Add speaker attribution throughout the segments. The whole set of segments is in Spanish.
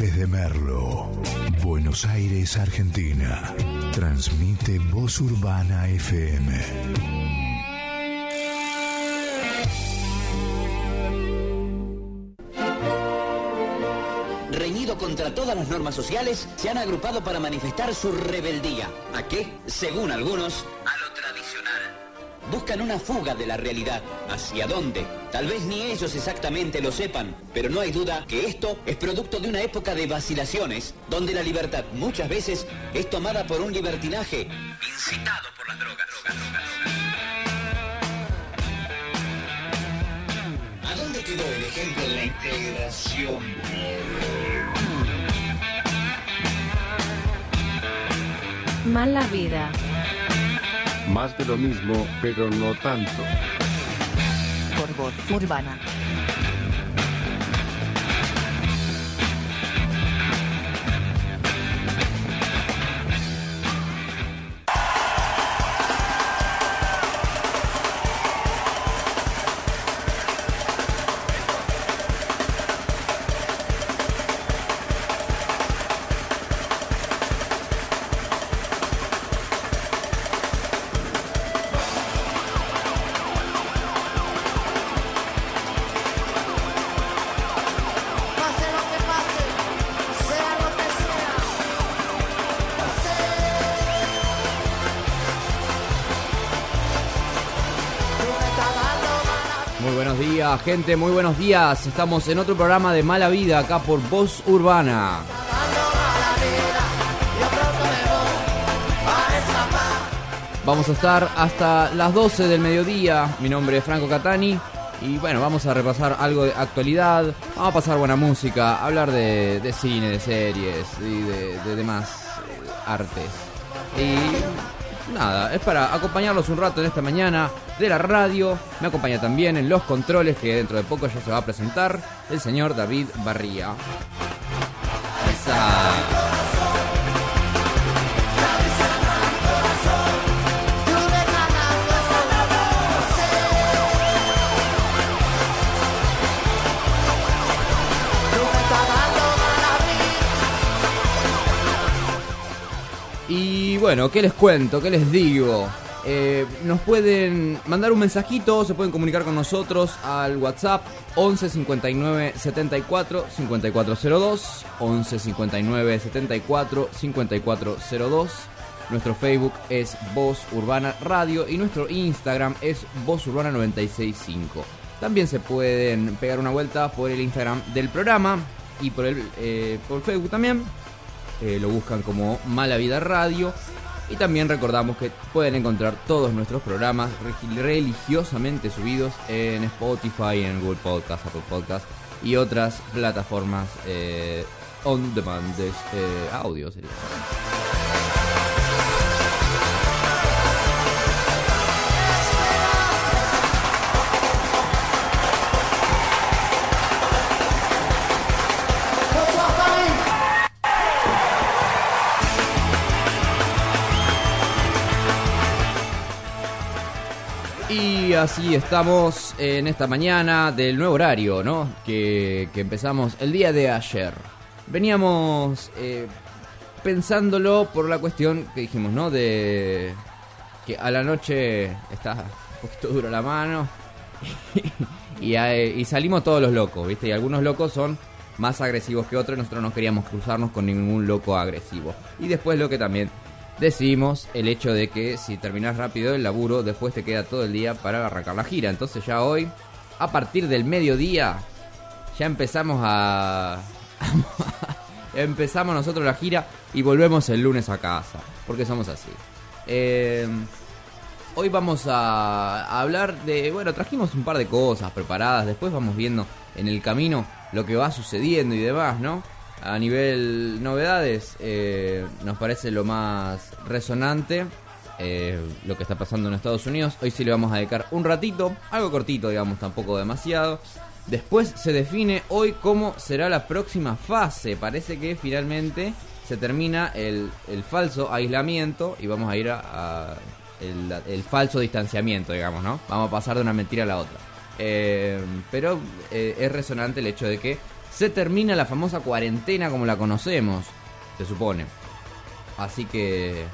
Speaker 1: Desde Merlo, Buenos Aires, Argentina. Transmite Voz Urbana FM.
Speaker 2: reñido contra todas las normas sociales, se han agrupado para manifestar su rebeldía. ¿A qué? Según algunos, a lo tradicional. Buscan una fuga de la realidad. ¿Hacia dónde? Tal vez ni ellos exactamente lo sepan, pero no hay duda que esto es producto de una época de vacilaciones, donde la libertad muchas veces es tomada por un libertinaje incitado por las drogas. ¿A dónde quedó el ejemplo de la integración?
Speaker 3: Mala vida.
Speaker 4: Más de lo mismo, pero no tanto.
Speaker 3: Por voz urbana.
Speaker 5: Pase
Speaker 6: Gente, muy buenos días. Estamos en otro programa de Mala Vida acá por Voz Urbana. Vamos a estar hasta las 12 del mediodía. Mi nombre es Franco Catani. Y bueno, vamos a repasar algo de actualidad. Vamos a pasar buena música, hablar de, de cine, de series y de, de demás eh, artes. Y nada, es para acompañarlos un rato en esta mañana de la radio. Me acompaña también en los controles, que dentro de poco ya se va a presentar, el señor David Barría. Bueno, ¿qué les cuento? ¿Qué les digo? Eh, nos pueden mandar un mensajito, se pueden comunicar con nosotros al WhatsApp 11 59 74 5402 11 59 74 5402 Nuestro Facebook es Voz Urbana Radio y nuestro Instagram es Voz Urbana 965. También se pueden pegar una vuelta por el Instagram del programa y por el eh, por Facebook también. Eh, lo buscan como Mala Vida Radio. Y también recordamos que pueden encontrar todos nuestros programas religiosamente subidos en Spotify, en Google Podcast, Apple Podcast y otras plataformas eh, on demand de eh, audio. Y así estamos en esta mañana del nuevo horario, ¿no? Que, que empezamos el día de ayer. Veníamos eh, pensándolo por la cuestión que dijimos, ¿no? De que a la noche está un poquito duro la mano y, eh, y salimos todos los locos, ¿viste? Y algunos locos son más agresivos que otros nosotros no queríamos cruzarnos con ningún loco agresivo. Y después lo que también decimos, el hecho de que si terminas rápido el laburo, después te queda todo el día para arrancar la gira. Entonces ya hoy, a partir del mediodía, ya empezamos a... empezamos nosotros la gira y volvemos el lunes a casa, porque somos así. Eh, hoy vamos a, a hablar de, bueno, trajimos un par de cosas preparadas, después vamos viendo en el camino lo que va sucediendo y demás, ¿no? A nivel novedades, eh, nos parece lo más resonante eh, lo que está pasando en Estados Unidos. Hoy sí le vamos a dedicar un ratito, algo cortito, digamos, tampoco demasiado. Después se define hoy cómo será la próxima fase. Parece que finalmente se termina el, el falso aislamiento y vamos a ir a, el, falso distanciamiento, digamos, ¿no? Vamos a pasar de una mentira a la otra. Eh, pero es resonante el hecho de que se termina la famosa cuarentena como la conocemos, se supone. Así que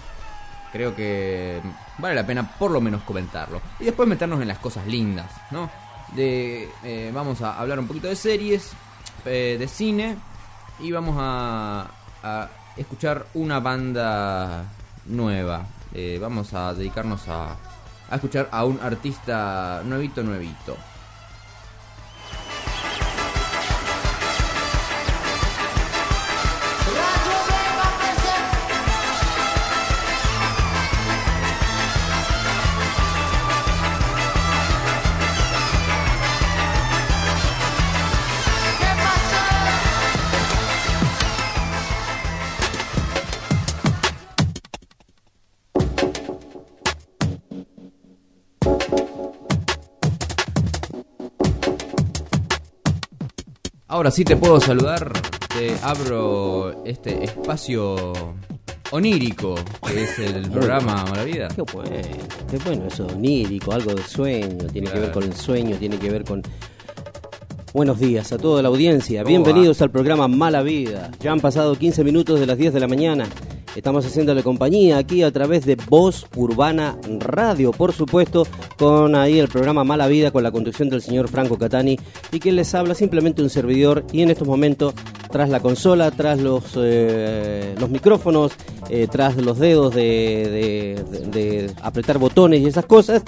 Speaker 6: creo que vale la pena por lo menos comentarlo. Y después meternos en las cosas lindas, ¿no? De, eh, vamos a hablar un poquito de series, eh, de cine y vamos a, a escuchar una banda nueva. Eh, vamos a dedicarnos a, a escuchar a un artista nuevito, nuevito. Ahora sí te puedo saludar, te abro este espacio onírico que es el programa Maravida.
Speaker 7: Qué bueno, qué bueno eso, onírico, algo de sueño, tiene que ver con el sueño, tiene que ver con... Buenos días a toda la audiencia,
Speaker 6: ¿Cómo
Speaker 7: bienvenidos al programa Mala Vida. Ya han pasado 15 minutos de las 10 de la mañana. Estamos haciéndole compañía aquí a través de Voz Urbana Radio, por supuesto, con ahí el programa Mala Vida con la conducción del señor Franco Catani y quien les habla simplemente un servidor y en estos momentos tras la consola, tras los, eh, los micrófonos, eh, tras los dedos de, de- de- de apretar botones y esas cosas,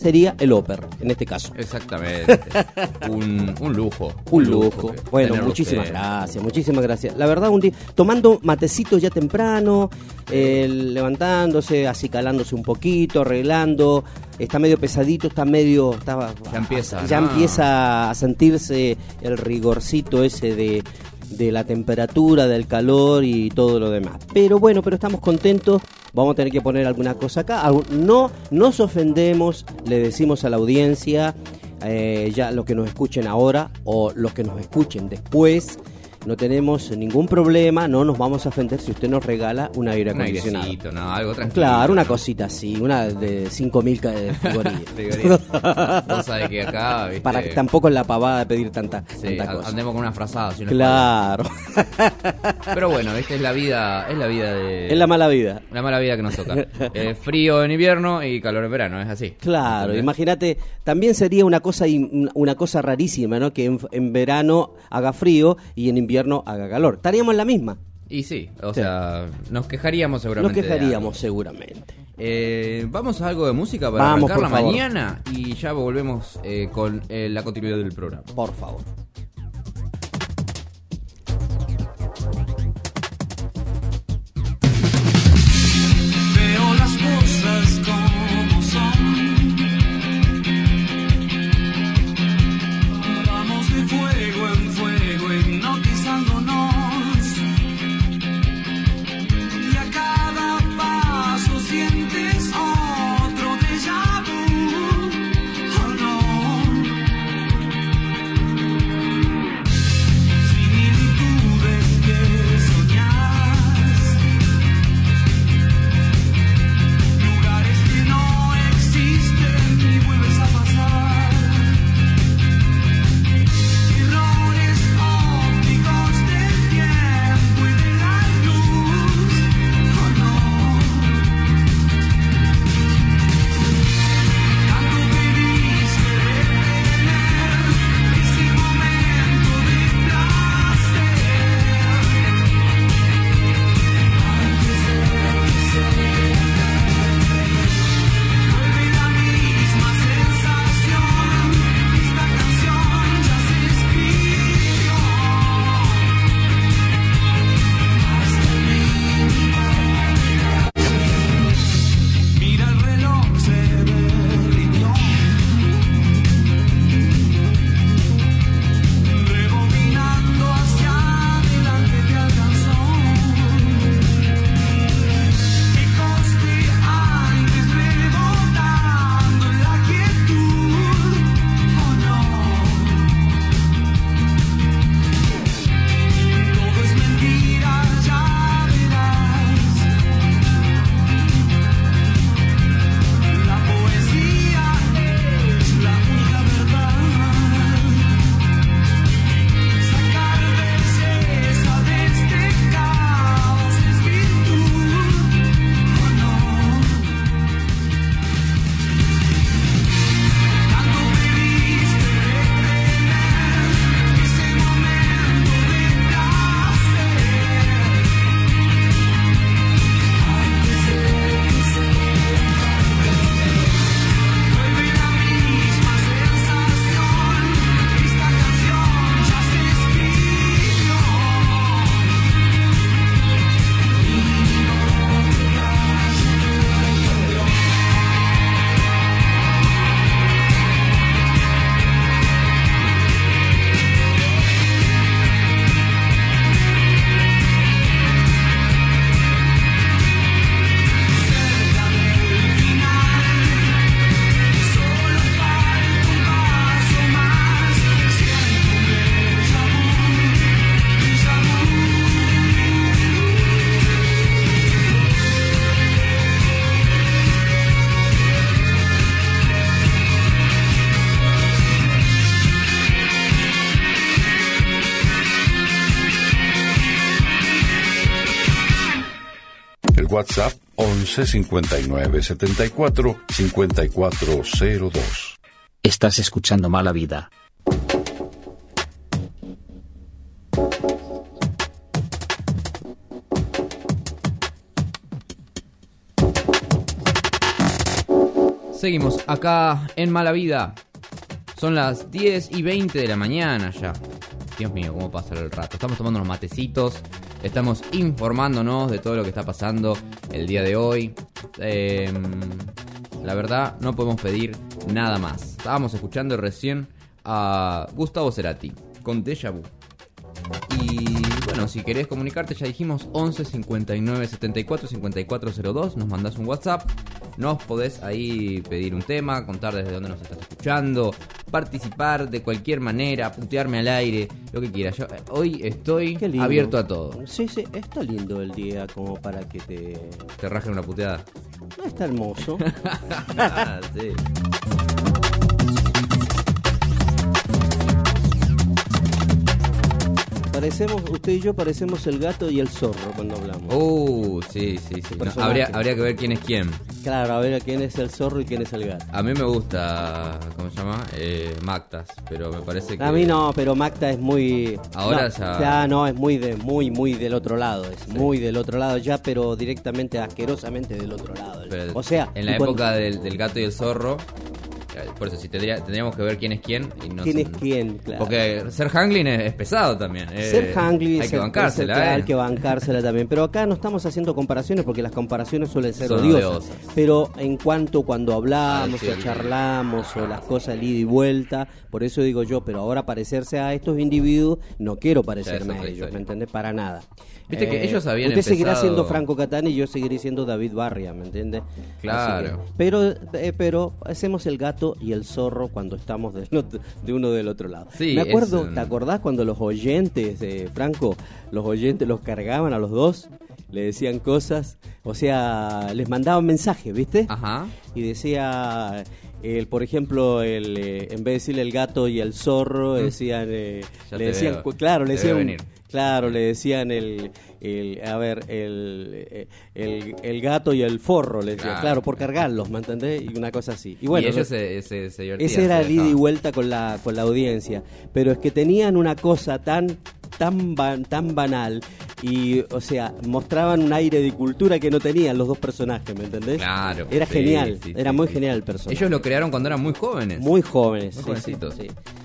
Speaker 7: sería el Oper, en este caso.
Speaker 6: Exactamente. un, un lujo.
Speaker 7: Un lujo. Bueno, muchísimas
Speaker 6: usted.
Speaker 7: gracias, muchísimas gracias. La verdad, un día tomando matecitos ya temprano, eh, levantándose, acicalándose un poquito, arreglando. Está medio pesadito, está medio. está-
Speaker 6: Ya empieza,
Speaker 7: Ya
Speaker 6: ¿no?
Speaker 7: empieza a sentirse el rigorcito ese de, de la temperatura, del calor y todo lo demás. Pero bueno, pero estamos contentos. Vamos a tener que poner alguna cosa acá. No nos ofendemos, le decimos a la audiencia eh, ya los que nos escuchen ahora o los que nos escuchen después. No tenemos ningún problema, no nos vamos a ofender si usted nos regala un aire
Speaker 6: Un
Speaker 7: acondicionado.
Speaker 6: airecito, ¿no? Algo tranquilo.
Speaker 7: Claro, una
Speaker 6: ¿no?
Speaker 7: cosita así, una de 5.000 ca- de frigorías.
Speaker 6: Frigorías. Vos sabés que acá, ¿viste?
Speaker 7: Para que tampoco es la pavada de pedir tanta,
Speaker 6: Sí,
Speaker 7: tanta
Speaker 6: a-
Speaker 7: cosa.
Speaker 6: andemos con una frazada. si no es
Speaker 7: Claro,
Speaker 6: Pero bueno, ¿viste? Es la vida, es la vida de...
Speaker 7: es la mala vida.
Speaker 6: la mala vida que nos toca. Eh, frío en invierno y calor en verano, es así.
Speaker 7: Claro, imagínate, también sería una cosa una cosa rarísima, ¿no? Que en, en verano haga frío y en invierno haga calor. Estaríamos en la misma.
Speaker 6: Y sí, o sea, nos quejaríamos
Speaker 7: Nos
Speaker 6: seguramente. de
Speaker 7: quejaríamos seguramente.
Speaker 6: Eh, vamos a algo de música para
Speaker 7: Vamos,
Speaker 6: arrancar la
Speaker 7: favor.
Speaker 6: mañana y ya volvemos eh, con eh, la continuidad del programa.
Speaker 7: Por favor.
Speaker 4: WhatsApp 11 59 74 5402.
Speaker 8: Estás escuchando Mala Vida.
Speaker 6: Seguimos acá en Mala Vida. Son las 10 y 20 de la mañana ya. Dios mío, cómo pasa el rato. Estamos tomando unos matecitos. Estamos informándonos de todo lo que está pasando el día de hoy. Eh, la verdad, no podemos pedir nada más. Estábamos escuchando recién a Gustavo Cerati con Deja Vu. Y bueno, si querés comunicarte, ya dijimos 11 59 74 5402. Nos mandás un WhatsApp. Nos podés ahí pedir un tema, contar desde dónde nos estás escuchando, participar de cualquier manera, putearme al aire, lo que quieras. Yo eh, hoy estoy abierto a todo.
Speaker 7: Sí, sí, está lindo el día como para que te...
Speaker 6: Te rajen una puteada.
Speaker 7: No está hermoso.
Speaker 6: Ah, sí.
Speaker 7: Parecemos, usted y yo parecemos el gato y el zorro cuando hablamos.
Speaker 6: Uh, sí, sí, sí. No, habría, habría que ver quién es quién.
Speaker 7: Claro, a ver quién es el zorro y quién es el gato.
Speaker 6: A mí me gusta, ¿cómo se llama? Eh, Mactas, pero me parece que...
Speaker 7: A mí no, pero Macta es muy...
Speaker 6: Ahora
Speaker 7: no,
Speaker 6: ya-
Speaker 7: no, es muy, de, muy, muy del otro lado. Es muy del otro lado ya, pero directamente, asquerosamente del otro lado.
Speaker 6: Pero
Speaker 7: o sea...
Speaker 6: en la
Speaker 7: cuando-
Speaker 6: época del, del gato y el zorro, por eso sí tendría, tendríamos que ver quién es quién. Y no
Speaker 7: ¿Quién es quién? Claro.
Speaker 6: Porque ser Hangling es, es pesado también. eh,
Speaker 7: Ser Hangli
Speaker 6: Hay
Speaker 7: es
Speaker 6: que
Speaker 7: el-
Speaker 6: bancársela,
Speaker 7: es el
Speaker 6: ¿eh?
Speaker 7: Hay que bancársela también. Pero acá no estamos haciendo comparaciones porque las comparaciones suelen ser
Speaker 6: Son
Speaker 7: odiosas. Pero en cuanto cuando hablamos
Speaker 6: Ah, sí,
Speaker 7: o charlamos o las cosas ida y vuelta, por eso digo yo, pero ahora parecerse a estos individuos, no quiero parecerme a ellos. ¿me entendés? Para nada.
Speaker 6: Viste que ellos habían
Speaker 7: Usted seguirá siendo Franco Catani y yo seguiré siendo David Barria, ¿me entiende?
Speaker 6: Claro.
Speaker 7: Que- pero, eh, pero hacemos el gato y el zorro cuando estamos de, de uno del otro lado.
Speaker 6: Sí,
Speaker 7: Me acuerdo,
Speaker 6: un-
Speaker 7: ¿te acordás cuando los oyentes de Franco, los oyentes los cargaban a los dos? Le decían cosas, o sea, les mandaban mensajes, ¿viste?
Speaker 6: Ajá.
Speaker 7: Y decía, el, por ejemplo, el, eh, en vez de decirle el gato y el zorro, decían, eh, le decían,
Speaker 6: veo.
Speaker 7: claro, le decían. Claro, le decían el, el a ver, el, eh, el, el gato y el forro, le decían,
Speaker 6: Claro.
Speaker 7: claro, por cargarlos, ¿me entendés? Y una cosa así. Y bueno,
Speaker 6: y ellos
Speaker 7: lo-
Speaker 6: se, se, se divertían.
Speaker 7: ese era el ida y vuelta con la, con la audiencia. Pero es que tenían una cosa tan tan ba- tan banal y o sea mostraban un aire de cultura que no tenían los dos personajes ¿me entendés?
Speaker 6: Claro,
Speaker 7: era
Speaker 6: sí,
Speaker 7: genial
Speaker 6: sí,
Speaker 7: era
Speaker 6: sí,
Speaker 7: muy genial el personaje
Speaker 6: Ellos lo crearon cuando eran muy jóvenes.
Speaker 7: muy jóvenes
Speaker 6: Muy jovencitos.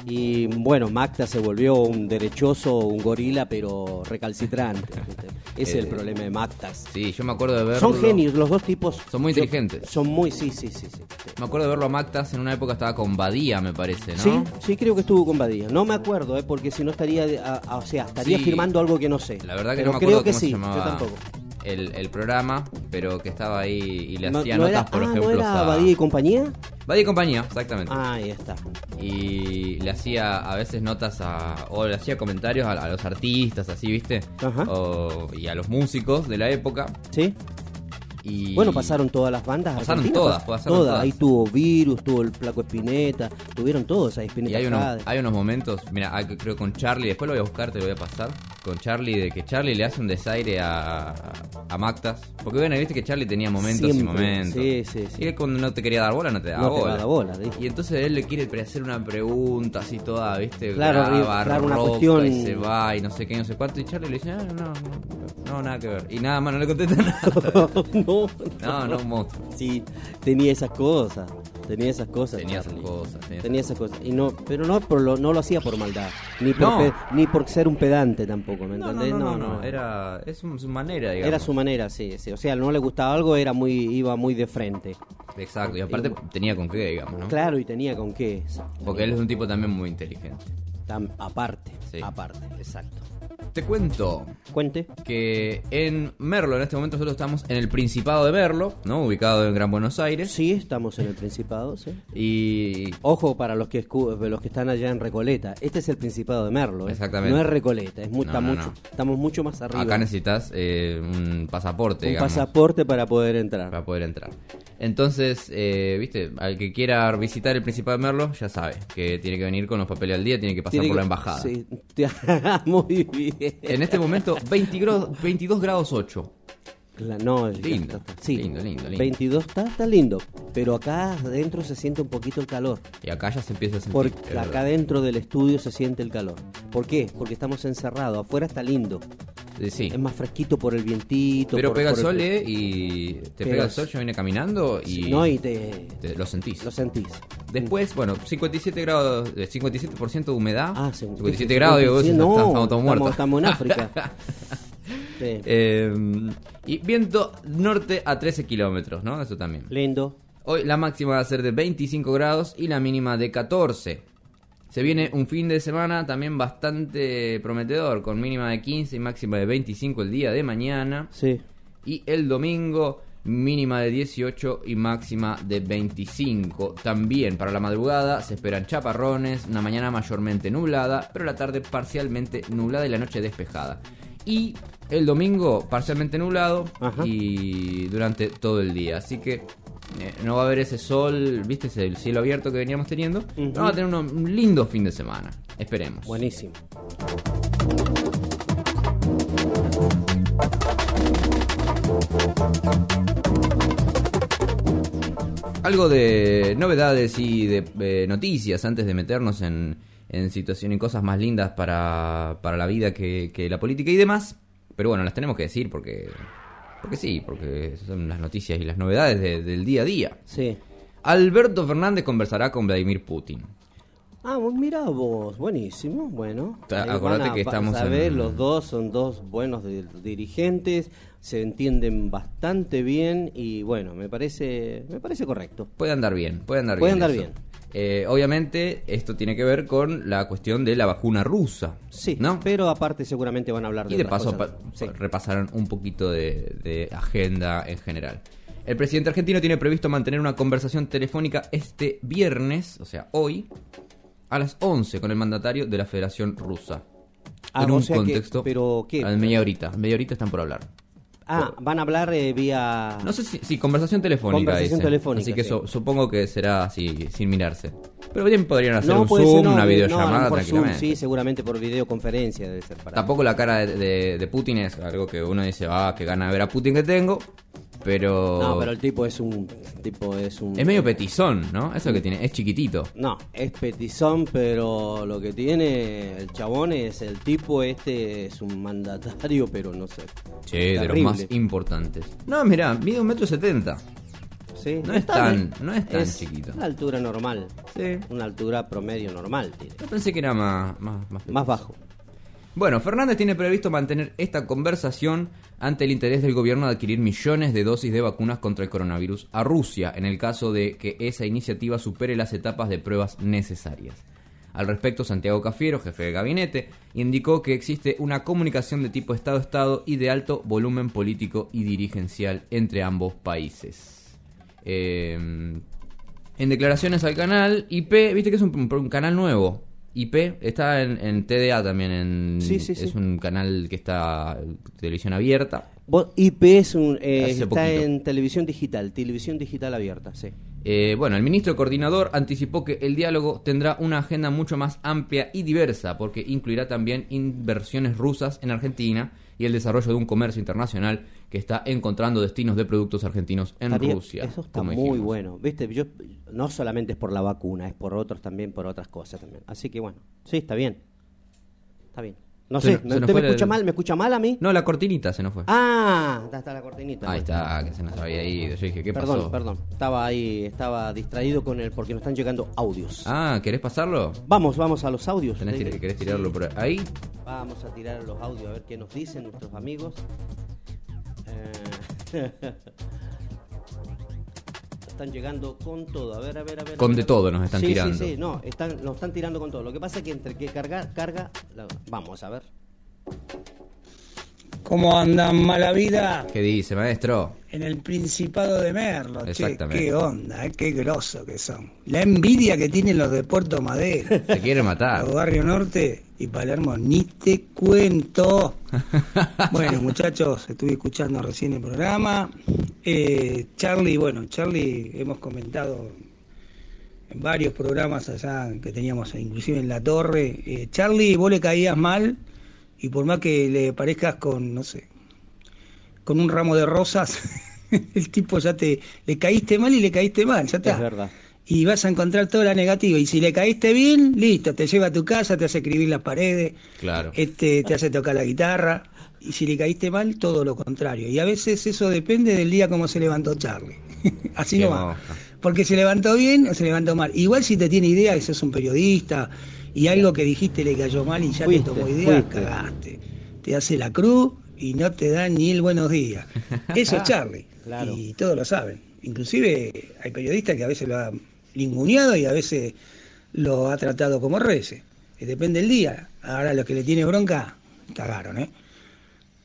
Speaker 7: Y bueno Macta se volvió un derechoso un gorila pero recalcitrante ese es el
Speaker 6: Eh,
Speaker 7: problema de Mactas
Speaker 6: Sí, yo me acuerdo de verlo.
Speaker 7: son genios los dos tipos
Speaker 6: Son muy
Speaker 7: Yo-
Speaker 6: inteligentes.
Speaker 7: son muy sí sí sí, sí.
Speaker 6: Me acuerdo de verlo a Mactas en una época estaba con Badía, me parece, ¿no?
Speaker 7: Sí, sí creo que estuvo con Badía. No me acuerdo, ¿eh? porque si no estaría, de- a- a- o sea, estaría
Speaker 6: Sí.
Speaker 7: firmando algo que no sé.
Speaker 6: La verdad que
Speaker 7: Pero
Speaker 6: no me acuerdo
Speaker 7: creo que
Speaker 6: cómo
Speaker 7: sí,
Speaker 6: se llamaba
Speaker 7: yo tampoco.
Speaker 6: El, el programa, pero que estaba ahí y le hacía
Speaker 7: no
Speaker 6: notas,
Speaker 7: era,
Speaker 6: por
Speaker 7: ah,
Speaker 6: ejemplo,
Speaker 7: ¿no era
Speaker 6: a...
Speaker 7: Badía y compañía?
Speaker 6: Badía y compañía, exactamente.
Speaker 7: Ah, ahí está.
Speaker 6: Y le hacía a veces notas a... o le hacía comentarios a, a los artistas, así, ¿viste?
Speaker 7: Ajá.
Speaker 6: O- y a los músicos de la época.
Speaker 7: ¿Sí?
Speaker 6: Y...
Speaker 7: Bueno, pasaron todas las bandas.
Speaker 6: Pasaron todas,
Speaker 7: pas-
Speaker 6: pasaron todas.
Speaker 7: Ahí tuvo Virus, tuvo el Flaco Espineta, tuvieron todos ahí, Espineta
Speaker 6: Y hay unos, hay unos momentos, mira, creo con Charlie, después lo voy a buscar, te lo voy a pasar, con Charlie, de que Charlie le hace un desaire a, a Mactas. Porque bueno, viste que Charlie tenía momentos y momentos.
Speaker 7: sí, sí, sí.
Speaker 6: Y él cuando no te quería dar bola, no te daba
Speaker 7: No te
Speaker 6: bola.
Speaker 7: daba bola.
Speaker 6: Y entonces él le quiere hacer una pregunta así toda, viste,
Speaker 7: Claro,
Speaker 6: graba,
Speaker 7: claro, una
Speaker 6: roca
Speaker 7: cuestión-
Speaker 6: y se va y no sé qué, no sé cuánto. Y Charlie le dice, ah, no, no, no, no, nada que ver. Y nada más, no le contesta nada.
Speaker 7: no,
Speaker 6: No, no, un monstruo.
Speaker 7: Sí, tenía esas cosas. Tenía esas cosas.
Speaker 6: Tenía esas cosas, tenía
Speaker 7: Tenía esas cosas. Y no, pero no, por lo, no lo hacía por maldad. Ni por,
Speaker 6: No.
Speaker 7: pe- ni por ser un pedante tampoco, ¿me
Speaker 6: No,
Speaker 7: entendés?
Speaker 6: no, no, no, era, es un- su manera, digamos.
Speaker 7: Era su manera, sí, sí. O sea, no le gustaba algo, era muy, iba muy de frente.
Speaker 6: Exacto, y aparte tenía con qué, digamos, ¿no?
Speaker 7: Claro, y tenía con qué.
Speaker 6: Porque él es un tipo también muy inteligente.
Speaker 7: Tam- aparte,
Speaker 6: Sí.
Speaker 7: aparte, exacto.
Speaker 6: Te cuento
Speaker 7: Cuente.
Speaker 6: que en Merlo, en este momento nosotros estamos en el Principado de Merlo, ¿no? Ubicado en Gran Buenos Aires.
Speaker 7: Sí, estamos en el Principado, sí.
Speaker 6: Y
Speaker 7: Ojo para los que escu- los que están allá en Recoleta. Este es el Principado de Merlo, ¿eh?
Speaker 6: Exactamente.
Speaker 7: No es Recoleta, es mu-
Speaker 6: No,
Speaker 7: está
Speaker 6: no,
Speaker 7: mucho,
Speaker 6: no.
Speaker 7: estamos mucho más arriba.
Speaker 6: acá necesitas eh, un pasaporte,
Speaker 7: un
Speaker 6: digamos,
Speaker 7: pasaporte para poder entrar.
Speaker 6: para poder entrar. Entonces, eh, viste, al que quiera visitar el Principado de Merlo, ya sabe que tiene que venir con los papeles al día, tiene que pasar
Speaker 7: Tiene
Speaker 6: por la embajada.
Speaker 7: Sí. Muy bien.
Speaker 6: En este momento, 20 grados- 22 grados 8.
Speaker 7: No, ya
Speaker 6: Lindo,
Speaker 7: está. Sí,
Speaker 6: lindo, lindo, lindo.
Speaker 7: 22 está, está lindo, pero acá adentro se siente un poquito el calor.
Speaker 6: Y acá ya se empieza a sentir.
Speaker 7: Porque acá dentro del estudio se siente el calor. ¿Por qué? Porque estamos encerrados. Afuera está lindo.
Speaker 6: Eh, Sí.
Speaker 7: Es más fresquito por el vientito.
Speaker 6: Pero
Speaker 7: por-
Speaker 6: pega el sol, ¿eh? Y te pega el sol, yo vine caminando y.
Speaker 7: No, y te,
Speaker 6: te- lo sentís.
Speaker 7: lo sentís.
Speaker 6: Después, bueno, 57 grados, eh, 57% de humedad.
Speaker 7: Ah, sí.
Speaker 6: 57 grados, digo,
Speaker 7: no,
Speaker 6: estamos, estamos todos muertos.
Speaker 7: Estamos, estamos en África. Sí.
Speaker 6: Eh, y viento norte a 13 kilómetros, ¿no? Eso también.
Speaker 7: Lindo.
Speaker 6: Hoy la máxima va a ser de 25 grados y la mínima de 14. Se viene un fin de semana también bastante prometedor, con mínima de 15 y máxima de 25 el día de mañana.
Speaker 7: Sí.
Speaker 6: Y el domingo, mínima de 18 y máxima de 25. También para la madrugada se esperan chaparrones, una mañana mayormente nublada, pero la tarde parcialmente nublada y la noche despejada. Y el domingo parcialmente nublado
Speaker 7: Ajá.
Speaker 6: y durante todo el día. Así que eh, no va a haber ese sol, viste, ese el cielo abierto que veníamos teniendo.
Speaker 7: Ujú.
Speaker 6: Vamos a tener un lindo fin de semana. Esperemos.
Speaker 7: Buenísimo.
Speaker 6: Algo de novedades y de eh, noticias antes de meternos en, en situación y cosas más lindas para, para la vida que, que la política y demás. Pero bueno, las tenemos que decir porque, porque sí, porque son las noticias y las novedades de- del día a día.
Speaker 7: Sí.
Speaker 6: Alberto Fernández conversará con Vladimir Putin.
Speaker 7: Ah, mirá vos, buenísimo, bueno.
Speaker 6: Ta-
Speaker 7: Ahí
Speaker 6: acordate
Speaker 7: van a-
Speaker 6: que estamos
Speaker 7: a ver,
Speaker 6: en-
Speaker 7: los dos son dos buenos di- dirigentes, se entienden bastante bien y bueno, me parece, me parece correcto.
Speaker 6: Puede andar bien, puede andar
Speaker 7: Puede
Speaker 6: bien.
Speaker 7: andar
Speaker 6: eso.
Speaker 7: bien.
Speaker 6: Eh, obviamente, esto tiene que ver con la cuestión de la vacuna rusa.
Speaker 7: Sí,
Speaker 6: ¿no?
Speaker 7: pero aparte seguramente van a hablar de
Speaker 6: Y de
Speaker 7: otras
Speaker 6: paso
Speaker 7: cosas.
Speaker 6: pa-
Speaker 7: Sí.
Speaker 6: repasaron un poquito de, de agenda en general. El presidente argentino tiene previsto mantener una conversación telefónica este viernes, o sea, hoy, a las 11 con el mandatario de la Federación Rusa.
Speaker 7: Ah,
Speaker 6: en
Speaker 7: o
Speaker 6: un
Speaker 7: que-
Speaker 6: contexto...
Speaker 7: pero ¿qué?
Speaker 6: A media horita, media horita están por hablar.
Speaker 7: Ah, van a hablar eh, vía...
Speaker 6: No sé si, conversación telefónica.
Speaker 7: Conversación telefónica,
Speaker 6: Así que
Speaker 7: sí.
Speaker 6: su- supongo que será así, sin mirarse. Pero bien podrían hacer
Speaker 7: no,
Speaker 6: un Zoom,
Speaker 7: no,
Speaker 6: una
Speaker 7: no,
Speaker 6: videollamada
Speaker 7: Zoom,
Speaker 6: tranquilamente.
Speaker 7: sí, seguramente por videoconferencia debe ser para...
Speaker 6: Tampoco la cara de, de- de Putin es algo que uno dice, ah, qué gana de ver a Putin que tengo. Pero.
Speaker 7: No, pero el tipo es un... tipo es un...
Speaker 6: Es medio petizón, ¿no? Eso es que tiene. Es chiquitito.
Speaker 7: No, es petizón, pero lo que tiene el chabón es el tipo este es un mandatario, pero no sé.
Speaker 6: Che, de los más importantes. No, mirá, mide un metro setenta.
Speaker 7: Sí,
Speaker 6: No es tan- no es tan chiquito.
Speaker 7: Una altura normal.
Speaker 6: Sí.
Speaker 7: Una altura promedio normal, tiene.
Speaker 6: Yo pensé que era más. Más, más,
Speaker 7: Más bajo.
Speaker 6: Bueno, Fernández tiene previsto mantener esta conversación ante el interés del gobierno de adquirir millones de dosis de vacunas contra el coronavirus a Rusia, en el caso de que esa iniciativa supere las etapas de pruebas necesarias. Al respecto, Santiago Cafiero, jefe de gabinete, indicó que existe una comunicación de tipo Estado-Estado y de alto volumen político y dirigencial entre ambos países. Eh, en declaraciones al canal, IP, viste que es un, un canal nuevo. IP está en, en TDA también, en,
Speaker 7: Sí, sí, sí.
Speaker 6: es un canal que está televisión abierta.
Speaker 7: Vos- IP es un, eh, está
Speaker 6: poquito.
Speaker 7: en televisión digital, televisión digital abierta, sí.
Speaker 6: Eh, bueno, el ministro coordinador anticipó que el diálogo tendrá una agenda mucho más amplia y diversa, porque incluirá también inversiones rusas en Argentina y el desarrollo de un comercio internacional que está encontrando destinos de productos argentinos en Rusia.
Speaker 7: Eso está muy
Speaker 6: dijimos.
Speaker 7: bueno. Viste, yo no solamente es por la vacuna, es por otros también, por otras cosas también. Así que bueno, sí, está bien. Está bien. No
Speaker 6: Se
Speaker 7: sé,
Speaker 6: nos- se
Speaker 7: ¿usted me
Speaker 6: el-
Speaker 7: escucha mal? ¿Me escucha mal a mí?
Speaker 6: No, la cortinita se nos fue.
Speaker 7: Ah, está, está la cortinita.
Speaker 6: Ahí
Speaker 7: bueno.
Speaker 6: está, que se nos había ido. Yo dije, ¿qué
Speaker 7: perdón,
Speaker 6: pasó?
Speaker 7: perdón. Estaba ahí, estaba distraído con el porque nos están llegando audios.
Speaker 6: Ah, ¿querés pasarlo?
Speaker 7: Vamos, vamos a los audios.
Speaker 6: ¿Tenés
Speaker 7: Sí.
Speaker 6: ¿Querés tirarlo por ahí?
Speaker 7: Vamos a tirar los audios a ver qué nos dicen nuestros amigos. Eh, están llegando con todo. A ver, a ver, a ver.
Speaker 6: Con
Speaker 7: a ver.
Speaker 6: de todo nos están
Speaker 7: Sí,
Speaker 6: tirando.
Speaker 7: Sí, sí, no, están, nos están tirando con todo. Lo que pasa es que entre que carga, carga. la- Vamos a ver.
Speaker 9: ¿Cómo andan mala vida
Speaker 6: ¿Qué dice, maestro?
Speaker 9: En el Principado de Merlo? Che,
Speaker 6: Exactamente.
Speaker 9: qué onda, eh, qué grosso que son. La envidia que tienen los de Puerto Madero,
Speaker 6: Se quiere matar.
Speaker 9: los Barrio Norte y Palermo, ni te cuento. Bueno, muchachos, estuve escuchando recién el programa. Eh, Charlie, bueno, Charlie, hemos comentado en varios programas allá que teníamos, inclusive en La Torre. Eh, Charlie, vos le caías mal y por más que le parezcas con, no sé, con un ramo de rosas, el tipo ya te le caíste mal y le caíste mal, ya está.
Speaker 7: Es verdad.
Speaker 9: Y vas a encontrar toda la negativa. Y si le caíste bien, listo, te lleva a tu casa, te hace escribir las paredes,
Speaker 6: Claro.
Speaker 9: este, te hace tocar la guitarra. Y si le caíste mal, todo lo contrario. Y a veces eso depende del día como se levantó Charlie. Así
Speaker 6: Qué
Speaker 9: no va.
Speaker 6: moja.
Speaker 9: Porque se levantó bien o se levantó mal. Igual si te tiene idea que sos un periodista y algo que dijiste le cayó mal y ya
Speaker 7: Fuiste,
Speaker 9: te tomó idea,
Speaker 7: fuiste.
Speaker 9: cagaste. Te hace la cruz y no te da ni el buenos días. Eso es Charlie.
Speaker 7: Claro.
Speaker 9: Y todos lo saben. Inclusive hay periodistas que a veces lo han linguneado y a veces lo ha tratado como reces. Que depende del día. Ahora los que le tiene bronca, cagaron, ¿eh?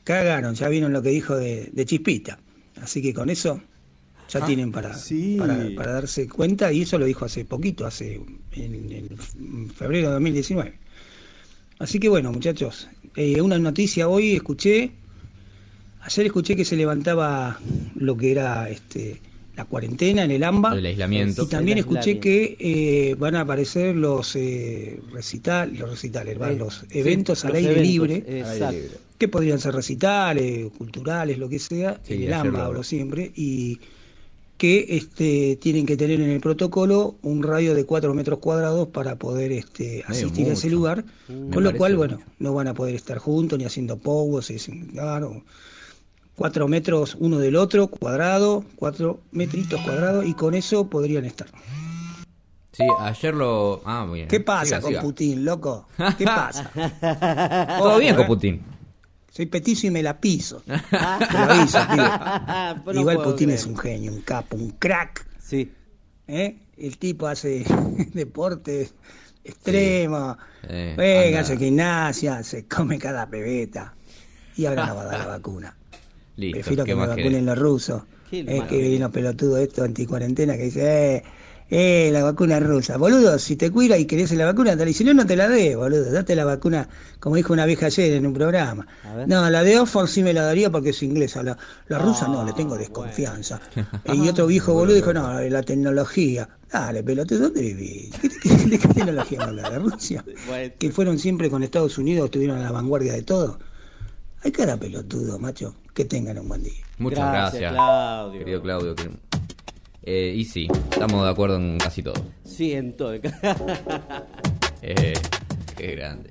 Speaker 9: Cagaron, ya vieron lo que dijo de, de Chispita. Así que con eso ya tienen para,
Speaker 7: sí.
Speaker 9: para, para darse cuenta y eso lo dijo hace poquito, hace en, en febrero de 2019. Así que bueno, muchachos, eh, una noticia hoy escuché, ayer escuché que se levantaba lo que era este la cuarentena en el AMBA.
Speaker 6: El aislamiento.
Speaker 9: Y también
Speaker 7: El
Speaker 9: escuché que eh, van a aparecer los eh, recital, los recitales,
Speaker 7: Eh,
Speaker 9: los
Speaker 7: sí,
Speaker 9: eventos al
Speaker 7: los
Speaker 9: aire
Speaker 7: eventos,
Speaker 9: libre,
Speaker 7: Exacto.
Speaker 9: que podrían ser recitales, culturales, lo que sea,
Speaker 6: Sí,
Speaker 9: en el AMBA
Speaker 6: lo-
Speaker 9: hablo siempre, y que este, tienen que tener en el protocolo un radio de 4 metros cuadrados para poder este, asistir a ese lugar,
Speaker 6: Me
Speaker 9: con lo cual,
Speaker 6: mucho.
Speaker 9: bueno, no van a poder estar juntos ni haciendo pogos, y sin- claro, 4 metros uno del otro, cuadrado, 4 metritos cuadrados, y con eso podrían estar.
Speaker 6: Sí, ayer lo. Ah, muy bien.
Speaker 9: ¿Qué pasa
Speaker 6: Siga,
Speaker 9: con
Speaker 6: siga.
Speaker 9: Putin, loco? ¿Qué pasa?
Speaker 6: Todo bien con
Speaker 9: eh.
Speaker 6: Putin.
Speaker 9: Soy petizo y me la piso. Te lo aviso, pibe.
Speaker 7: No
Speaker 9: Igual Putin
Speaker 7: creer.
Speaker 9: es un genio, un capo, un crack.
Speaker 7: Sí.
Speaker 9: ¿eh? El tipo hace deportes extremos,
Speaker 6: Eh,
Speaker 9: juega,
Speaker 6: anda.
Speaker 9: hace gimnasia, se come cada pebeta. Y ahora no va a dar la vacuna.
Speaker 6: Listo.
Speaker 9: Prefiero
Speaker 6: ¿qué
Speaker 9: que me vacunen
Speaker 6: querés?
Speaker 9: los rusos.
Speaker 7: Qué
Speaker 9: Es que viene los pelotudos estos anticuarentena que dice, eh, eh, la vacuna rusa. Boludo, si te cuida y querés la vacuna, dale. Si no, no te la dé, boludo. Date la vacuna, como dijo una vieja ayer en un programa. No, la de Oxford sí me la daría porque es inglesa. La, la rusa no, le
Speaker 7: Ah,
Speaker 9: tengo desconfianza. y otro viejo boludo dijo, no, la tecnología. Dale, pelotudo, ¿dónde vivís? ¿Qué- qué- ¿De qué tecnología habla de Rusia? Que fueron siempre con Estados Unidos, estuvieron a la vanguardia de todo. Hay cara pelotudo, macho. Que tengan un buen día.
Speaker 6: Muchas
Speaker 7: Gracias,
Speaker 6: gracias,
Speaker 7: Claudio.
Speaker 6: querido Claudio. que- Eh, y sí, estamos de acuerdo en casi todo.
Speaker 7: Siento.
Speaker 6: Eh, qué grande.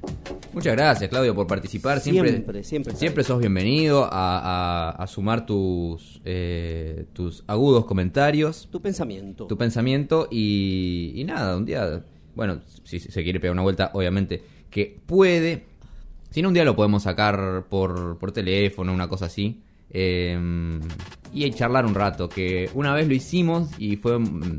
Speaker 6: Muchas gracias, Claudio, por participar. Siempre,
Speaker 7: Siempre, siempre,
Speaker 6: siempre sos bienvenido a, a- a sumar tus, eh, tus agudos comentarios,
Speaker 7: tu pensamiento.
Speaker 6: tu pensamiento y, y nada, un día, bueno, si se quiere pegar una vuelta, obviamente que puede. Si no, un día lo podemos sacar por, por teléfono, una cosa así. eh, y charlar un rato, que una vez lo hicimos y fue mm,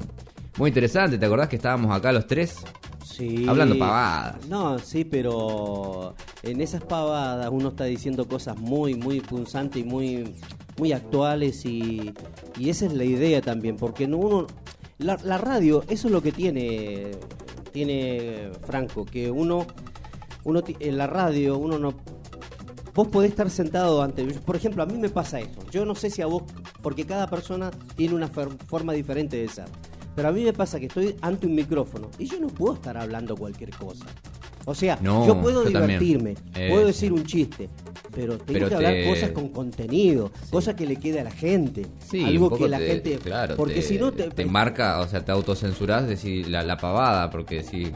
Speaker 6: muy interesante. ¿Te acordás que estábamos acá los tres?
Speaker 7: Sí.
Speaker 6: Hablando pavadas.
Speaker 7: No, sí, pero en esas pavadas uno está diciendo cosas muy, muy punzantes y muy, muy actuales y, y esa es la idea también, porque no uno, la, la radio, eso es lo que tiene, tiene Franco, que uno, uno en la radio uno no, vos podés estar sentado ante, por ejemplo, a mí me pasa esto, yo no sé si a vos, porque cada persona tiene una forma diferente de ser. Pero a mí me pasa que estoy ante un micrófono y yo no puedo estar hablando cualquier cosa. O sea,
Speaker 6: No,
Speaker 7: yo puedo
Speaker 6: yo
Speaker 7: divertirme,
Speaker 6: Eh,
Speaker 7: puedo decir un chiste, pero tengo
Speaker 6: Pero
Speaker 7: que hablar
Speaker 6: te-
Speaker 7: cosas con contenido, cosas que le quede a la gente,
Speaker 6: Sí,
Speaker 7: algo que la
Speaker 6: te-
Speaker 7: gente,
Speaker 6: Claro,
Speaker 7: porque si no te,
Speaker 6: te marca, o sea, te autocensurás decir la, la pavada, porque si.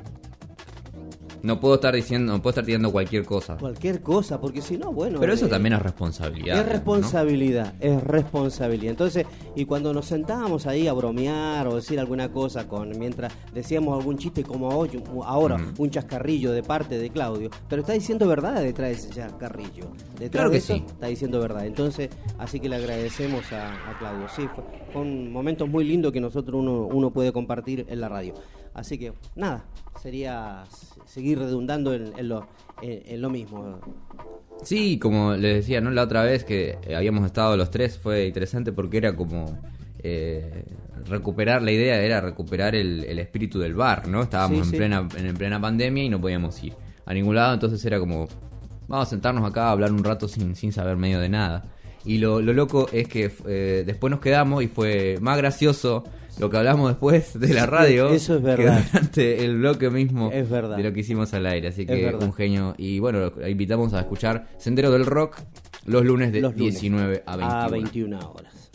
Speaker 6: No puedo estar diciendo, no puedo estar tirando cualquier cosa.
Speaker 7: cualquier cosa, porque si no, bueno,
Speaker 6: Pero eso
Speaker 7: eh,
Speaker 6: también es responsabilidad.
Speaker 7: Es
Speaker 6: ¿no?
Speaker 7: responsabilidad, es responsabilidad. Entonces, y cuando nos sentábamos ahí a bromear o decir alguna cosa con mientras decíamos algún chiste como hoy, ahora
Speaker 6: Mm.
Speaker 7: un chascarrillo de parte de Claudio, pero está diciendo verdad detrás de ese chascarrillo. Detrás
Speaker 6: Claro
Speaker 7: de
Speaker 6: que
Speaker 7: eso
Speaker 6: sí.
Speaker 7: está diciendo verdad. Entonces, así que le agradecemos a, a Claudio. Sí, fue, fueron momentos muy lindos que nosotros uno, uno puede compartir en la radio. Así que, nada, sería seguir redundando en, en lo, en- en lo mismo.
Speaker 6: Sí, como les decía, ¿no? La otra vez que eh, habíamos estado los tres fue interesante porque era como eh, recuperar, la idea era recuperar el, el espíritu del bar, ¿no? Estábamos
Speaker 7: Sí,
Speaker 6: en. Plena, en plena pandemia y no podíamos ir a ningún lado, entonces era como, vamos a sentarnos acá a hablar un rato sin, sin saber medio de nada. Y lo, lo loco es que eh, después nos quedamos y fue más gracioso lo que hablamos después de la radio
Speaker 7: Eso es
Speaker 6: que
Speaker 7: verdad.
Speaker 6: durante el bloque mismo
Speaker 7: Es verdad.
Speaker 6: de lo que hicimos al aire. Así que un genio. Y bueno, lo invitamos a escuchar Sendero del Rock los lunes de
Speaker 7: Los lunes.
Speaker 6: 19 a 21.
Speaker 7: A 21 horas.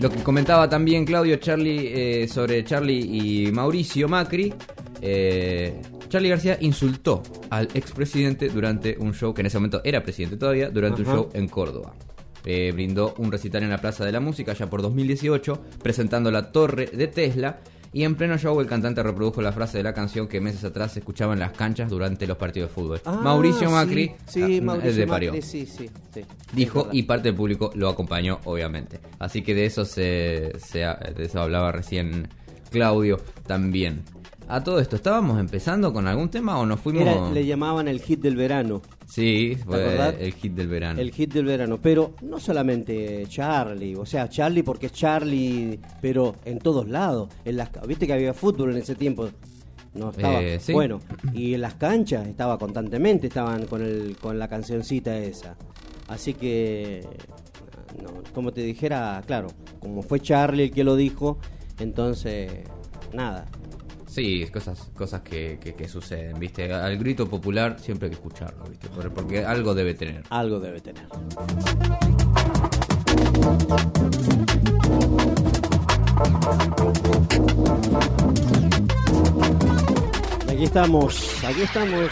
Speaker 6: Lo que comentaba también Claudio Charlie eh, sobre Charlie y Mauricio Macri. Eh, Charlie García insultó al expresidente durante un show, que en ese momento era presidente todavía, durante un show en Córdoba. Eh, brindó un recital en la Plaza de la Música ya por 2018, presentando la torre de Tesla. Y en pleno show el cantante reprodujo la frase de la canción que meses atrás se escuchaba en las canchas durante los partidos de fútbol.
Speaker 7: Ah,
Speaker 6: Mauricio Macri,
Speaker 7: Sí,
Speaker 6: ah,
Speaker 7: Mauricio. Macri, sí, sí, sí.
Speaker 6: Dijo y parte del público lo acompañó, obviamente. Así que de eso se, se- de eso hablaba recién Claudio también. A todo esto, ¿estábamos empezando con algún tema o nos fuimos?
Speaker 7: Era- le llamaban el hit del verano.
Speaker 6: Sí, fue el hit del verano.
Speaker 7: El hit del verano, pero no solamente Charlie, o sea, Charlie porque es Charlie, pero en todos lados. En las, Viste que había fútbol en ese tiempo. No estaba.
Speaker 6: Eh, sí.
Speaker 7: Bueno, y en las canchas estaba constantemente, estaban con el con la cancioncita esa. Así que no, como te dijera, claro, como fue Charlie el que lo dijo, entonces nada.
Speaker 6: Sí, cosas, cosas que, que- que suceden, ¿viste? Al grito popular siempre hay que escucharlo, ¿viste? Por- Porque algo debe tener.
Speaker 7: Algo debe tener. Aquí estamos, aquí estamos.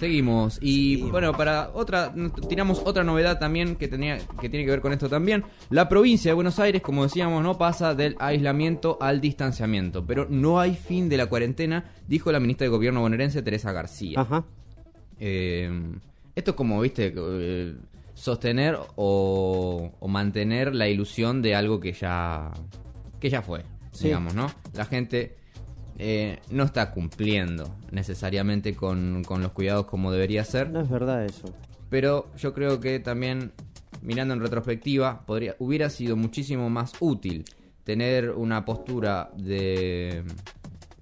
Speaker 6: Seguimos y bueno, para otra tiramos otra novedad también que tenía que tiene que ver con esto también. La provincia de Buenos Aires, como decíamos, no pasa del aislamiento al distanciamiento, pero no hay fin de la cuarentena, dijo la ministra de Gobierno bonaerense Teresa García.
Speaker 7: Ajá.
Speaker 6: Eh, esto es como, viste, eh, sostener o, o mantener la ilusión de algo que ya que ya fue,
Speaker 7: Sí.
Speaker 6: digamos, ¿no? La gente eh, no está cumpliendo necesariamente con, con los cuidados como debería ser.
Speaker 7: No es verdad eso.
Speaker 6: Pero yo creo que también, mirando en retrospectiva, podría, hubiera sido muchísimo más útil tener una postura de...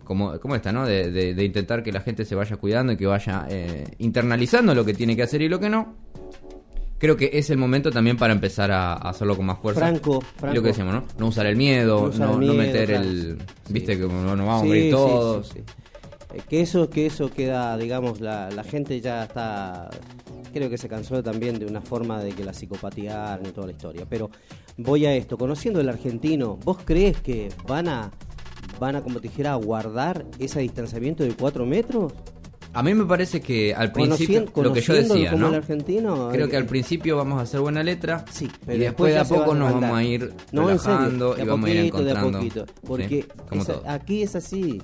Speaker 6: Como, como esta, ¿no? De, de- de intentar que la gente se vaya cuidando y que vaya eh, internalizando lo que tiene que hacer y lo que no. Creo que es el momento también para empezar a, a hacerlo con más fuerza.
Speaker 7: Franco, Franco.
Speaker 6: Lo que decíamos, ¿no? No usar el miedo,
Speaker 7: No
Speaker 6: meter
Speaker 7: claro.
Speaker 6: el...
Speaker 7: Sí.
Speaker 6: Viste que no, nos vamos a
Speaker 7: Sí,
Speaker 6: morir
Speaker 7: sí,
Speaker 6: todos.
Speaker 7: sí. Eh, Que eso, que eso queda, digamos, la, la gente ya está, creo que se cansó también de una forma de que la psicopatía y toda la historia. Pero voy a esto, conociendo el argentino, ¿vos crees que van a, van a, como te dijera, a guardar ese distanciamiento de 4 metros?
Speaker 6: A mí me parece que al principio,
Speaker 7: Conocien-
Speaker 6: lo que yo decía, ¿no?
Speaker 7: argentino,
Speaker 6: Creo
Speaker 7: eh,
Speaker 6: que al principio vamos a hacer buena letra
Speaker 7: Sí,
Speaker 6: y después de a poco nos vamos a ir
Speaker 7: no, serio,
Speaker 6: y vamos a ir
Speaker 7: poquito, de a
Speaker 6: encontrando.
Speaker 7: poquito, porque aquí es así.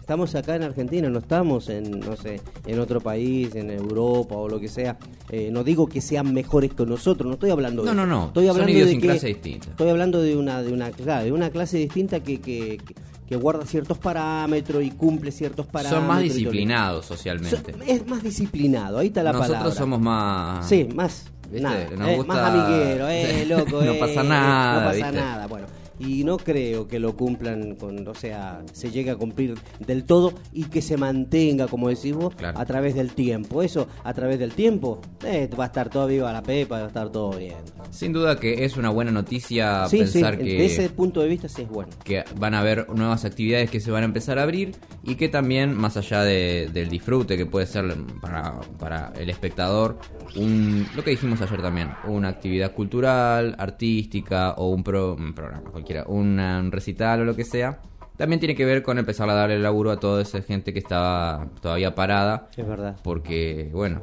Speaker 7: Estamos acá en Argentina, no estamos en, no sé, en otro país, en Europa o lo que sea. Eh, no digo que sean mejores que nosotros, no estoy hablando de
Speaker 6: No, no, no,
Speaker 7: Estoy
Speaker 6: son
Speaker 7: hablando de que
Speaker 6: idiosincrasias distintas.
Speaker 7: Estoy hablando de una de una, claro, de una clase distinta que, que, que- que guarda ciertos parámetros y cumple ciertos parámetros.
Speaker 6: Son más disciplinados
Speaker 7: So-
Speaker 6: socialmente.
Speaker 7: es más disciplinado, ahí está la
Speaker 6: Nosotros
Speaker 7: palabra.
Speaker 6: somos más...
Speaker 7: Sí, más. Nada,
Speaker 6: Nos
Speaker 7: eh,
Speaker 6: gusta-
Speaker 7: Más amiguero, eh, loco.
Speaker 6: No
Speaker 7: eh,
Speaker 6: pasa nada,
Speaker 7: No pasa
Speaker 6: ¿viste?
Speaker 7: nada, bueno. Y no creo que lo cumplan, con, o sea, se llegue a cumplir del todo y que se mantenga, como decís vos,
Speaker 6: Claro.
Speaker 7: a través del tiempo. Eso, a través del tiempo, eh, va a estar todo viva la pepa, va a estar todo bien.
Speaker 6: Sin duda que es una buena noticia
Speaker 7: sí, sí,
Speaker 6: pensar
Speaker 7: desde ese
Speaker 6: que,
Speaker 7: punto de vista sí es bueno.
Speaker 6: que van a haber nuevas actividades que se van a empezar a abrir y que también, más allá de- del disfrute que puede ser para, para el espectador, un, lo que dijimos ayer también, una actividad cultural, artística o un, pro- un programa cualquiera, una- un recital o lo que sea, también tiene que ver con empezar a darle laburo a toda esa gente que estaba todavía parada
Speaker 7: Es verdad.
Speaker 6: porque, bueno,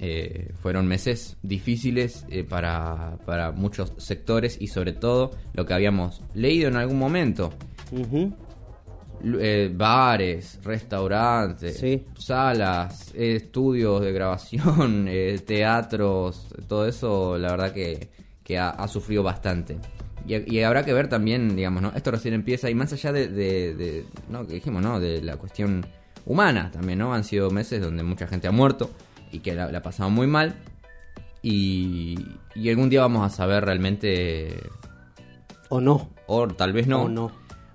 Speaker 6: eh, fueron meses difíciles eh, para, para muchos sectores y sobre todo lo que habíamos leído en algún momento. Eh, bares, restaurantes,
Speaker 7: Sí.
Speaker 6: salas, estudios de grabación, teatros, todo eso la verdad que, que ha, ha sufrido bastante. Y, y habrá que ver también, digamos, ¿no? Esto recién empieza y más allá de, de- de- ¿no? Que dijimos, ¿no? De la cuestión humana también, ¿no? Han sido meses donde mucha gente ha muerto y que la, la ha pasado muy mal. Y, y algún día vamos a saber realmente,
Speaker 7: O no.
Speaker 6: o tal vez no,
Speaker 7: O no.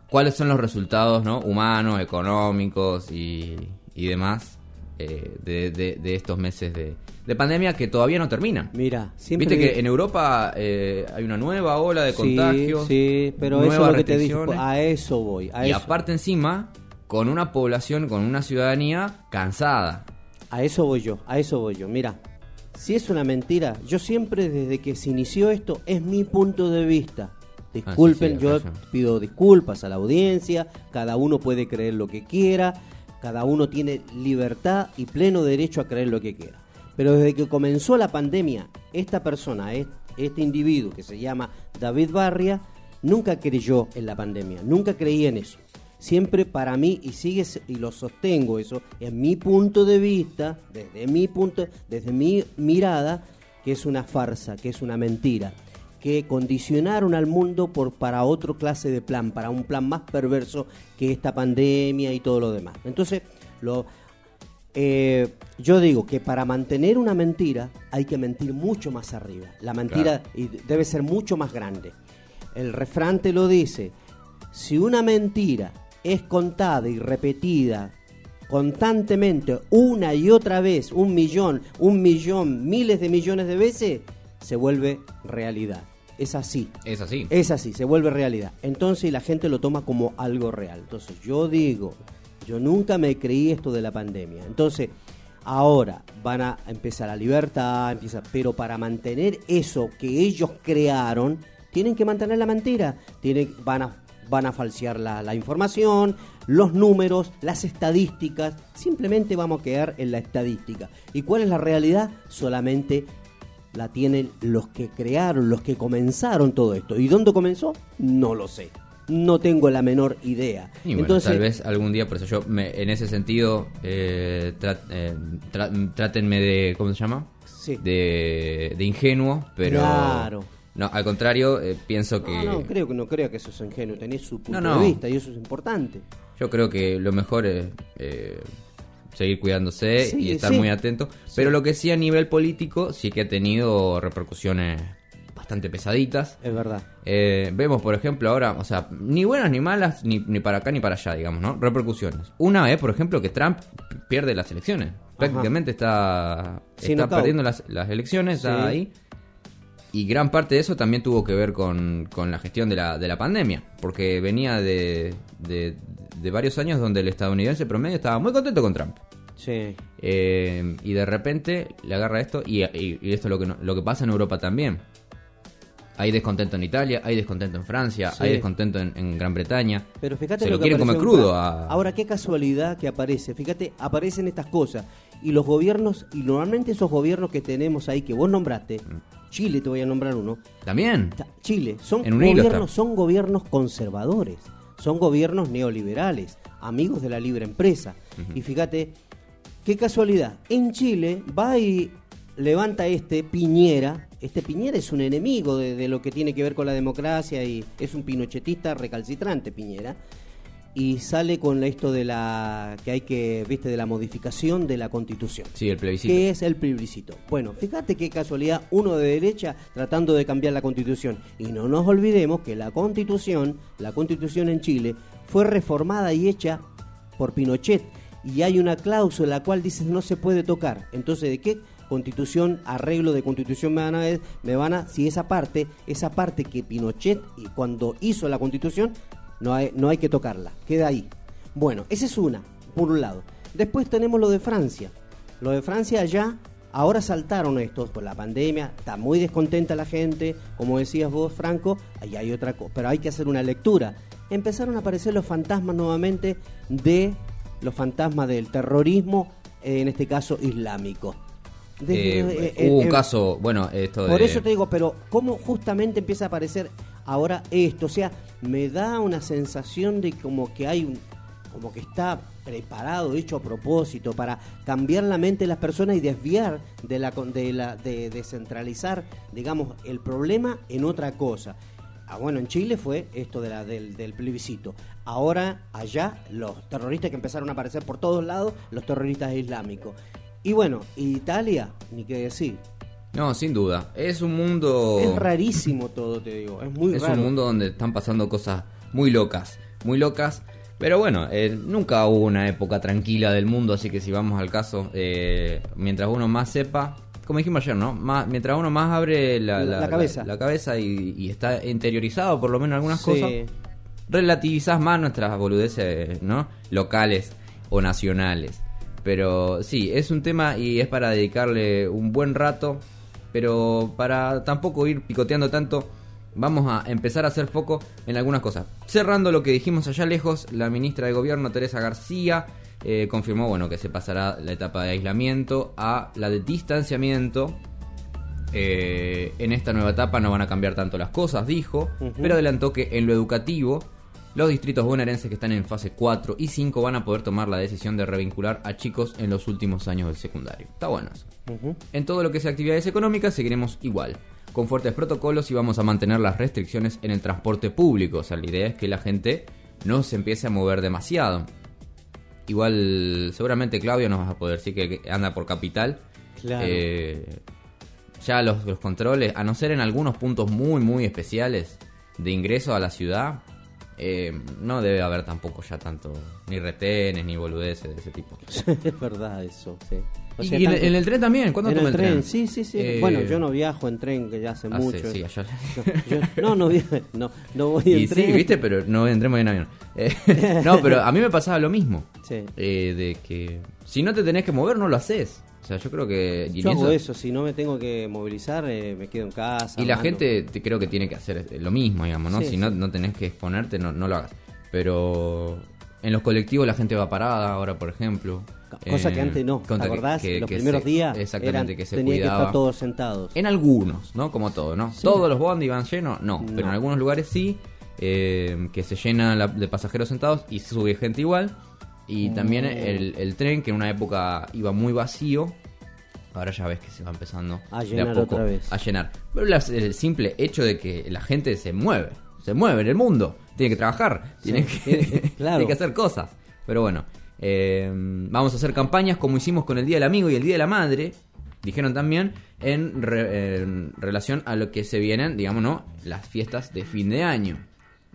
Speaker 6: cuáles son los resultados ¿no? humanos, económicos y, y demás eh, de, de- de estos meses de, de pandemia que todavía no terminan.
Speaker 7: Mira, siempre
Speaker 6: Viste que en Europa eh, hay una nueva ola de
Speaker 7: Sí,
Speaker 6: contagios.
Speaker 7: Sí, pero eso es lo que te digo, a eso voy. A
Speaker 6: y
Speaker 7: eso,
Speaker 6: aparte encima, con una población, con una ciudadanía cansada.
Speaker 7: a eso voy yo, a eso voy yo. Mira, si es una mentira, yo siempre desde que se inició esto es mi punto de vista. Disculpen,
Speaker 6: Ah, sí, sí,
Speaker 7: yo
Speaker 6: razón.
Speaker 7: pido disculpas a la audiencia, cada uno puede creer lo que quiera, cada uno tiene libertad y pleno derecho a creer lo que quiera. Pero desde que comenzó la pandemia, esta persona, es- este individuo que se llama David Barria, nunca creyó en la pandemia, nunca creí en eso. Siempre para mí, y sigue y lo sostengo eso, es mi punto de vista, desde mi punto, desde mi mirada, que es una farsa, que es una mentira, que condicionaron al mundo por para otro clase de plan, para un plan más perverso que esta pandemia y todo lo demás. Entonces, lo eh, yo digo que para mantener una mentira hay que mentir mucho más arriba. La mentira y debe ser mucho más grande. El refrán te lo dice. Si una mentira es contada y repetida constantemente una y otra vez, un millón, un millón, miles de millones de veces, se vuelve realidad. Es así.
Speaker 6: Es así.
Speaker 7: Es así, se vuelve realidad. Entonces la gente lo toma como algo real. Entonces yo digo, yo nunca me creí esto de la pandemia. Entonces, ahora van a empezar la libertad, empieza, pero para mantener eso que ellos crearon, tienen que mantener la mentira. Tienen, van a van a falsear la, la información, los números, las estadísticas. Simplemente vamos a quedar en la estadística. ¿Y cuál es la realidad? Solamente la tienen los que crearon, los que comenzaron todo esto. ¿Y dónde comenzó? No lo sé. No tengo la menor idea.
Speaker 6: Y bueno,
Speaker 7: Entonces,
Speaker 6: tal vez algún día, por eso yo me- en ese sentido, eh, tra- eh, tra- trátenme de, ¿cómo se llama?
Speaker 7: Sí.
Speaker 6: De, de ingenuo, pero...
Speaker 7: Claro.
Speaker 6: No, al contrario, eh, pienso que...
Speaker 7: no, no, creo que no creo que eso es ingenuo. Tenés su punto
Speaker 6: No, no.
Speaker 7: de vista y eso es importante.
Speaker 6: Yo creo que lo mejor es eh, seguir cuidándose
Speaker 7: Sí,
Speaker 6: y estar
Speaker 7: sí.
Speaker 6: muy atento. Pero lo que sí a nivel político sí que ha tenido repercusiones bastante pesaditas.
Speaker 7: Es verdad.
Speaker 6: Eh, vemos, por ejemplo, ahora, o sea, ni buenas ni malas, ni, ni para acá ni para allá, digamos, ¿no? Repercusiones. Una es, por ejemplo, que Trump pierde las elecciones. Prácticamente está,
Speaker 7: Sí,
Speaker 6: está perdiendo las, las elecciones, está ahí. Y gran parte de eso también tuvo que ver con, con la gestión de la, de la pandemia, porque venía de, de, de varios años donde el estadounidense promedio estaba muy contento con Trump.
Speaker 7: Sí.
Speaker 6: Eh, y de repente le agarra esto, y, y- y esto es lo que, lo que pasa en Europa también. Hay descontento en Italia, hay descontento en Francia,
Speaker 7: Sí.
Speaker 6: hay descontento en, en Gran Bretaña.
Speaker 7: Pero fíjate
Speaker 6: Se
Speaker 7: lo,
Speaker 6: lo
Speaker 7: que
Speaker 6: quieren comer crudo a-
Speaker 7: Ahora, qué casualidad que aparece. Fíjate, aparecen estas cosas. Y los gobiernos, y normalmente esos gobiernos que tenemos ahí, que vos nombraste, Chile te voy a nombrar uno,
Speaker 6: También.
Speaker 7: Ta- Chile, son
Speaker 6: En un hilo
Speaker 7: gobiernos, son gobiernos conservadores, son gobiernos neoliberales, amigos de la libre empresa. Y fíjate, qué casualidad, en Chile va y levanta este Piñera, este Piñera es un enemigo de, de lo que tiene que ver con la democracia y es un pinochetista recalcitrante Piñera. Y sale con esto de la que hay que, viste, de la modificación de la constitución.
Speaker 6: Sí, el plebiscito.
Speaker 7: ¿Qué es el plebiscito? Bueno, fíjate qué casualidad, uno de derecha tratando de cambiar la constitución. Y no nos olvidemos que la constitución, la constitución en Chile, fue reformada y hecha por Pinochet. Y hay una cláusula la cual dice no se puede tocar. Entonces, ¿de qué constitución, arreglo de constitución me van a, me van a si esa parte, esa parte que Pinochet cuando hizo la constitución, no hay, no hay que tocarla, queda ahí. Bueno, esa es una, por un lado. Después tenemos lo de Francia. Lo de Francia allá, ahora saltaron estos por la pandemia, está muy descontenta la gente, como decías vos, Franco, ahí hay otra cosa, pero hay que hacer una lectura. Empezaron a aparecer los fantasmas nuevamente de los fantasmas del terrorismo, en este caso islámico. De-
Speaker 6: Eh,
Speaker 7: eh,
Speaker 6: hubo
Speaker 7: eh,
Speaker 6: un caso, bueno, esto
Speaker 7: por
Speaker 6: de...
Speaker 7: eso te digo, pero ¿cómo justamente empieza a aparecer ahora esto? O sea, me da una sensación de como que hay un, como que está preparado, hecho a propósito para cambiar la mente de las personas y desviar de la de la de descentralizar, digamos, el problema en otra cosa. Ah, bueno, en Chile fue esto de la, del, del plebiscito. Ahora, allá, los terroristas que empezaron a aparecer por todos lados, los terroristas islámicos. Y bueno, Italia, ni qué decir.
Speaker 6: No, sin duda. Es un mundo...
Speaker 7: Es rarísimo todo, te digo. Es muy
Speaker 6: es
Speaker 7: raro.
Speaker 6: un mundo donde están pasando cosas muy locas. Muy locas. Pero bueno, eh, nunca hubo una época tranquila del mundo, así que si vamos al caso, eh, mientras uno más sepa, como dijimos ayer, ¿no? Más, mientras uno más abre la,
Speaker 7: La- la cabeza.
Speaker 6: la cabeza y, y está interiorizado por lo menos en algunas
Speaker 7: Sí.
Speaker 6: cosas, relativizás más nuestras boludeces, ¿no? Locales o nacionales. Pero sí, es un tema y es para dedicarle un buen rato, pero para tampoco ir picoteando tanto, vamos a empezar a hacer foco en algunas cosas. Cerrando lo que dijimos allá lejos, la ministra de Gobierno, Teresa García, eh, confirmó bueno, que se pasará la etapa de aislamiento a la de distanciamiento. Eh, en esta nueva etapa no van a cambiar tanto las cosas, dijo, pero adelantó que en lo educativo los distritos bonaerenses que están en fase 4 y 5 van a poder tomar la decisión de revincular a chicos en los últimos años del secundario. Está bueno eso. En todo lo que sea actividades económicas seguiremos igual, con fuertes protocolos y vamos a mantener las restricciones en el transporte público. O sea, la idea es que la gente no se empiece a mover demasiado. Igual, seguramente Claudio nos vas a poder decir que que anda por capital.
Speaker 7: Claro.
Speaker 6: Eh, ya los, los controles, a no ser en algunos puntos muy, muy especiales de ingreso a la ciudad, eh, no debe haber tampoco ya tanto, ni retenes, ni boludeces de ese tipo.
Speaker 7: es verdad eso, sí. O
Speaker 6: Y en, el tren también, ¿cuándo
Speaker 7: en
Speaker 6: toma
Speaker 7: el
Speaker 6: el
Speaker 7: tren,
Speaker 6: tren?
Speaker 7: sí, sí, sí.
Speaker 6: Eh,
Speaker 7: bueno, yo no viajo en tren que ya hace mucho.
Speaker 6: sí, allá-
Speaker 7: No, yo- no, no, no, no voy en
Speaker 6: Y sí,
Speaker 7: tren.
Speaker 6: viste, pero no entremos en avión. Eh, no, pero a mí me pasaba lo mismo.
Speaker 7: Sí.
Speaker 6: De que si no te tenés que mover, no lo haces. O sea, yo creo que... y
Speaker 7: Yo hago
Speaker 6: eso-
Speaker 7: si no me tengo que movilizar, eh, me quedo en casa.
Speaker 6: Y la gente te- creo que tiene que hacer lo mismo, digamos, ¿no?
Speaker 7: Sí,
Speaker 6: si
Speaker 7: sí.
Speaker 6: no, no tenés que exponerte, no, no lo hagas. Pero en los colectivos la gente va parada ahora, por ejemplo.
Speaker 7: Cosa
Speaker 6: Eh,
Speaker 7: que antes no, ¿te
Speaker 6: que-
Speaker 7: acordás?
Speaker 6: que-
Speaker 7: Los
Speaker 6: que
Speaker 7: primeros
Speaker 6: se-
Speaker 7: días
Speaker 6: Exactamente,
Speaker 7: eran-
Speaker 6: que se
Speaker 7: tenía que
Speaker 6: cuidaba.
Speaker 7: estar todos sentados.
Speaker 6: En algunos, ¿no? Como todo, ¿no?
Speaker 7: Sí.
Speaker 6: Todos los bondi iban llenos, no. Pero en
Speaker 7: No.
Speaker 6: algunos lugares sí, eh, que se llena la- de pasajeros sentados y sube gente igual. Y
Speaker 7: Mm.
Speaker 6: también el, el tren, que en una época iba muy vacío, ahora ya ves que se va empezando
Speaker 7: A
Speaker 6: de
Speaker 7: llenar
Speaker 6: poco
Speaker 7: otra vez.
Speaker 6: A llenar. Pero la- el simple hecho de que la gente se mueve, se mueve en el mundo, tiene que trabajar, tiene, que,
Speaker 7: claro.
Speaker 6: tiene que hacer cosas. Pero bueno, eh, vamos a hacer campañas como hicimos con el Día del Amigo y el Día de la Madre, dijeron también, en, re- en relación a lo que se vienen, digamos, ¿no? Las fiestas de fin de año.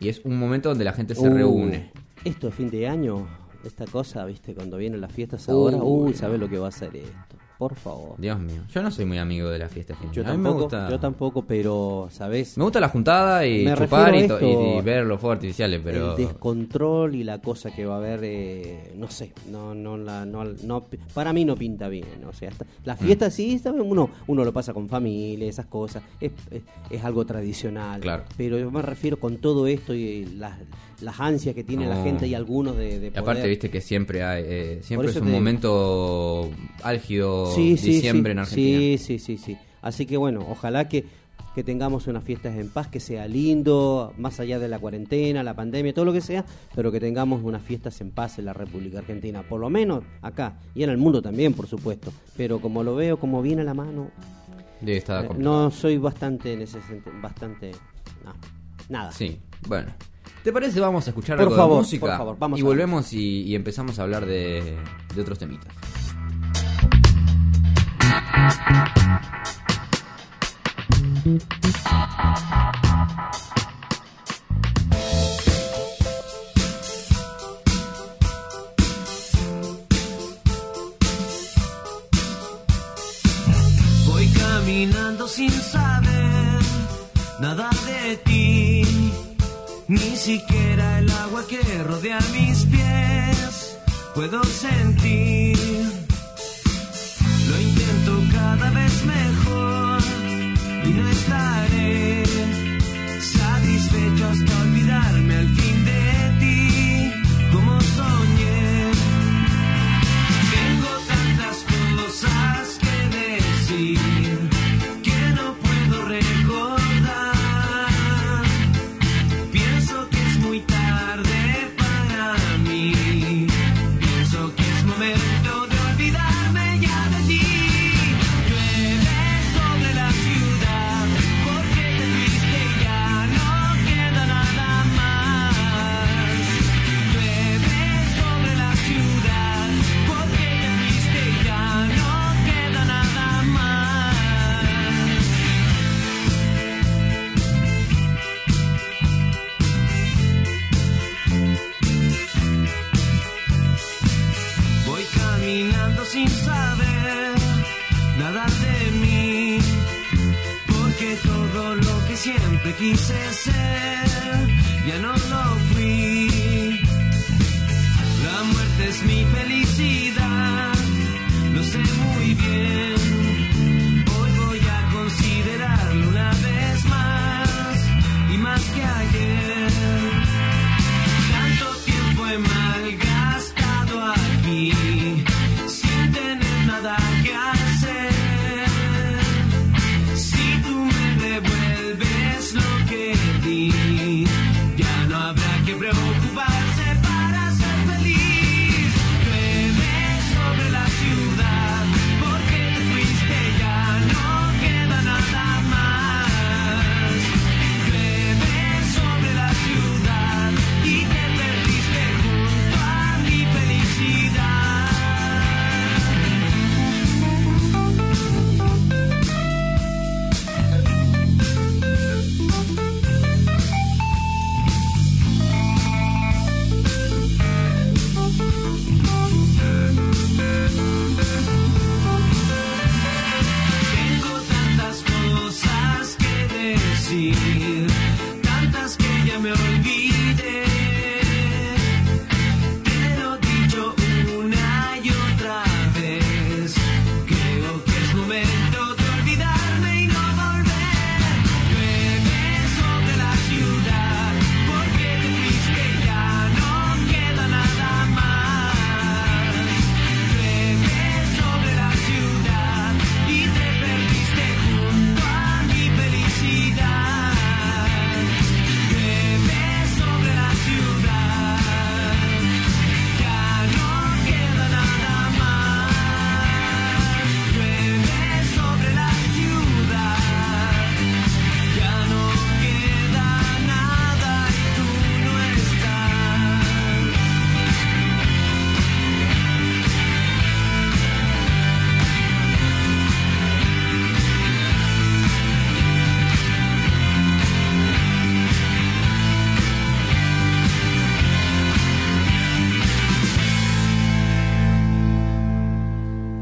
Speaker 6: Y es un momento donde la gente se
Speaker 7: Uh,
Speaker 6: reúne.
Speaker 7: Esto es fin de año, esta cosa, viste, cuando vienen las fiestas ahora, uy. ¿sabes lo que va a ser esto? Por favor.
Speaker 6: Dios mío, yo no soy muy amigo de la fiesta de fin de
Speaker 7: Yo
Speaker 6: año. Me
Speaker 7: tampoco,
Speaker 6: gusta-
Speaker 7: yo tampoco, pero, ¿sabes?
Speaker 6: Me gusta la juntada y
Speaker 7: Me
Speaker 6: chupar y, ver los fuegos artificiales, pero...
Speaker 7: El descontrol y la cosa que va a haber, eh, no sé, no, no, la, no, no, para mí no pinta bien. O sea, hasta- la
Speaker 6: Mm.
Speaker 7: fiesta sí, ¿sabes? uno, uno lo pasa con familia, esas cosas, es, es, es algo tradicional.
Speaker 6: Claro.
Speaker 7: Pero yo me refiero con todo esto y las, las ansias que tiene la
Speaker 6: No.
Speaker 7: gente y algunos de, de
Speaker 6: Y aparte,
Speaker 7: poder-
Speaker 6: viste que siempre hay, eh, siempre es un
Speaker 7: te
Speaker 6: momento álgido
Speaker 7: Sí, sí,
Speaker 6: diciembre
Speaker 7: sí.
Speaker 6: en Argentina.
Speaker 7: Sí, sí, sí, sí. Así que bueno, ojalá que, que tengamos unas fiestas en paz, que sea lindo, más allá de la cuarentena, la pandemia, todo lo que sea, pero que tengamos unas fiestas en paz en la República Argentina, por lo menos acá y en el mundo también, por supuesto. Pero como lo veo, como viene a la mano,
Speaker 6: Debe estar
Speaker 7: eh, no soy bastante en ese sentido, bastante, no, nada.
Speaker 6: Sí, bueno. ¿Te parece? Vamos a escuchar
Speaker 7: Por
Speaker 6: algo
Speaker 7: favor,
Speaker 6: de música.
Speaker 7: por favor, vamos
Speaker 6: y volvemos y, y empezamos a hablar de, de otros temitas.
Speaker 10: Siquiera el agua que rodea mis pies puedo sentir. Vez mejor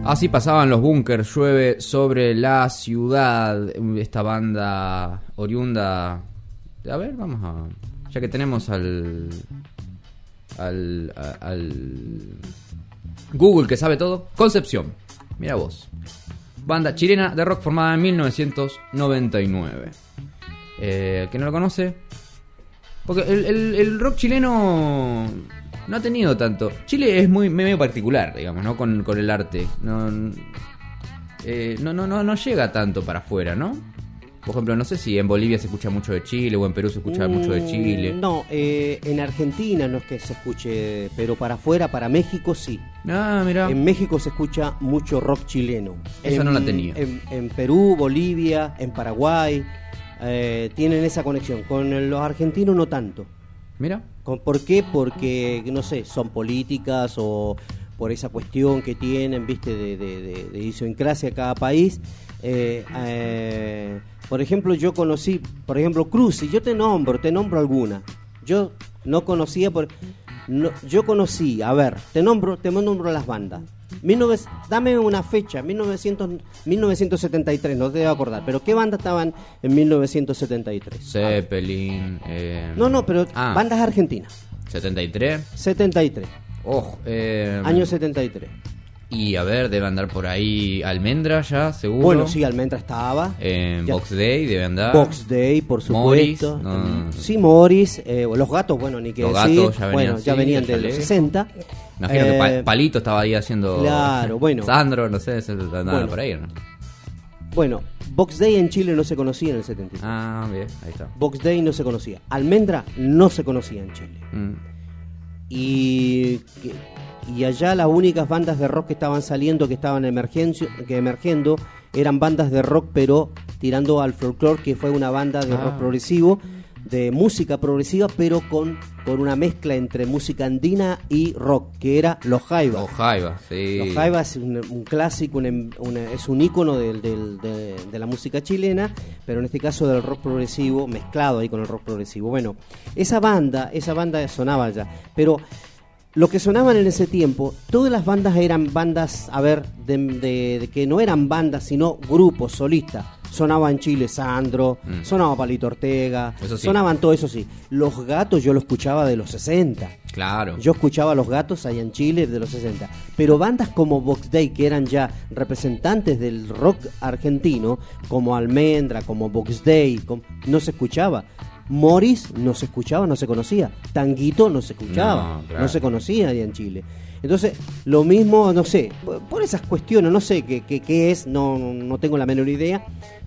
Speaker 6: Así pasaban los bunkers, llueve sobre la ciudad. Esta banda oriunda. A ver, vamos a. Ya que tenemos al. Al. al Google que sabe todo. Concepción. Mira vos. Banda chilena de rock formada en 1999. Eh, ¿Que no lo conoce? Porque el rock chileno no ha tenido tanto. Chile es muy medio particular, digamos, ¿no? Con, con el arte. No, eh, no, no, no, no llega tanto para afuera, ¿no? Por ejemplo, no sé si en Bolivia se escucha mucho de Chile o en Perú se escucha mucho de
Speaker 7: Mm,
Speaker 6: Chile.
Speaker 7: No, eh, en Argentina no es que se escuche, pero para afuera, para México sí.
Speaker 6: Ah, mira.
Speaker 7: En México se escucha mucho rock chileno.
Speaker 6: Esa
Speaker 7: En-
Speaker 6: no la tenía.
Speaker 7: En, en Perú, Bolivia, en Paraguay, eh, tienen esa conexión. Con los argentinos no tanto.
Speaker 6: Mira.
Speaker 7: ¿Por qué? Porque, no sé, son políticas o por esa cuestión que tienen, viste, de, de, de- de cada país. Eh, eh, por ejemplo, yo conocí, por ejemplo, Cruz, y yo te nombro, te nombro alguna. Yo no conocía, por, no, yo conocí, a ver, te nombro, te nombro las bandas. 19 dame una fecha, 1900, 1973, no te debo acordar, pero ¿qué bandas estaban en 1973?
Speaker 6: Zeppelin. eh,
Speaker 7: No, no, pero
Speaker 6: ah,
Speaker 7: bandas argentinas.
Speaker 6: 73.
Speaker 7: 73.
Speaker 6: Ojo. eh,
Speaker 7: Año 73.
Speaker 6: Y a ver, debe andar por ahí Almendra ya, seguro.
Speaker 7: Bueno, sí, Almendra estaba.
Speaker 6: En
Speaker 7: Ya.
Speaker 6: Box Day debe andar.
Speaker 7: Box Day, por
Speaker 6: Morris,
Speaker 7: supuesto.
Speaker 6: no.
Speaker 7: Sí, Morris. eh, los gatos, bueno, ni que
Speaker 6: Los
Speaker 7: decir.
Speaker 6: gatos ya venían
Speaker 7: bueno, ya venían de los
Speaker 6: leí.
Speaker 7: 60.
Speaker 6: Imagino que Pa-
Speaker 7: Eh,
Speaker 6: Palito estaba ahí haciendo.
Speaker 7: Claro, bueno.
Speaker 6: Sandro, no sé, se andaba
Speaker 7: Bueno.
Speaker 6: por ahí, ¿no?
Speaker 7: Bueno, Box Day en Chile no se conocía en el 73.
Speaker 6: Ah, bien, ahí está.
Speaker 7: Box Day no se conocía. Almendra no se conocía en Chile.
Speaker 6: Mm.
Speaker 7: Y, y allá las únicas bandas de rock que estaban saliendo, que estaban que emergiendo, eran bandas de rock, pero tirando al folclore, que fue una banda de
Speaker 6: Ah.
Speaker 7: rock progresivo, de música progresiva, pero con, con una mezcla entre música andina y rock, que era Los Jaivas.
Speaker 6: Los Jaivas, sí.
Speaker 7: Los Jaivas es un, un clásico, un em- una- es un ícono del- del- de, de la música chilena, pero en este caso del rock progresivo, mezclado ahí con el rock progresivo. Bueno, esa banda, esa banda sonaba ya, pero lo que sonaban en ese tiempo, todas las bandas eran bandas, a ver, de, de- de que no eran bandas, sino grupos solistas. sonaba en Chile Sandro,
Speaker 6: Mm.
Speaker 7: sonaba Palito Ortega,
Speaker 6: Eso sí.
Speaker 7: sonaban todo eso sí. Los gatos yo lo escuchaba de los 60.
Speaker 6: Claro.
Speaker 7: Yo escuchaba a los gatos allá en Chile de los 60. Pero bandas como Box Day, que eran ya representantes del rock argentino, como Almendra, como Box Day, no se escuchaba. Morris no se escuchaba, no se conocía. Tanguito no se escuchaba,
Speaker 6: No,
Speaker 7: se conocía allá en Chile. Entonces, lo mismo, no sé, por- por esas cuestiones, no sé qué, qué, qué es, no, no tengo la menor idea.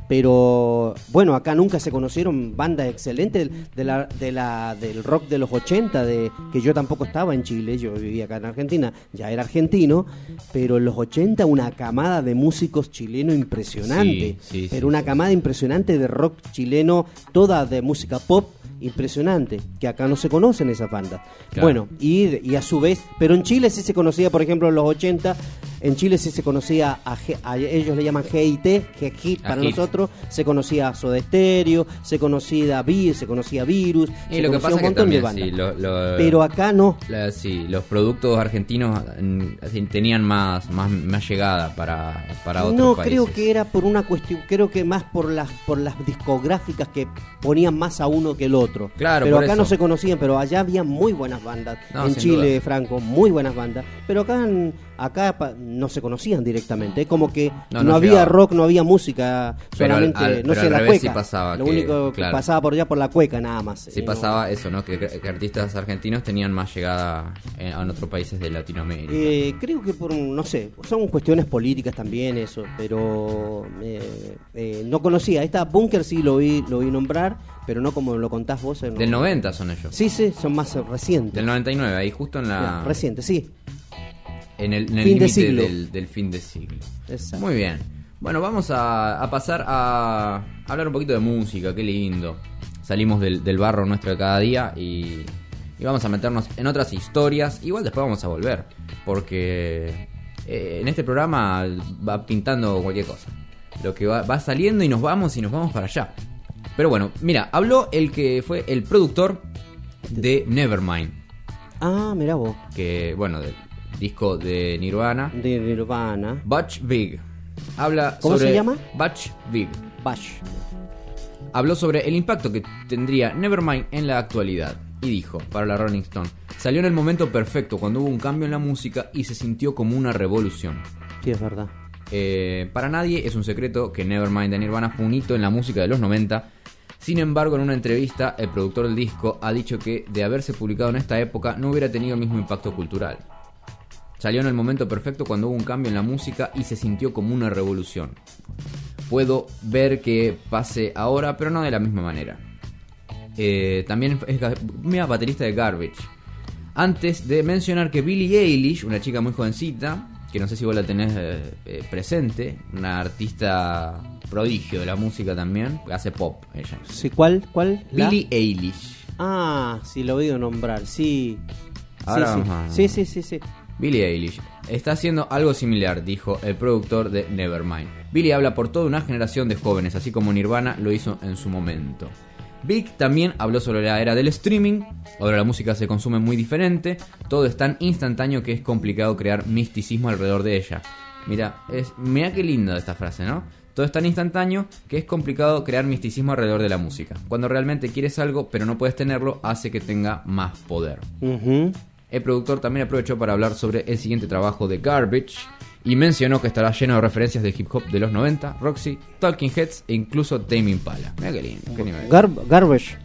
Speaker 7: Pero bueno, acá nunca se conocieron bandas excelentes de la, de la, del rock de los 80, de, que yo tampoco estaba en Chile, yo vivía acá en Argentina, ya era argentino, pero en los 80 una camada de músicos chilenos impresionante,
Speaker 6: Sí, sí,
Speaker 7: pero
Speaker 6: sí,
Speaker 7: una camada impresionante de rock chileno, toda de música pop impresionante, que acá no se conocen esas bandas.
Speaker 6: Claro.
Speaker 7: Bueno, y, y a su vez, pero en Chile sí se conocía, por ejemplo, en los 80, en Chile sí se conocía a, ellos le llaman GIT, que hit para nosotros, se conocía a Soda Stereo, se conocía Vir, se conocía Virus,
Speaker 6: Y
Speaker 7: se
Speaker 6: lo que pasa
Speaker 7: un
Speaker 6: que
Speaker 7: montón de
Speaker 6: también,
Speaker 7: bandas.
Speaker 6: sí, lo- lo-
Speaker 7: Pero acá no.
Speaker 6: la- sí, los productos argentinos tenían más, más, más llegada para, para otros
Speaker 7: No,
Speaker 6: países.
Speaker 7: creo que era por una cuestión, creo que más por las por las discográficas que ponían más a uno que el otro.
Speaker 6: Claro,
Speaker 7: pero acá
Speaker 6: eso.
Speaker 7: no se conocían, pero allá había muy buenas bandas.
Speaker 6: No,
Speaker 7: en Chile,
Speaker 6: duda.
Speaker 7: Franco, muy buenas bandas. Pero acá en- acá no se conocían directamente. Es como que
Speaker 6: No,
Speaker 7: no,
Speaker 6: no
Speaker 7: había
Speaker 6: llegaba.
Speaker 7: rock, no había música,
Speaker 6: Pero
Speaker 7: solamente,
Speaker 6: al-
Speaker 7: no
Speaker 6: pero
Speaker 7: sé,
Speaker 6: al
Speaker 7: la
Speaker 6: revés sí
Speaker 7: cueca.
Speaker 6: pasaba
Speaker 7: Lo
Speaker 6: que-
Speaker 7: único que
Speaker 6: claro.
Speaker 7: pasaba por allá por la cueca nada más.
Speaker 6: Sí
Speaker 7: Eh, no-
Speaker 6: pasaba eso, ¿no? Que, que artistas argentinos tenían más llegada en, en otros países de Latinoamérica.
Speaker 7: Eh, creo que por, no sé, son cuestiones políticas también eso, pero eh, eh, no conocía. Esta Bunker sí lo vi, lo vi nombrar, pero no como lo contás vos. eh, no.
Speaker 6: Del 90 son ellos.
Speaker 7: Sí, sí, son más eh, recientes.
Speaker 6: Del 99, ahí justo en la...
Speaker 7: Recientes, sí.
Speaker 6: En el, en el
Speaker 7: Fin de siglo.
Speaker 6: del, del fin de siglo.
Speaker 7: Exacto.
Speaker 6: Muy bien. Bueno, vamos a, a pasar a hablar un poquito de música, qué lindo. Salimos del, del barro nuestro de cada día y, y vamos a meternos en otras historias. Igual después vamos a volver, porque eh, en este programa va pintando cualquier cosa. Lo que va, va saliendo y nos vamos y nos vamos para allá. Pero bueno, mira, habló el que fue el productor de Nevermind,
Speaker 7: Ah, mirá vos,
Speaker 6: que bueno, del disco de Nirvana.
Speaker 7: de Nirvana.
Speaker 6: Butch Vig. Habla
Speaker 7: ¿Cómo
Speaker 6: sobre
Speaker 7: se llama?
Speaker 6: Butch Vig.
Speaker 7: Bash.
Speaker 6: Habló sobre el impacto que tendría Nevermind en la actualidad. Y dijo, para la Rolling Stone, salió en el momento perfecto cuando hubo un cambio en la música y se sintió como una revolución.
Speaker 7: Sí, es verdad.
Speaker 6: Eh, para nadie es un secreto que Nevermind de Nirvana fue un hito en la música de los 90. Sin embargo, en una entrevista, el productor del disco ha dicho que de haberse publicado en esta época no hubiera tenido el mismo impacto cultural. Salió en el momento perfecto cuando hubo un cambio en la música y se sintió como una revolución. Puedo ver que pase ahora, pero no de la misma manera. Eh, también es mira, baterista de Garbage. Antes de mencionar que Billie Eilish, una chica muy jovencita, que no sé si vos la tenés eh, eh, presente, una artista prodigio de la música también, hace pop ella.
Speaker 7: Sí, ¿cuál? ¿Cuál? ¿La?
Speaker 6: Billie Eilish.
Speaker 7: Ah, sí, lo he oído nombrar, sí.
Speaker 6: Ahora
Speaker 7: sí, sí.
Speaker 6: vamos a-
Speaker 7: sí, sí, sí, sí.
Speaker 6: Billie Eilish está haciendo algo similar, dijo el productor de Nevermind. Billie habla por toda una generación de jóvenes, así como Nirvana lo hizo en su momento. Big también habló sobre la era del streaming, ahora la música se consume muy diferente, todo es tan instantáneo que es complicado crear misticismo alrededor de ella. Mira, es, mira qué linda esta frase, ¿no? Todo es tan instantáneo que es complicado crear misticismo alrededor de la música. Cuando realmente quieres algo pero no puedes tenerlo, hace que tenga más poder. El productor también aprovechó para hablar sobre el siguiente trabajo de Garbage y mencionó que estará lleno de referencias de hip hop de los 90, Roxy, Talking Heads e incluso Tame Impala. Mira qué lindo, qué nivel.
Speaker 7: Gar- Garbage.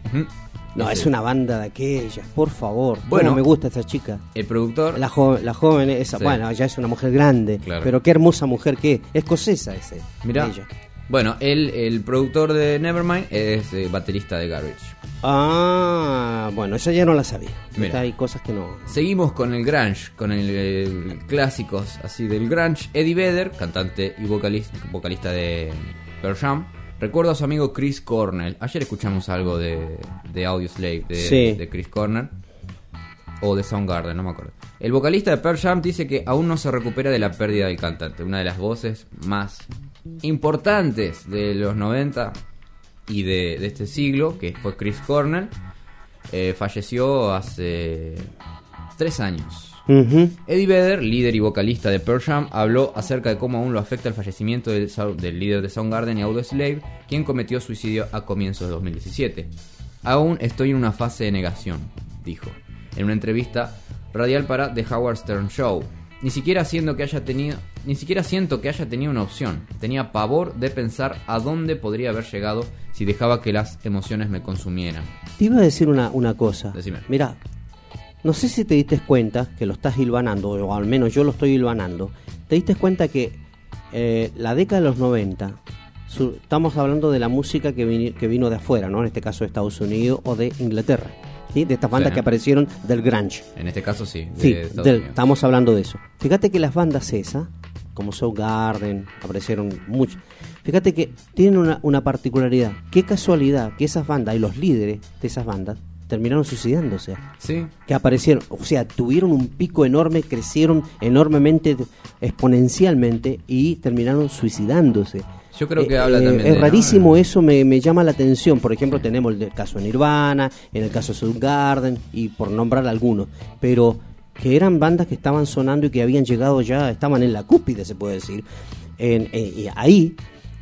Speaker 7: No, es una banda de aquellas, por favor.
Speaker 6: Bueno.
Speaker 7: Me gusta esa chica.
Speaker 6: El productor
Speaker 7: La, jo- la joven, esa,
Speaker 6: Sí.
Speaker 7: bueno, ya es una mujer grande,
Speaker 6: Claro.
Speaker 7: pero qué hermosa mujer que es. Escocesa ese.
Speaker 6: Mirá.
Speaker 7: ella.
Speaker 6: Bueno, él, el productor de Nevermind es eh, baterista de Garbage.
Speaker 7: Ah, bueno, esa ya no la sabía.
Speaker 6: Mira.
Speaker 7: Hay cosas que no.
Speaker 6: Seguimos con el grunge, con el, eh, clásicos así del grunge. Eddie Vedder, cantante y vocalista, vocalista de Pearl Jam, recuerda a su amigo Chris Cornell. Ayer escuchamos algo de, de Audioslave de,
Speaker 7: Sí.
Speaker 6: de Chris Cornell o de Soundgarden, no me acuerdo. El vocalista de Pearl Jam dice que aún no se recupera de la pérdida del cantante, una de las voces más importantes de los 90 y de, de este siglo, que fue Chris Cornell. Eh, falleció hace tres años. Eddie Vedder, líder y vocalista de Pearl Jam, habló acerca de cómo aún lo afecta el fallecimiento del líder de Soundgarden y Audioslave, quien cometió suicidio a comienzos de 2017. Aún estoy en una fase de negación, dijo, en una entrevista radial para The Howard Stern Show. Ni siquiera siento que haya tenido, ni siquiera siento que haya tenido una opción. Tenía pavor de pensar a dónde podría haber llegado si dejaba que las emociones me consumieran.
Speaker 7: Te iba a decir una, una cosa.
Speaker 6: Decime.
Speaker 7: Mira, no sé si te diste cuenta que lo estás hilvanando, o al menos yo lo estoy hilvanando. Te diste cuenta que eh, la década de los 90, su- estamos hablando de la música que, vini- que vino de afuera, ¿no? En este caso de Estados Unidos o de Inglaterra. ¿Sí? De estas bandas
Speaker 6: Sí.
Speaker 7: que aparecieron del grunge.
Speaker 6: En este caso sí, de
Speaker 7: Sí, del- estamos hablando de eso. Fíjate que las bandas esas, como Soundgarden, aparecieron muchas. Fíjate que tienen una, una particularidad. Qué casualidad que esas bandas y los líderes de esas bandas terminaron suicidándose.
Speaker 6: Sí,
Speaker 7: Que aparecieron, o sea, tuvieron un pico enorme, crecieron enormemente, exponencialmente y terminaron suicidándose.
Speaker 6: Yo creo que habla también
Speaker 7: Es
Speaker 6: de-
Speaker 7: rarísimo eso, me, me llama la atención. Por ejemplo, tenemos el caso de Nirvana, en el caso de Soundgarden, y por nombrar algunos. Pero que eran bandas que estaban sonando y que habían llegado ya, estaban en la cúspide, se puede decir. En- en- y ahí,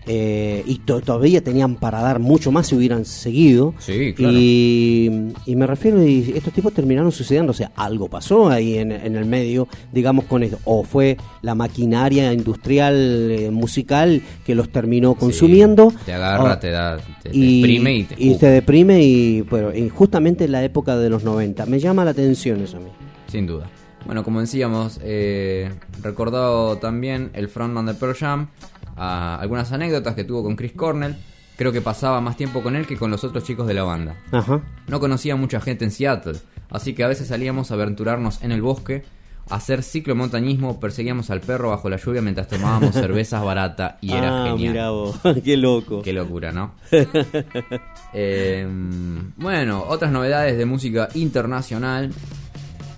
Speaker 7: eh, y to- todavía tenían para dar mucho más si hubieran seguido.
Speaker 6: Sí, claro.
Speaker 7: Y, y me refiero, y estos tipos terminaron sucediendo, o sea, algo pasó ahí en, en el medio, digamos, con esto. O fue la maquinaria industrial eh, musical que los terminó consumiendo.
Speaker 6: te agarra,
Speaker 7: o-
Speaker 6: te da, te, te
Speaker 7: y,
Speaker 6: deprime y te
Speaker 7: y te deprime y, bueno, y justamente en la época de los 90. Me llama la atención eso a mí.
Speaker 6: Sin duda. Bueno, como decíamos, eh, recordado también el frontman de Pearl Jam, a algunas anécdotas que tuvo con Chris Cornell. Creo que pasaba más tiempo con él que con los otros chicos de la banda.
Speaker 7: Ajá.
Speaker 6: No conocía mucha gente en Seattle, así que a veces salíamos a aventurarnos en el bosque, a hacer ciclomontañismo, perseguíamos al perro bajo la lluvia mientras tomábamos cervezas barata y era
Speaker 7: ah,
Speaker 6: genial.
Speaker 7: mirá vos, qué loco.
Speaker 6: Qué locura, ¿no? Eh, bueno, otras novedades de música internacional.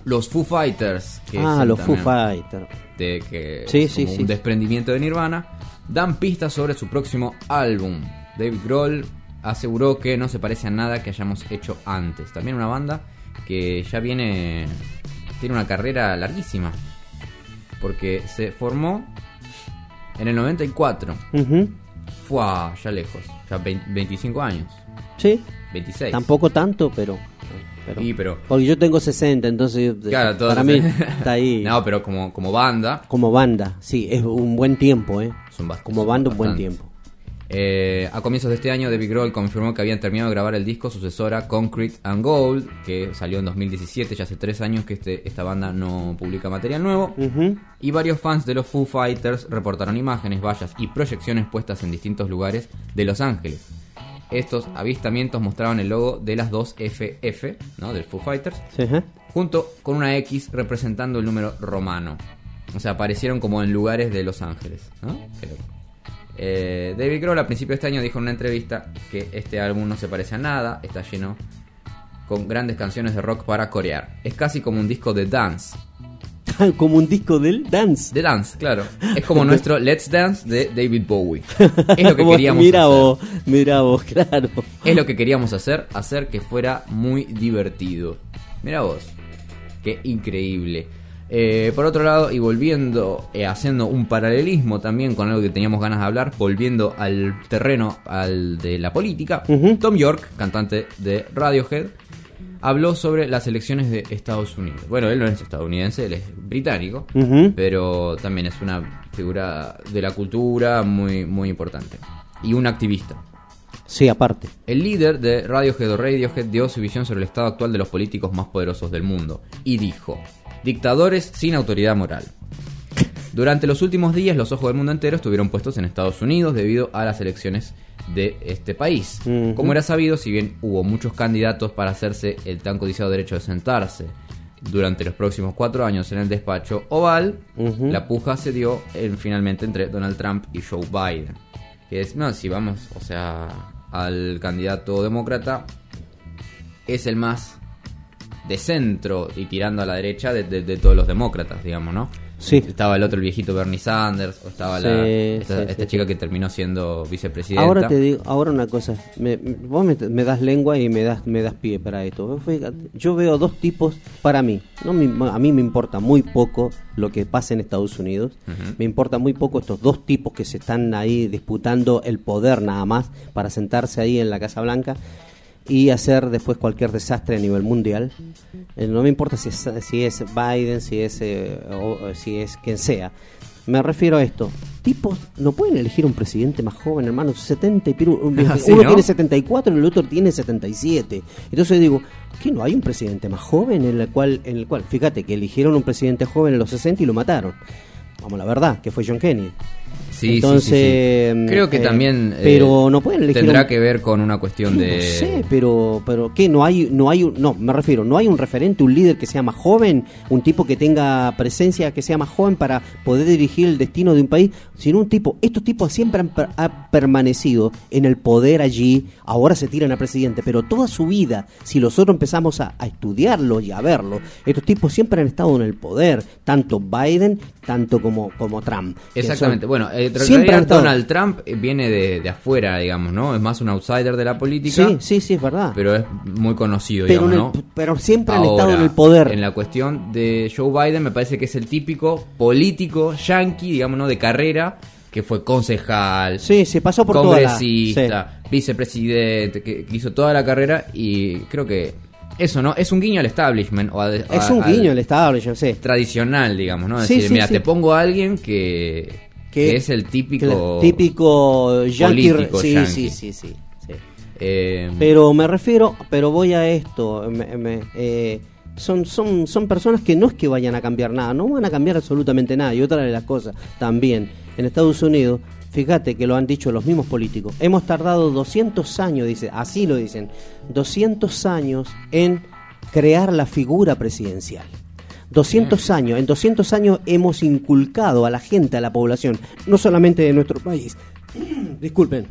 Speaker 6: Los Foo Fighters. Que
Speaker 7: ah, los Foo Fighters.
Speaker 6: De que
Speaker 7: Sí, sí.
Speaker 6: un desprendimiento de Nirvana. Dan pistas sobre su próximo álbum. David Grohl aseguró que no se parece a nada que hayamos hecho antes. También una banda que ya viene. Tiene una carrera larguísima. Porque se formó en el 94.
Speaker 7: Ujú.
Speaker 6: Fue ya lejos, ya 20 25 años,
Speaker 7: Sí,
Speaker 6: 26.
Speaker 7: tampoco tanto, pero... pero
Speaker 6: Sí, pero
Speaker 7: Porque yo tengo 60, entonces
Speaker 6: claro, todos
Speaker 7: para mí está ahí.
Speaker 6: No, pero como como banda
Speaker 7: Como banda, sí, es un buen tiempo, ¿eh?
Speaker 6: Son
Speaker 7: Como banda un buen tiempo.
Speaker 6: Eh, a comienzos de este año, David Grohl confirmó que habían terminado de grabar el disco sucesora Concrete and Gold, que salió en 2017, ya hace tres años que este, esta banda no publica material nuevo. Y varios fans de los Foo Fighters reportaron imágenes, vallas y proyecciones puestas en distintos lugares de Los Ángeles. Estos avistamientos mostraban el logo de las dos FF, ¿no? Del Foo Fighters, junto con una X representando el número romano. O sea, aparecieron como en lugares de Los Ángeles, ¿no? Eh, David Grohl a principio de este año dijo en una entrevista que este álbum no se parece a nada, está lleno con grandes canciones de rock para corear. Es casi como un disco de dance.
Speaker 7: Como un disco del dance.
Speaker 6: De dance, claro. Es como nuestro Let's Dance de David Bowie. Es lo que queríamos
Speaker 7: mira
Speaker 6: hacer.
Speaker 7: vos, mira vos, claro.
Speaker 6: Es lo que queríamos hacer, hacer que fuera muy divertido. Mira vos, qué increíble. Eh, por otro lado, y volviendo, eh, haciendo un paralelismo también con algo que teníamos ganas de hablar, volviendo al terreno al de la política. Tom York, cantante de Radiohead, habló sobre las elecciones de Estados Unidos. Bueno, él no es estadounidense, él es británico, pero también es una figura de la cultura muy, muy importante. Y un activista.
Speaker 7: Sí, aparte.
Speaker 6: El líder de Radiohead o Radiohead dio su visión sobre el estado actual de los políticos más poderosos del mundo y dijo: Dictadores sin autoridad moral. Durante los últimos días, los ojos del mundo entero estuvieron puestos en Estados Unidos debido a las elecciones de este país. Como era sabido, si bien hubo muchos candidatos para hacerse el tan codiciado derecho de sentarse durante los próximos cuatro años en el despacho Oval, la puja se dio en- finalmente entre Donald Trump y Joe Biden. Que es, no, si vamos, o sea, al candidato demócrata, es el más de centro y tirando a la derecha de, de- de todos los demócratas, digamos, ¿no?
Speaker 7: Sí.
Speaker 6: Estaba el otro, el viejito Bernie Sanders, o estaba
Speaker 7: Sí,
Speaker 6: la, esta,
Speaker 7: sí,
Speaker 6: esta
Speaker 7: sí,
Speaker 6: chica que terminó siendo vicepresidenta.
Speaker 7: Ahora te digo, ahora una cosa, me- vos me, me das lengua y me das me das pie para esto. Yo veo dos tipos para mí. No me- a mí me importa muy poco lo que pasa en Estados Unidos. Me importa muy poco estos dos tipos que se están ahí disputando el poder nada más para sentarse ahí en la Casa Blanca y hacer después cualquier desastre a nivel mundial. Eh, no me importa si es, si es Biden, si es, eh, o- o si es quien sea. Me refiero a esto. Tipos no pueden elegir un presidente más joven, hermano. 70 y piru-
Speaker 6: Ah, sí,
Speaker 7: uno
Speaker 6: ¿no?
Speaker 7: tiene 74 y el otro tiene 77. Entonces digo, ¿qué no hay un presidente más joven en el cual, en el cual, fíjate que eligieron un presidente joven en los 60 y lo mataron. Vamos, la verdad, que fue John Kennedy.
Speaker 6: Sí, sí,
Speaker 7: Entonces,
Speaker 6: sí, sí. creo que
Speaker 7: eh,
Speaker 6: también eh,
Speaker 7: pero no pueden elegir
Speaker 6: tendrá
Speaker 7: un-
Speaker 6: que ver con una cuestión de
Speaker 7: no sé, pero, pero ¿qué? No hay, no hay, un- no, me refiero, no hay un referente, un líder que sea más joven, un tipo que tenga presencia que sea más joven para poder dirigir el destino de un país, sino un tipo, estos tipos siempre han, per- ha permanecido en el poder allí, ahora se tiran a presidente, pero toda su vida, si nosotros empezamos a, a estudiarlo y a verlo, estos tipos siempre han estado en el poder, tanto Biden, tanto como, como Trump.
Speaker 6: Exactamente.
Speaker 7: son-
Speaker 6: Bueno, eh,
Speaker 7: siempre
Speaker 6: realidad
Speaker 7: estado-
Speaker 6: Donald Trump eh, viene de, de afuera, digamos, ¿no? Es más un outsider de la política.
Speaker 7: Sí, sí, sí, es verdad.
Speaker 6: Pero es muy conocido,
Speaker 7: Pero,
Speaker 6: digamos,
Speaker 7: el-
Speaker 6: ¿no?
Speaker 7: pero siempre han
Speaker 6: Ahora,
Speaker 7: estado en el poder.
Speaker 6: En la cuestión de Joe Biden, me parece que es el típico político yankee, digamos, ¿no? De carrera, que fue concejal,
Speaker 7: Sí, se pasó por toda la-
Speaker 6: congresista, vicepresidente, que, que hizo toda la carrera y creo que eso, ¿no? Es un guiño al establishment. O a-
Speaker 7: Es
Speaker 6: a-
Speaker 7: un
Speaker 6: al
Speaker 7: guiño el estable, yo sé.
Speaker 6: Tradicional, digamos, ¿no?
Speaker 7: Sí,
Speaker 6: Decir,
Speaker 7: sí,
Speaker 6: mira,
Speaker 7: sí.
Speaker 6: te pongo a alguien que,
Speaker 7: Que-
Speaker 6: que es el típico...
Speaker 7: Típico yankee. sí,
Speaker 6: yankee.
Speaker 7: sí, sí, sí, sí.
Speaker 6: eh,
Speaker 7: Pero me refiero, pero voy a esto. me- me- eh, son, son, son personas que no es que vayan a cambiar nada, no van a cambiar absolutamente nada. Y otra de las cosas, también, en Estados Unidos, fíjate que lo han dicho los mismos políticos, hemos tardado 200 años, dice, así lo dicen, 200 años en crear la figura presidencial. 200 años, en 200 años hemos inculcado a la gente, a la población, no solamente de nuestro país, disculpen,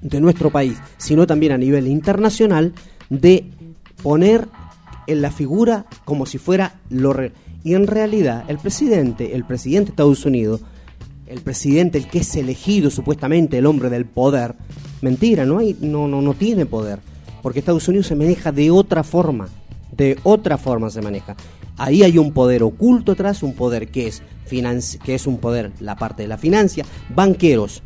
Speaker 7: de nuestro país, sino también a nivel internacional, de poner en la figura como si fuera lo re- y en realidad el presidente, el presidente de Estados Unidos, el presidente, el que es elegido supuestamente el hombre del poder, mentira, no hay, no, no, no tiene poder, porque Estados Unidos se maneja de otra forma, de otra forma se maneja. Ahí hay un poder oculto atrás, un poder que es que es un poder, la parte de la financia, banqueros,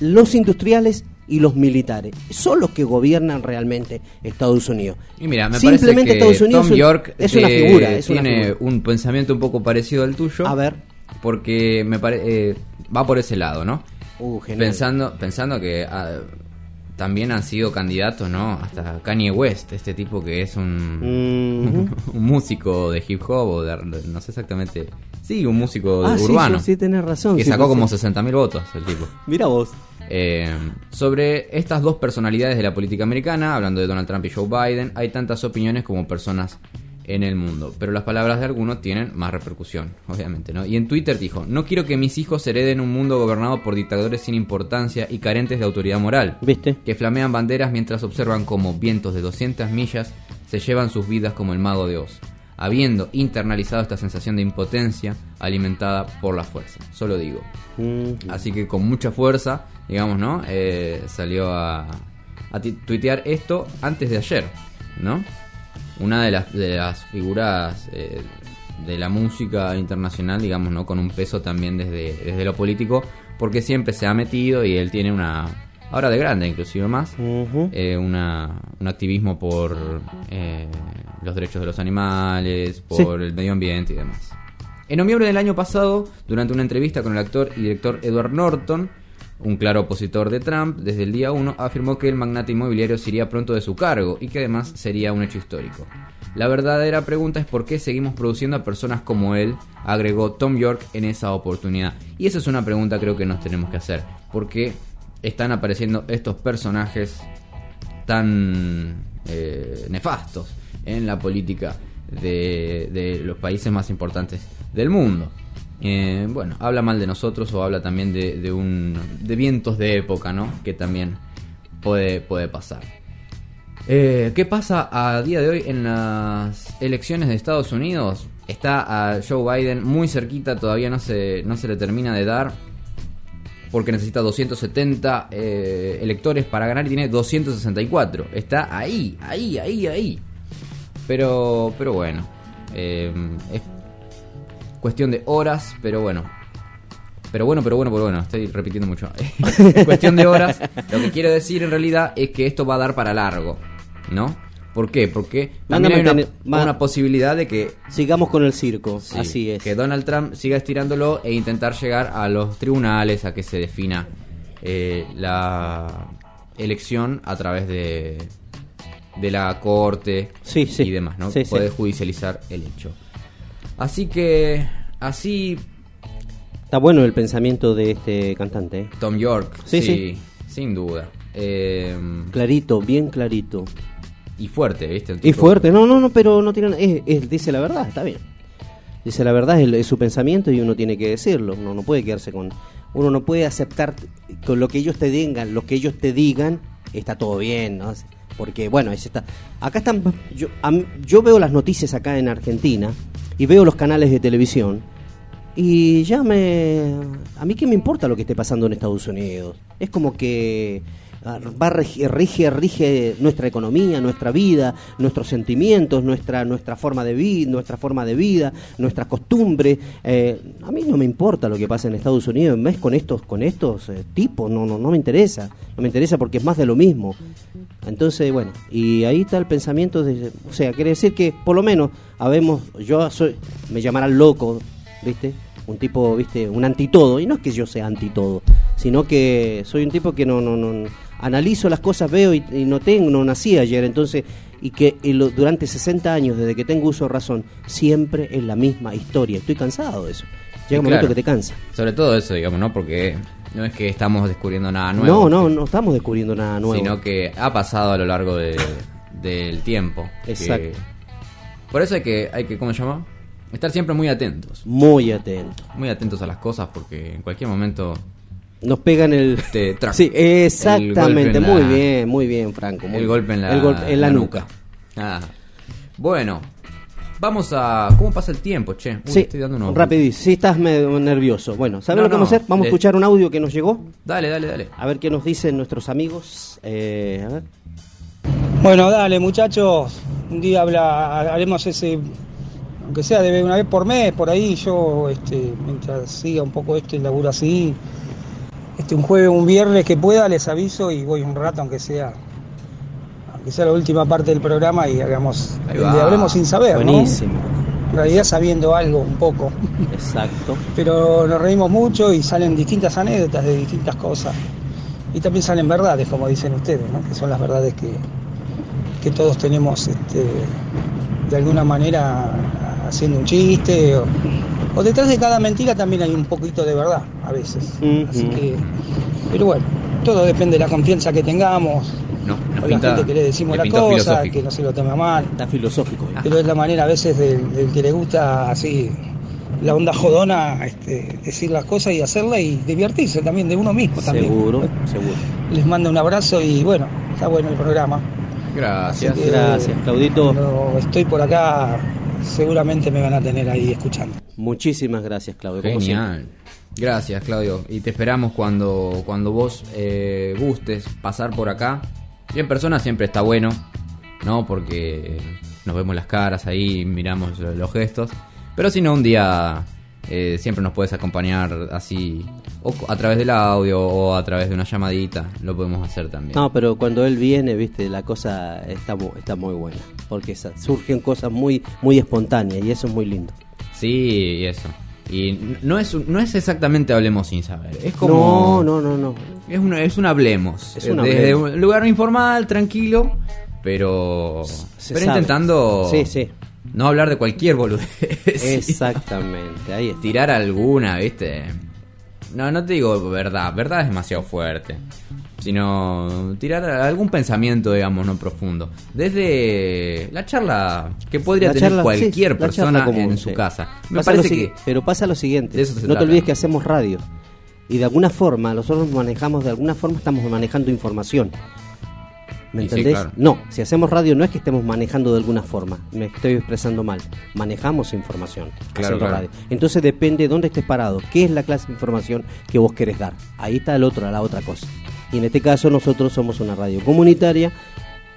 Speaker 7: los industriales y los militares. Son los que gobiernan realmente Estados Unidos.
Speaker 6: Y mira, me
Speaker 7: Simplemente
Speaker 6: parece que
Speaker 7: Estados Unidos
Speaker 6: Tom
Speaker 7: es-
Speaker 6: York
Speaker 7: es una
Speaker 6: eh,
Speaker 7: figura, es una
Speaker 6: tiene
Speaker 7: figura.
Speaker 6: un pensamiento un poco parecido al tuyo.
Speaker 7: A ver.
Speaker 6: Porque me parece va por ese lado, ¿no?
Speaker 7: Uh.
Speaker 6: Pensando, pensando que ah, también han sido candidatos, ¿no? Hasta Kanye West, este tipo que es un, un músico de hip hop o de, no sé exactamente. Sí, un músico
Speaker 7: Ah,
Speaker 6: urbano.
Speaker 7: sí, sí, tenés razón.
Speaker 6: que
Speaker 7: sí,
Speaker 6: sacó como
Speaker 7: sí.
Speaker 6: 60.000 votos el tipo.
Speaker 7: Mira vos.
Speaker 6: Eh, sobre estas dos personalidades de la política americana, hablando de Donald Trump y Joe Biden, hay tantas opiniones como personas en el mundo, pero las palabras de algunos tienen más repercusión, obviamente, ¿no? Y en Twitter dijo, no quiero que mis hijos hereden un mundo gobernado por dictadores sin importancia y carentes de autoridad moral,
Speaker 7: ¿Viste?
Speaker 6: que flamean banderas mientras observan como vientos de 200 millas se llevan sus vidas como el mago de Oz, habiendo internalizado esta sensación de impotencia alimentada por la fuerza, solo digo.
Speaker 7: Mm.
Speaker 6: Así que con mucha fuerza, digamos, ¿no? Eh, salió a, a tuitear esto antes de ayer, ¿no? Una de las, de las figuras eh, de la música internacional, digamos, ¿no? Con un peso también desde, desde lo político, porque siempre se ha metido y él tiene una, ahora de grande inclusive más, eh, una, un activismo por eh, los derechos de los animales, por
Speaker 7: Sí.
Speaker 6: el medio ambiente y demás. En noviembre del año pasado, durante una entrevista con el actor y director Edward Norton, un claro opositor de Trump, desde el día 1 afirmó que el magnate inmobiliario se iría pronto de su cargo y que además sería un hecho histórico. La verdadera pregunta es por qué seguimos produciendo a personas como él, agregó Tom York en esa oportunidad. Y esa es una pregunta creo que nos tenemos que hacer. ¿Por qué están apareciendo estos personajes tan eh, nefastos en la política de, de los países más importantes del mundo. Eh, bueno, habla mal de nosotros o habla también de, un de vientos de época, ¿no? Que también puede, puede pasar. Eh, ¿Qué pasa a día de hoy en las elecciones de Estados Unidos? está a Joe Biden muy cerquita, todavía no se, no se le termina de dar. Porque necesita 270 eh, electores para ganar y tiene 264. Está ahí, ahí, ahí, ahí. Pero, pero bueno. es cuestión de horas, pero bueno. Pero bueno, pero bueno, pero bueno, estoy repitiendo mucho. Es cuestión de horas. Lo que quiero decir en realidad es que esto va a dar para largo, ¿no? ¿Por qué? Porque también hay una, posibilidad de que
Speaker 7: Sigamos con el circo,
Speaker 6: Sí,
Speaker 7: así es.
Speaker 6: Que Donald Trump siga estirándolo e intentar llegar a los tribunales a que se defina eh, la elección a través de, de la corte
Speaker 7: Sí, sí.
Speaker 6: y demás, ¿no? Puede judicializar el hecho. Así que, así
Speaker 7: Está bueno el pensamiento de este cantante, ¿eh?
Speaker 6: Tom York,
Speaker 7: Sí,
Speaker 6: sí,
Speaker 7: sí.
Speaker 6: sin duda. Eh,
Speaker 7: Clarito, bien clarito.
Speaker 6: y fuerte, ¿viste?
Speaker 7: Y fuerte, no, no, no, pero no tiene. es- es- dice la verdad, está bien. Dice la verdad, es, es su pensamiento y uno tiene que decirlo. Uno no puede quedarse con. Uno no puede aceptar con lo que ellos te digan, lo que ellos te digan, está todo bien, ¿no? Porque, bueno, es está. Acá están. Yo, a yo veo las noticias acá en Argentina y veo los canales de televisión y ya me... A mí qué me importa lo que esté pasando en Estados Unidos. Es como que va a regi- rige, rige nuestra economía, nuestra vida, nuestros sentimientos, nuestra, nuestra forma de vida, nuestra forma de vida, nuestras costumbres. Eh, a mí no me importa lo que pasa en Estados Unidos, en vez con estos, con estos eh, tipos, no, no, no me interesa. No me interesa porque es más de lo mismo. Entonces, bueno, y ahí está el pensamiento de, o sea, quiere decir que por lo menos habemos, yo soy, me llamarán loco, ¿viste? Un tipo, ¿viste? Un antitodo, y no es que yo sea antitodo, sino que soy un tipo que no, no, no, analizo las cosas, veo y, y no tengo, no nací ayer, entonces, y que y lo- durante 60 años, desde que tengo uso de razón, siempre es la misma historia, estoy cansado de eso. Llega un momento que te cansa.
Speaker 6: Sobre todo eso, digamos, ¿no? Porque no es que estamos descubriendo nada nuevo.
Speaker 7: No, no, no estamos descubriendo nada nuevo.
Speaker 6: Sino que ha pasado a lo largo de- del tiempo. que-
Speaker 7: Exacto.
Speaker 6: por eso hay que, hay que, ¿cómo se llama? Estar siempre muy atentos.
Speaker 7: Muy atento.
Speaker 6: Muy atentos a las cosas porque en cualquier momento
Speaker 7: Nos pegan el...
Speaker 6: te trac,
Speaker 7: Sí, exactamente, muy
Speaker 6: la-
Speaker 7: bien, muy bien, Franco. muy
Speaker 6: El golpe en la,
Speaker 7: El golpe en la nuca.
Speaker 6: Ah. Bueno, vamos a... ¿Cómo pasa el tiempo, che? Uy,
Speaker 7: Sí,
Speaker 6: estoy dando unos-
Speaker 7: rapidísimo. Sí, estás medio nervioso. Bueno, ¿sabes
Speaker 6: No,
Speaker 7: lo que vamos a hacer? Vamos a escuchar un audio que nos llegó.
Speaker 6: Dale, dale, dale.
Speaker 7: A ver qué nos dicen nuestros amigos. Eh, a ver.
Speaker 9: Bueno, dale, muchachos. Un día habla, haremos ese, aunque sea de una vez por mes, por ahí. Yo, este, mientras siga un poco este laburo así, este, un jueves, un viernes que pueda, les aviso y voy un rato, aunque sea, aunque sea la última parte del programa y hagamos,
Speaker 6: va.
Speaker 9: hablemos sin saber, ¿no?
Speaker 7: Buenísimo.
Speaker 9: En realidad sabiendo algo un poco.
Speaker 7: Exacto.
Speaker 9: pero nos reímos mucho y salen distintas anécdotas de distintas cosas. Y también salen verdades, como dicen ustedes, ¿no? que son las verdades que, que todos tenemos este, de alguna manera haciendo un chiste. O, o detrás de cada mentira también hay un poquito de verdad a veces. Así que, pero bueno, todo depende de la confianza que tengamos,
Speaker 6: No,
Speaker 9: o la gente que le decimos la cosa, que no se lo tome mal
Speaker 7: Está filosófico. ¿eh?
Speaker 9: pero es la manera a veces del, del que le gusta así la onda jodona este, decir las cosas y hacerlas y divertirse también de uno mismo también
Speaker 7: Seguro, seguro.
Speaker 9: les mando un abrazo y bueno está bueno el programa
Speaker 6: Gracias.
Speaker 7: Gracias, Claudito.
Speaker 9: estoy por acá seguramente me van a tener ahí escuchando
Speaker 7: Muchísimas gracias, Claudio.
Speaker 6: Genial. Gracias, Claudio. Y te esperamos cuando, cuando vos eh, gustes pasar por acá. Y en persona siempre está bueno, ¿no? Porque nos vemos las caras ahí, miramos lo- los gestos. Pero si no, un día eh, siempre nos puedes acompañar así, o a través del audio o a través de una llamadita. Lo podemos hacer también.
Speaker 7: No, pero cuando él viene, viste, la cosa está, está muy buena. Porque surgen cosas muy, muy espontáneas y eso es muy lindo.
Speaker 6: Sí, y eso. Y no es, un- no es exactamente hablemos sin saber. Es como.
Speaker 7: No, no, no, no.
Speaker 6: Es un, es un hablemos.
Speaker 7: Es un
Speaker 6: Desde
Speaker 7: hablemos.
Speaker 6: un lugar informal, tranquilo, pero.
Speaker 7: Se
Speaker 6: pero
Speaker 7: sabe.
Speaker 6: intentando.
Speaker 7: Sí, sí.
Speaker 6: No hablar de cualquier boludez.
Speaker 7: Exactamente, ahí está.
Speaker 6: Tirar alguna, ¿viste? No, no te digo verdad. Verdad es demasiado fuerte. Sino tirar algún pensamiento, digamos, no profundo. Desde la charla que podría
Speaker 7: La
Speaker 6: tener
Speaker 7: charla,
Speaker 6: cualquier
Speaker 7: sí,
Speaker 6: persona
Speaker 7: común,
Speaker 6: en
Speaker 7: sí.
Speaker 6: su casa. Me
Speaker 7: Pasa
Speaker 6: parece que.
Speaker 7: Pero pasa lo siguiente,
Speaker 6: De eso se
Speaker 7: no
Speaker 6: trata.
Speaker 7: te olvides que hacemos radio. Y de alguna forma, nosotros manejamos, de alguna forma estamos manejando información. ¿Me
Speaker 10: sí,
Speaker 7: entendés?
Speaker 10: claro.
Speaker 7: No, si hacemos radio no es que estemos manejando de alguna forma, me estoy expresando mal, manejamos información
Speaker 10: Claro,
Speaker 7: radio. Entonces depende de dónde estés parado, qué es la clase de información que vos querés dar. Ahí está el otro, la otra cosa. Y en este caso nosotros somos una radio comunitaria,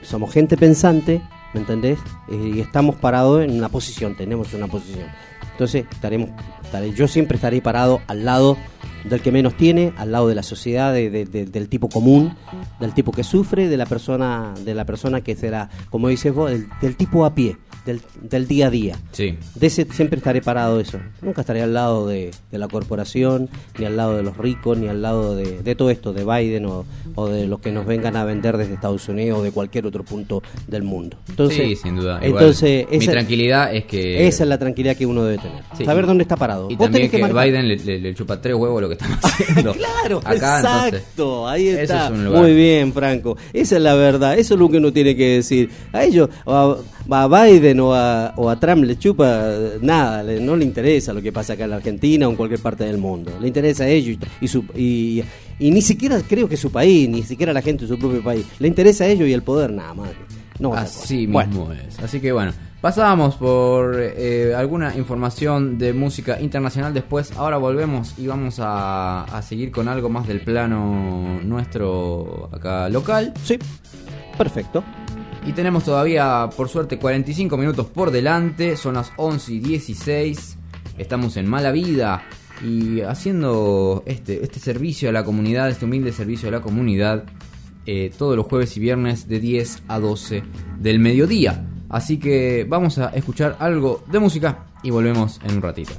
Speaker 7: somos gente pensante, ¿me entendés? Eh, y estamos parados en una posición, tenemos una posición. Entonces estaremos, estaré- yo siempre estaré parado al lado del que menos tiene, al lado de la sociedad, de- de- de- del tipo común, del tipo que sufre, de la persona, de la persona que será, como dices vos, del, del tipo a pie, del, del día a día.
Speaker 10: Sí.
Speaker 7: De ese siempre estaré parado eso. Nunca estaré al lado de, la corporación, ni al lado de los ricos, ni al lado de, todo esto, de Biden o, o de los que nos vengan a vender desde Estados Unidos o de cualquier otro punto del mundo. Entonces,
Speaker 10: sí, sin duda. Igual,
Speaker 7: Entonces,
Speaker 10: mi
Speaker 7: esa,
Speaker 10: tranquilidad es que.
Speaker 7: esa es la tranquilidad que uno debe tener.
Speaker 10: Sí.
Speaker 7: Saber dónde está parado.
Speaker 10: Y
Speaker 7: Vos
Speaker 10: también
Speaker 7: tenés
Speaker 10: que,
Speaker 7: marcar-
Speaker 10: Biden le, le- le chupa tres huevos lo que estamos haciendo.
Speaker 7: Claro,
Speaker 10: Acá, entonces.
Speaker 7: exacto, ahí
Speaker 10: eso
Speaker 7: está.
Speaker 10: es un lugar.
Speaker 7: Muy bien, Franco. Esa es la verdad, eso es lo que uno tiene que decir. A ellos, o a, a Biden o a, o a Trump le chupa nada, le- no le interesa lo que pasa acá en la Argentina o en cualquier parte del mundo. Le interesa a ellos y, su, y, y ni siquiera creo que su país, ni siquiera la gente de su propio país. Le interesa a ellos y el poder nada más. No
Speaker 10: Así mismo es. Así que bueno, pasábamos por eh, alguna información de música internacional después. Ahora volvemos y vamos a, a seguir con algo más del plano nuestro acá local.
Speaker 7: Sí, perfecto.
Speaker 10: Y tenemos todavía, por suerte, 45 minutos por delante. Son las 11 y 16. Estamos en Mala Vida. Y haciendo este, este servicio a la comunidad, este humilde servicio a la comunidad, eh, todos los jueves y viernes de 10 a 12 del mediodía. Así que vamos a escuchar algo de música y volvemos en un ratito.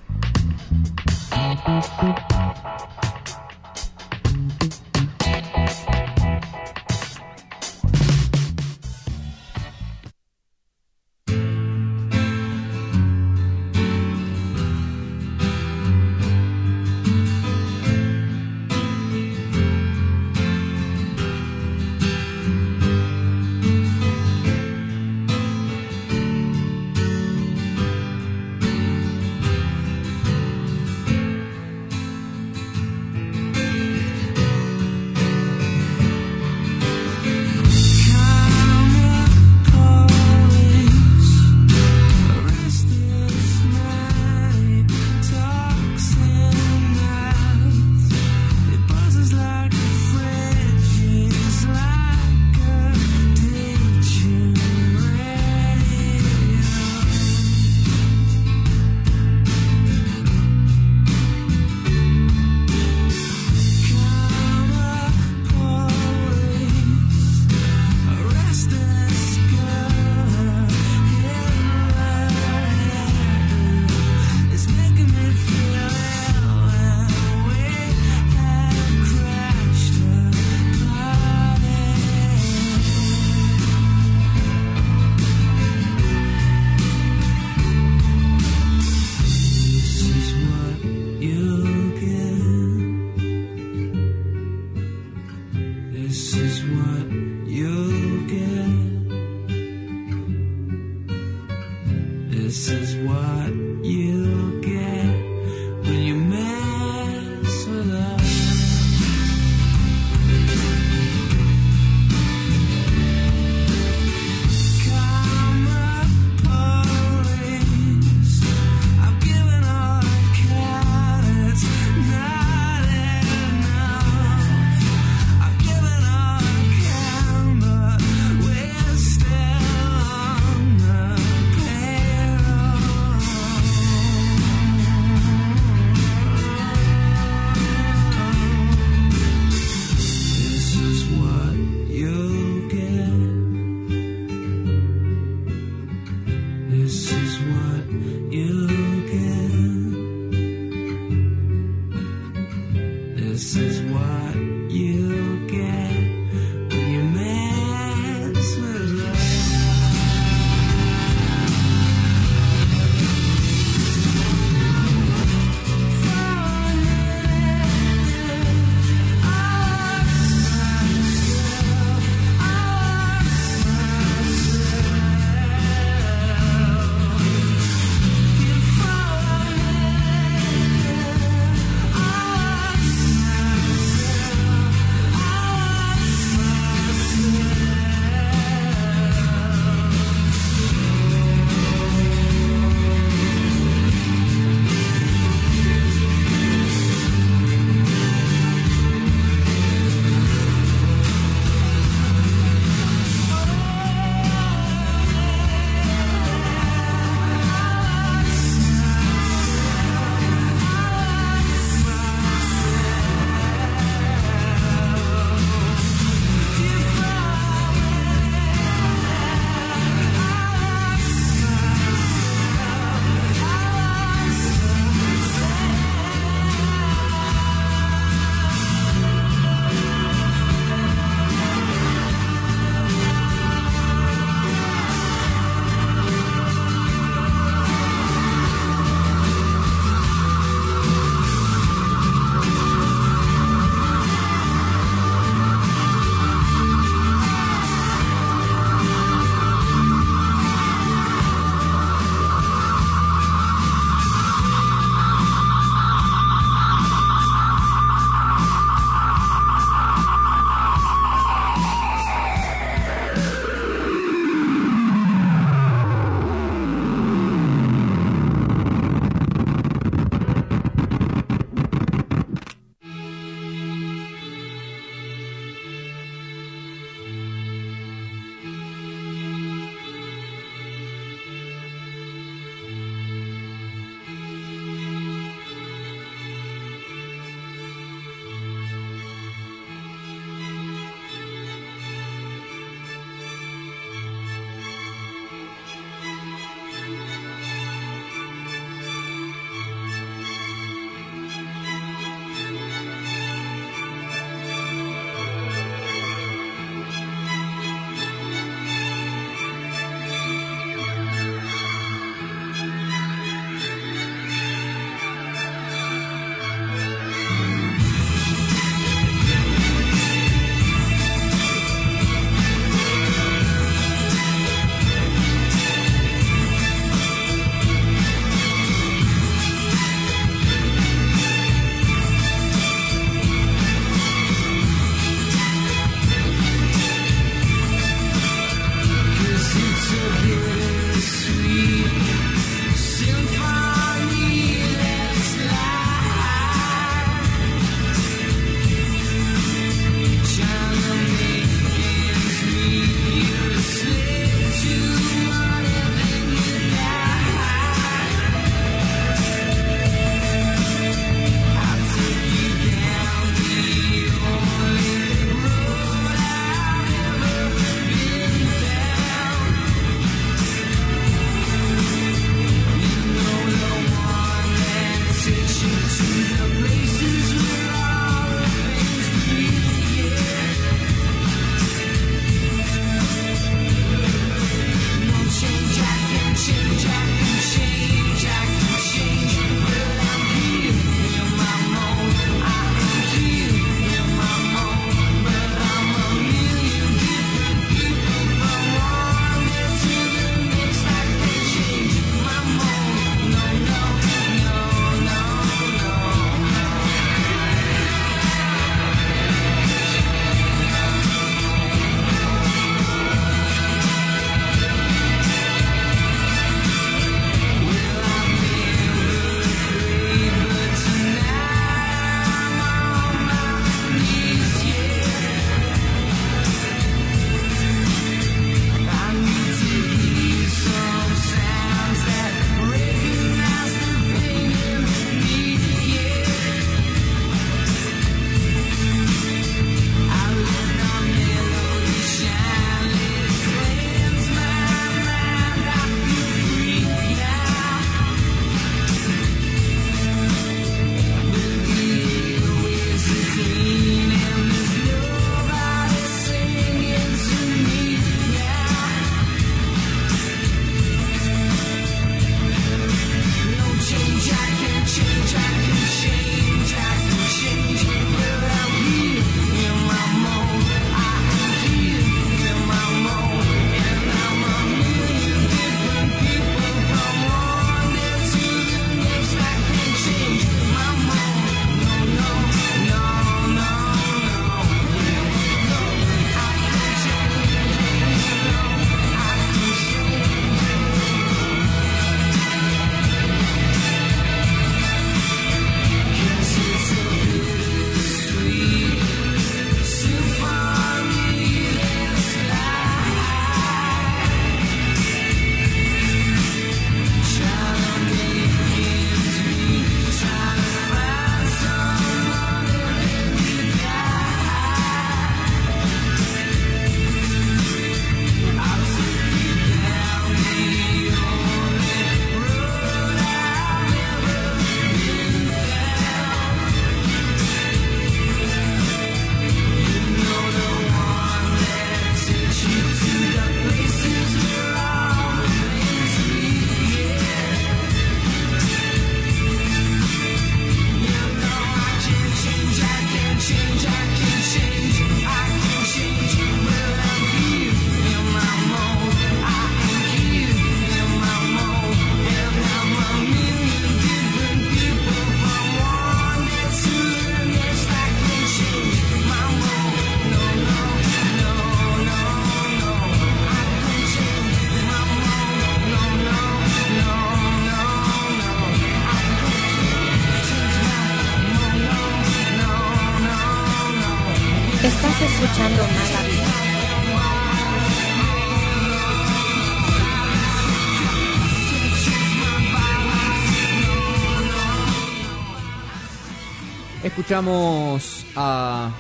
Speaker 6: Escuchamos a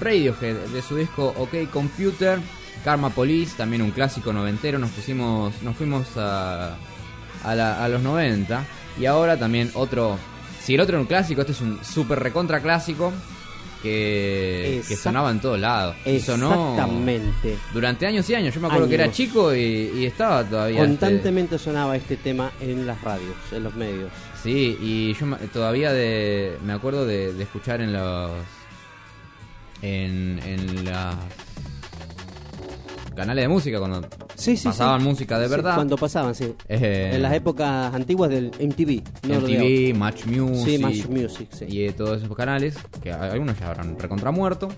Speaker 6: Radiohead de su disco OK Computer, Karma Police, también un clásico noventero. Nos pusimos, nos fuimos a, a, la- a los 90 y ahora también otro. Si el otro era un clásico, este es un super recontra clásico que, sonaba en todos lados. Y sonó
Speaker 7: Exactamente.
Speaker 6: durante años y años. Yo me acuerdo que era chico y, y estaba todavía. este-
Speaker 7: Constantemente sonaba este tema en las radios, en los medios.
Speaker 6: Sí, y yo todavía de, me acuerdo de, de escuchar en los en, en las canales de música cuando
Speaker 7: Sí, sí,
Speaker 6: pasaban
Speaker 7: sí.
Speaker 6: música de verdad.
Speaker 7: cuando pasaban, sí.
Speaker 6: Eh,
Speaker 7: En las épocas antiguas del MTV. no
Speaker 6: MTV. Match Music,
Speaker 7: Sí, Match Music, sí.
Speaker 6: y eh, todos esos canales que algunos ya habrán recontra muerto.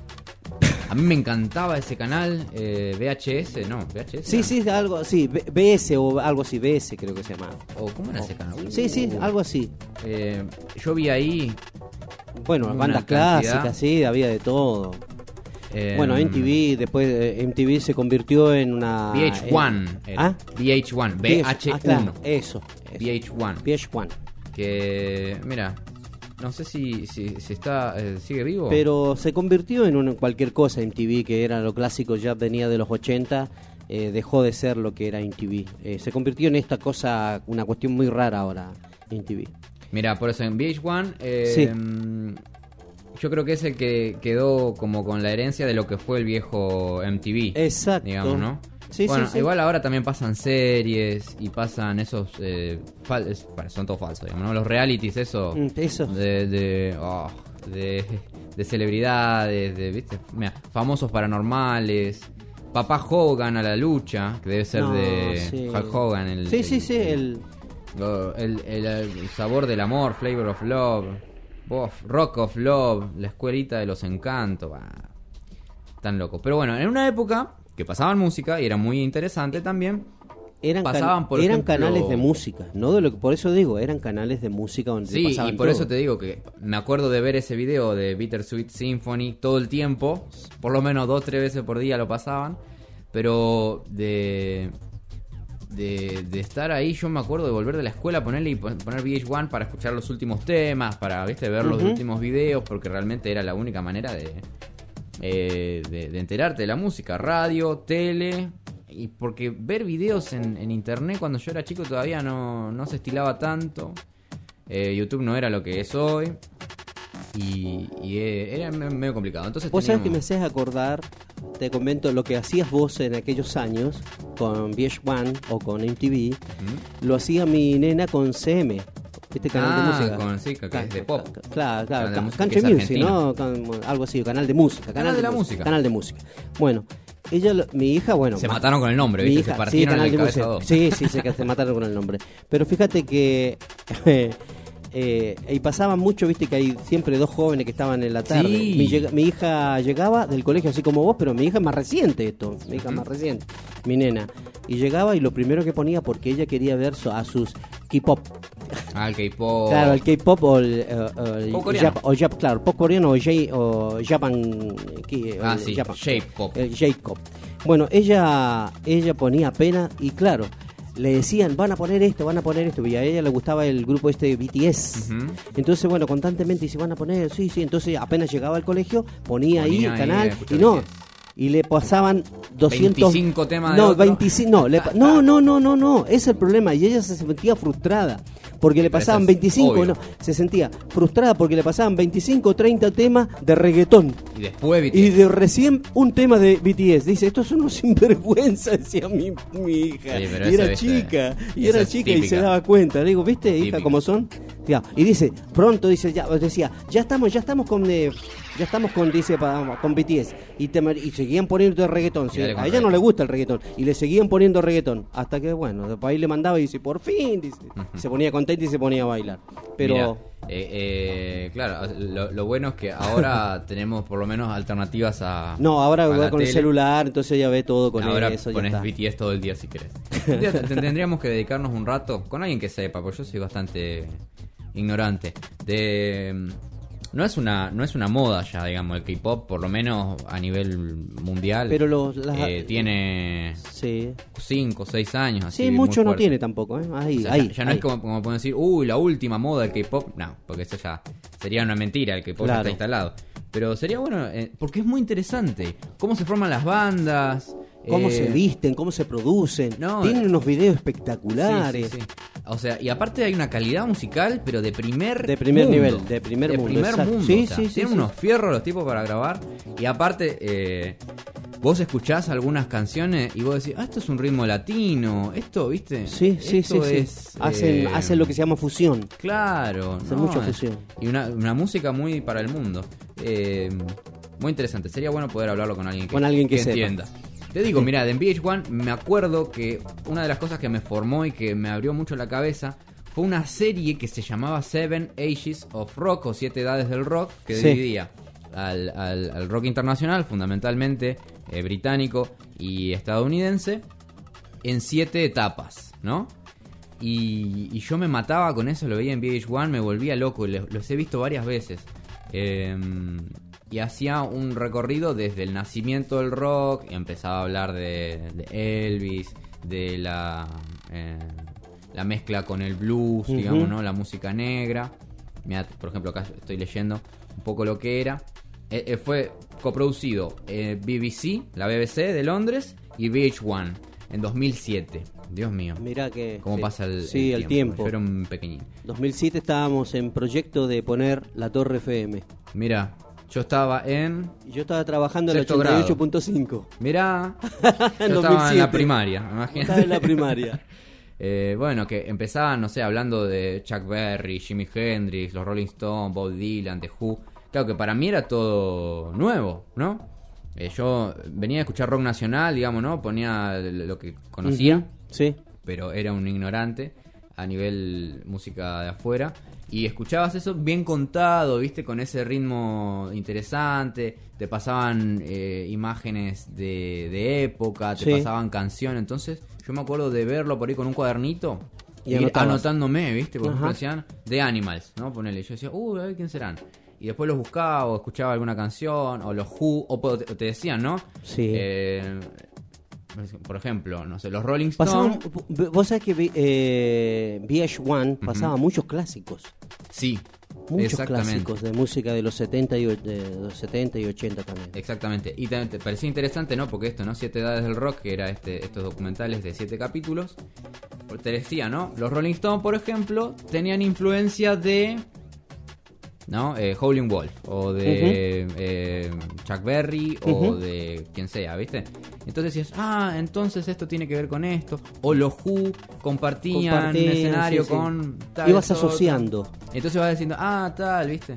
Speaker 6: A mí me encantaba ese canal, eh, VHS, no, VHS.
Speaker 7: Sí, sí, algo así, BS o algo así, BS creo que se llama.
Speaker 6: ¿O cómo era ese canal?
Speaker 7: Sí, sí,
Speaker 6: Uh.
Speaker 7: algo así.
Speaker 6: Eh, yo vi ahí.
Speaker 7: Bueno, bandas
Speaker 6: cantidad.
Speaker 7: clásicas, sí, había de todo.
Speaker 6: eh,
Speaker 7: bueno, MTV, después eh, MTV se convirtió en una...
Speaker 6: VH1.
Speaker 7: en-
Speaker 6: era.
Speaker 7: ¿Ah?
Speaker 6: VH1,
Speaker 7: VH,
Speaker 6: VH1.
Speaker 7: ah, claro, eso. eso.
Speaker 6: VH1.
Speaker 7: VH1.
Speaker 6: Que, mira, no sé si, si, si está, eh, sigue vivo.
Speaker 7: Pero se convirtió en cualquier cosa MTV, que era lo clásico, ya venía de los 80, eh, dejó de ser lo que era MTV. Eh, se convirtió en esta cosa, una cuestión muy rara ahora, MTV.
Speaker 6: Mira, por eso en VH1, eh,
Speaker 7: Sí.
Speaker 6: mm, yo creo que es el que quedó como con la herencia de lo que fue el viejo MTV.
Speaker 7: Exacto.
Speaker 6: Digamos, ¿no?
Speaker 7: Sí,
Speaker 6: bueno,
Speaker 7: sí, sí.
Speaker 6: igual ahora también pasan series y pasan esos. Eh, fal- es- bueno, son todos falsos, digamos, ¿no? Los realities, eso.
Speaker 7: Mm, eso.
Speaker 6: De. de, oh, de, de celebridades, de, ¿viste? Mira, famosos paranormales. Papá Hogan a la lucha, que debe ser
Speaker 7: No,
Speaker 6: de. Hulk Hogan. El,
Speaker 7: Sí, sí, sí, el,
Speaker 6: el- el sabor del amor, Flavor of Love, Bof, Rock of Love, la escuelita de los encantos. bah, tan loco. Pero bueno, en una época que pasaban música y era muy interesante también.
Speaker 7: Eran,
Speaker 6: pasaban, por
Speaker 7: eran
Speaker 6: ejemplo-
Speaker 7: canales de música, no de lo que, por eso digo, eran canales de música donde
Speaker 6: Sí, y
Speaker 7: pasaban
Speaker 6: por
Speaker 7: todo.
Speaker 6: eso te digo que me acuerdo de ver ese video de Bittersweet Symphony todo el tiempo, por lo menos dos, tres veces por día lo pasaban, pero de, de, de estar ahí yo me acuerdo de volver de la escuela, ponerle y pon- poner VH1 para escuchar los últimos temas, para ¿viste? ver los últimos videos, porque realmente era la única manera de, eh, de, de enterarte de la música, radio, tele. Y porque ver videos en, en internet cuando yo era chico todavía no, no se estilaba tanto. Eh, YouTube no era lo que es hoy. Y, y, eh, era me- medio complicado. Entonces
Speaker 7: Vos sabés que me
Speaker 6: teníamos-
Speaker 7: haces acordar, te comento, lo que hacías vos en aquellos años con VH1 o con MTV, lo hacía mi nena con CM, este canal
Speaker 6: Ah,
Speaker 7: de música.
Speaker 6: con- sí, que es de pop.
Speaker 7: Claro, claro, country music. ¿no? Can- algo así, canal de música.
Speaker 6: Canal de la música.
Speaker 7: Canal de música. Bueno, ella, lo- mi hija, bueno.
Speaker 6: Se
Speaker 7: ma-
Speaker 6: mataron con el nombre,
Speaker 7: mi
Speaker 6: ¿viste?
Speaker 7: hija,
Speaker 6: Se partieron
Speaker 7: sí,
Speaker 6: en
Speaker 7: de. Sí, sí, se, mataron con el nombre. Pero fíjate que. eh, y pasaba mucho, viste, que hay siempre dos jóvenes que estaban en la tarde.
Speaker 6: Sí.
Speaker 7: Mi, hija llegaba del colegio así como vos, pero mi hija es más reciente esto, mi hija es más reciente, mi nena. Y llegaba y lo primero que ponía, porque ella quería ver a sus K-pop.
Speaker 6: Ah, el K-pop.
Speaker 7: Claro, el K-pop o el, eh, el
Speaker 6: Pop coreano.
Speaker 7: Jap- o Jap- claro, pop coreano o, J, o Japan, eh,
Speaker 6: Ah,
Speaker 7: el
Speaker 6: sí,
Speaker 7: Japan.
Speaker 6: J-pop.
Speaker 7: El J-pop. Bueno, ella, ella ponía pena y claro, le decían, van a poner esto, van a poner esto, y a ella le gustaba el grupo este de BTS. Entonces, bueno, constantemente dice, van a poner, sí, sí, entonces apenas llegaba al colegio, ponía, ahí
Speaker 6: Ponía
Speaker 7: el
Speaker 6: ahí,
Speaker 7: canal
Speaker 6: escucha
Speaker 7: y no... Y le pasaban 200...
Speaker 6: 25 temas de
Speaker 7: No,
Speaker 6: otro.
Speaker 7: 25... No, le no, no, no, no, no, es el problema. Y ella se sentía frustrada. Porque le pasaban
Speaker 6: es
Speaker 7: 25,
Speaker 6: obvio.
Speaker 7: no, se sentía frustrada porque le pasaban 25 o 30 temas de reggaetón.
Speaker 6: Y después BTS.
Speaker 7: Y de recién un tema de BTS. Dice, estos son unos sinvergüenza, decía mi, mi hija.
Speaker 6: Sí,
Speaker 7: y era
Speaker 6: viste,
Speaker 7: chica, y era chica y se daba cuenta. Le digo, ¿viste, hija, cómo son? Y dice, pronto, dice, ya, decía, ya estamos, ya estamos con, eh, ya estamos con, dice, con BTS. Y, te- y seguían poniendo reggaetón. sí, a ella no le gusta el reggaetón. Y le seguían poniendo reggaetón. Hasta que, bueno, después ahí le mandaba y dice, por fin, dice. Se ponía contenta y se ponía a bailar. Pero...
Speaker 6: Eh, eh, claro, lo, lo bueno es que ahora tenemos por lo menos alternativas a.
Speaker 7: No, ahora va con el celular, entonces ya ve todo con
Speaker 6: ahora
Speaker 7: eso. ya
Speaker 6: pones. BTS todo el día si querés. Tendríamos que dedicarnos un rato con alguien que sepa, porque yo soy bastante ignorante. De no es una no es una moda ya, digamos, el K-pop, por lo menos a nivel mundial.
Speaker 7: Pero los- las-
Speaker 6: eh, tiene
Speaker 7: Sí.
Speaker 6: 5 o 6 años. así,
Speaker 7: Sí, mucho no tiene tampoco, ¿eh? Ahí,
Speaker 6: O sea,
Speaker 7: ahí.
Speaker 6: ya, ya no
Speaker 7: ahí.
Speaker 6: es como, como pueden decir, uy, la última moda del K-pop. No, porque eso ya sería una mentira, el K-pop
Speaker 7: Claro.
Speaker 6: está instalado. Pero sería bueno, eh, porque es muy interesante. Cómo se forman las bandas.
Speaker 7: Cómo
Speaker 6: eh,
Speaker 7: se visten, cómo se producen.
Speaker 6: no,
Speaker 7: Tienen
Speaker 6: eh,
Speaker 7: unos videos espectaculares.
Speaker 6: sí, sí. O sea, y aparte hay una calidad musical, pero de primer
Speaker 7: De primer
Speaker 6: mundo.
Speaker 7: nivel, de primer mundo, exacto.
Speaker 6: mundo,
Speaker 7: Sí,
Speaker 6: o sea,
Speaker 7: sí, sí,
Speaker 6: Tienen unos fierros los tipos para grabar. Y aparte, eh, vos escuchás algunas canciones y vos decís, ah, esto es un ritmo latino. Esto, ¿viste?
Speaker 7: Sí, sí, sí.
Speaker 6: Esto
Speaker 7: sí.
Speaker 6: es,
Speaker 7: hacen,
Speaker 6: eh,
Speaker 7: hacen lo que se llama fusión.
Speaker 6: Claro,
Speaker 7: Hacen
Speaker 6: no,
Speaker 7: mucha
Speaker 6: eh,
Speaker 7: fusión.
Speaker 6: Y una, una música muy para el mundo. Eh, muy interesante. Sería bueno poder hablarlo con alguien que,
Speaker 7: Con alguien que
Speaker 6: entienda. Te digo, mira, de en VH1 me acuerdo que una de las cosas que me formó y que me abrió mucho la cabeza fue una serie que se llamaba Seven Ages of Rock o Siete Edades del Rock que
Speaker 7: Sí.
Speaker 6: dividía al, al- al rock internacional, fundamentalmente eh, británico y estadounidense, en siete etapas, ¿no? Y, y yo me mataba con eso, lo veía en VH1, me volvía loco, lo- los he visto varias veces. Eh, y hacía un recorrido desde el nacimiento del rock, y empezaba a hablar de, de Elvis, de la, eh, la mezcla con el blues, digamos, ¿no? La música negra. Mirá, por ejemplo, acá estoy leyendo un poco lo que era. Eh, eh, fue coproducido BBC, la BBC de Londres, y VH1 en 2007. Dios mío.
Speaker 7: Mirá que...
Speaker 6: ¿Cómo
Speaker 7: sí.
Speaker 6: pasa el,
Speaker 7: Sí, el tiempo.
Speaker 6: Yo era un pequeñín.
Speaker 7: 2007 estábamos en proyecto de poner la Torre FM.
Speaker 6: Mira, yo estaba en.
Speaker 7: Y yo estaba trabajando en el
Speaker 6: Sexto grado.
Speaker 7: 88.5.
Speaker 6: Mirá, yo estaba en
Speaker 7: 2007.
Speaker 6: la primaria, imagínate.
Speaker 7: Estaba en la primaria.
Speaker 6: Eh, bueno, que empezaban, no sé, hablando de Chuck Berry, Jimi Hendrix, los Rolling Stones, Bob Dylan, The Who. Claro que para mí era todo nuevo, ¿no? Eh, yo venía a escuchar rock nacional, digamos, ¿no? Ponía lo que conocía,
Speaker 7: Sí.
Speaker 6: pero era un ignorante a nivel música de afuera. Y escuchabas eso bien contado, viste, con ese ritmo interesante. Te pasaban eh, imágenes de, de época, te
Speaker 7: Sí.
Speaker 6: pasaban canciones. Entonces, yo me acuerdo de verlo por ahí con un cuadernito.
Speaker 7: Y
Speaker 6: ir
Speaker 7: anotabas.
Speaker 6: anotándome, viste, por ejemplo
Speaker 7: Ajá.
Speaker 6: decían The Animals, ¿no? Ponele. Yo decía, uy, a ver quién serán. Y después los buscaba o escuchaba alguna canción, o los Who, o te decían, ¿no?
Speaker 7: Sí.
Speaker 6: Eh, por ejemplo, no sé, los Rolling Stones.
Speaker 7: Pasaban, vos sabés que eh, VH1 pasaba muchos clásicos.
Speaker 6: Sí,
Speaker 7: Muchos clásicos de música de los 70 y, de los 70 y 80 también.
Speaker 6: Exactamente. Y también te parecía interesante, ¿no? Porque esto, ¿no? Siete edades del rock, que era este, estos documentales de siete capítulos. Te decía, ¿no? Los Rolling Stones, por ejemplo, tenían influencia de. ¿No? Eh, Howlin' Wolf. O de eh, Chuck Berry. O de quien sea, ¿viste? Entonces decías, ah, entonces esto tiene que ver con esto. O los Who compartían,
Speaker 7: Compartían,
Speaker 6: un escenario
Speaker 7: sí, sí.
Speaker 6: con. tal,
Speaker 7: Ibas
Speaker 6: otro.
Speaker 7: asociando.
Speaker 6: Entonces vas diciendo, ah, tal, ¿viste?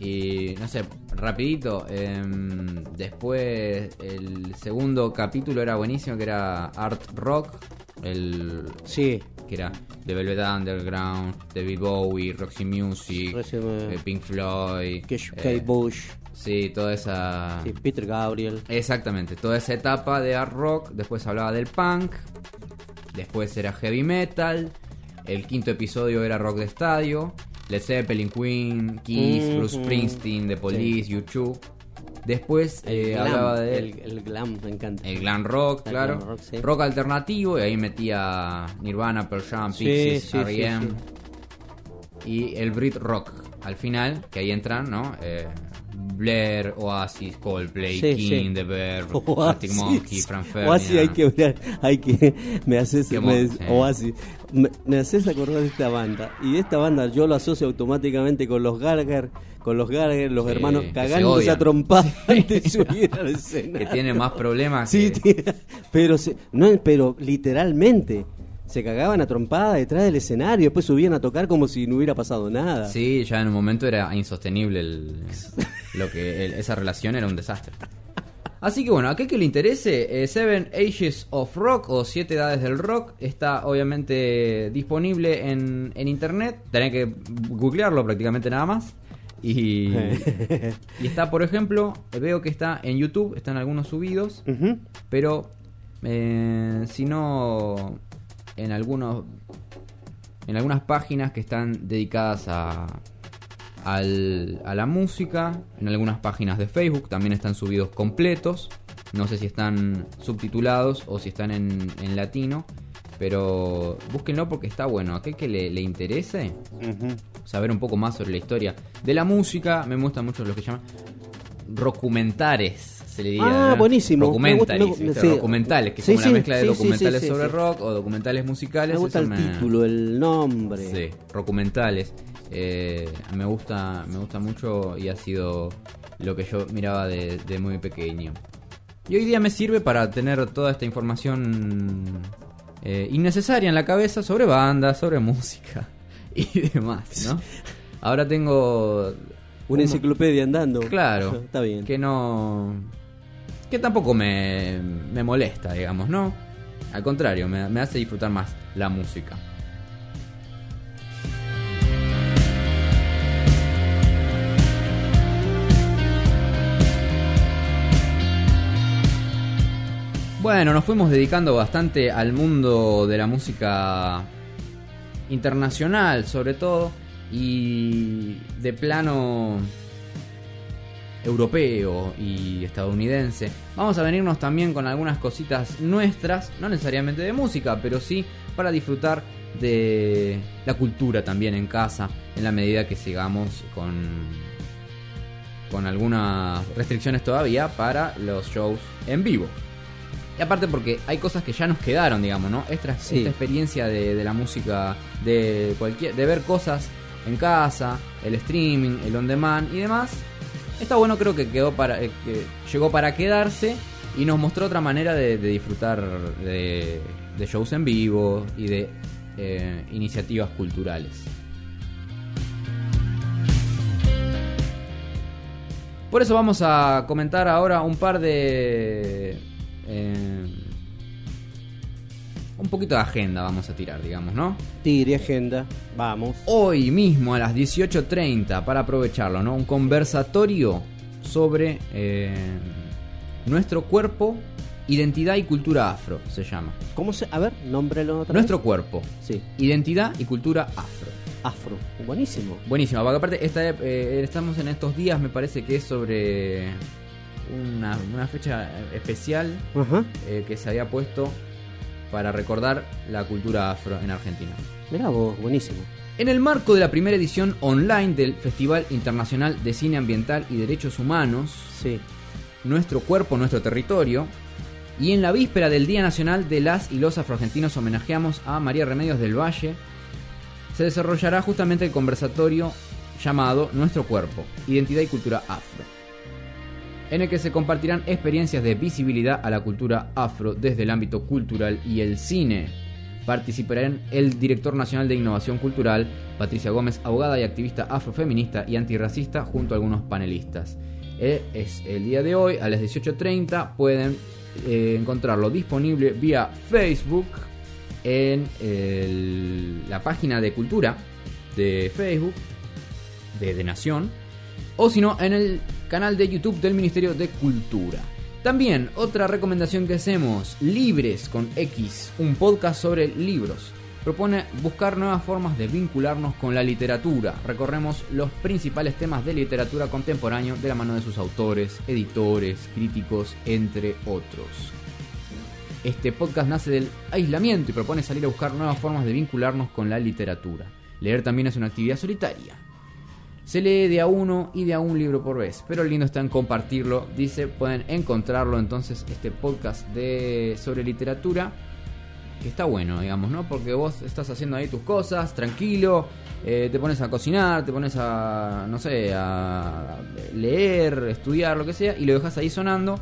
Speaker 6: Y no sé, rapidito, em, después el segundo capítulo era buenísimo, que era Art Rock, el
Speaker 7: Sí.
Speaker 6: Que era The Velvet Underground, David Bowie, Roxy Music,
Speaker 7: eh,
Speaker 6: Pink Floyd, eh,
Speaker 7: Bush,
Speaker 6: sí, toda esa...
Speaker 7: sí, Peter Gabriel.
Speaker 6: Exactamente, toda esa etapa de art rock, después hablaba del punk, después era heavy metal, el quinto episodio era rock de estadio, Led Zeppelin, Queen, Kiss, Bruce
Speaker 7: Ujú.
Speaker 6: Springsteen, The Police, U2. Después eh,
Speaker 7: glam,
Speaker 6: hablaba de
Speaker 7: el, el glam, me encanta.
Speaker 6: el glam rock,
Speaker 7: El
Speaker 6: claro,
Speaker 7: glam rock, sí.
Speaker 6: rock alternativo y ahí metía Nirvana, Pearl Jam, Pixies,
Speaker 7: sí, sí,
Speaker 6: R.E.M. y el Brit Rock al final, que ahí entran, ¿no? Eh, Blair, Oasis, Coldplay,
Speaker 7: Sí,
Speaker 6: King,
Speaker 7: sí.
Speaker 6: The Bear. Arctic Monkey, Frank Ferdinand.
Speaker 7: Oasis hay que ver, hay que me haces me,
Speaker 6: sí.
Speaker 7: Oasis me, me haces acordar de esta banda y esta banda yo la asocio automáticamente con los Gallagher, con los Gallagher, los hermanos
Speaker 6: que se
Speaker 7: cagándose a trompadas antes de subir al
Speaker 6: que
Speaker 7: escenario.
Speaker 6: tiene más problemas
Speaker 7: Sí,
Speaker 6: que-
Speaker 7: pero se- no, pero literalmente se cagaban a trompada detrás del escenario, después subían a tocar como si no hubiera pasado nada.
Speaker 6: Sí, ya en un momento era insostenible el- lo que el- esa relación era un desastre. Así que bueno, a aquel que le interese, eh, Seven Ages of Rock o Siete Edades del Rock está obviamente disponible en, en internet. Tenés que googlearlo prácticamente nada más. Y, y está, por ejemplo, veo que está en YouTube, están algunos subidos, pero eh, si no, en algunos en algunas páginas que están dedicadas a, al- a la música, en algunas páginas de Facebook también están subidos completos, no sé si están subtitulados o si están en, en latino, pero búsquenlo porque está bueno, aquel que le, le interese saber un poco más sobre la historia de la música, me gustan mucho los que llaman documentares. Se le diría,
Speaker 7: Ah, buenísimo.
Speaker 6: Documentaries,
Speaker 7: Me gusta- me-
Speaker 6: ¿viste?
Speaker 7: sí.
Speaker 6: documentales, que es
Speaker 7: Sí,
Speaker 6: como
Speaker 7: sí,
Speaker 6: una mezcla de documentales sobre rock o documentales musicales.
Speaker 7: Me gusta el título, el nombre.
Speaker 6: Sí, documentales. Eh, me gusta me gusta mucho y ha sido lo que yo miraba de, de muy pequeño. Y hoy día me sirve para tener toda esta información eh, innecesaria en la cabeza sobre bandas, sobre música y demás, ¿no? Ahora tengo
Speaker 7: Una
Speaker 6: un-
Speaker 7: enciclopedia andando.
Speaker 6: Claro.
Speaker 7: Está bien.
Speaker 6: Que no. Que tampoco me, me molesta, digamos, ¿no? Al contrario, me, me hace disfrutar más la música. Bueno, nos fuimos dedicando bastante al mundo de la música internacional, sobre todo, y de plano europeo y estadounidense. Vamos a venirnos también con algunas cositas nuestras, no necesariamente de música, pero sí para disfrutar de la cultura también en casa, en la medida que sigamos con, con algunas restricciones todavía para los shows en vivo. Y aparte porque hay cosas que ya nos quedaron, digamos, ¿no? Esta,
Speaker 7: Sí.
Speaker 6: esta experiencia de, de la música, de cualquier, de ver cosas en casa, el streaming, el on demand y demás. Está bueno, creo que quedó para, eh, que llegó para quedarse y nos mostró otra manera de, de disfrutar de, de shows en vivo y de eh, iniciativas culturales. Por eso vamos a comentar ahora un par de... eh, un poquito de agenda vamos a tirar, digamos, ¿no?
Speaker 7: Tire agenda, vamos.
Speaker 6: Hoy mismo a las 18.30, para aprovecharlo, ¿no? Un conversatorio sobre eh, nuestro cuerpo, identidad y cultura afro, se llama.
Speaker 7: ¿Cómo se.? A ver, nómbrelo otra
Speaker 6: Nuestro
Speaker 7: vez.
Speaker 6: cuerpo,
Speaker 7: Sí,
Speaker 6: identidad y cultura afro.
Speaker 7: afro. Buenísimo.
Speaker 6: Buenísimo, porque aparte esta, eh, estamos en estos días, me parece que es sobre una, una fecha especial eh, que se había puesto para recordar la cultura afro en Argentina.
Speaker 7: Mirá vos, buenísimo.
Speaker 6: En el marco de la primera edición online del Festival Internacional de Cine Ambiental y Derechos Humanos,
Speaker 7: Sí.
Speaker 6: Nuestro Cuerpo, Nuestro Territorio, y en la víspera del Día Nacional de las y los Afroargentinos homenajeamos a María Remedios del Valle, se desarrollará justamente el conversatorio llamado Nuestro Cuerpo, Identidad y Cultura Afro, en el que se compartirán experiencias de visibilidad a la cultura afro desde el ámbito cultural y el cine. Participarán el director nacional de Innovación Cultural, Patricia Gómez, abogada y activista afrofeminista y antirracista, junto a algunos panelistas. Eh, es el día de hoy, a las 18.30, pueden eh, encontrarlo disponible vía Facebook en la página de cultura de Facebook de, de Nación o si no en el canal de YouTube del Ministerio de Cultura. También otra recomendación que hacemos, Libres con X, un podcast sobre libros. Propone buscar nuevas formas de vincularnos con la literatura. Recorremos los principales temas de literatura contemporánea de la mano de sus autores, editores, críticos, entre otros. Este podcast nace del aislamiento y propone salir a buscar nuevas formas de vincularnos con la literatura. Leer también es una actividad solitaria. Se lee de a uno y de a un libro por vez, pero lo lindo está en compartirlo. Dice, pueden encontrarlo entonces este podcast de sobre literatura que está bueno, digamos, ¿no? Porque vos estás haciendo ahí tus cosas, tranquilo, eh, te pones a cocinar, te pones a, no sé, a leer, estudiar, lo que sea, y lo dejas ahí sonando.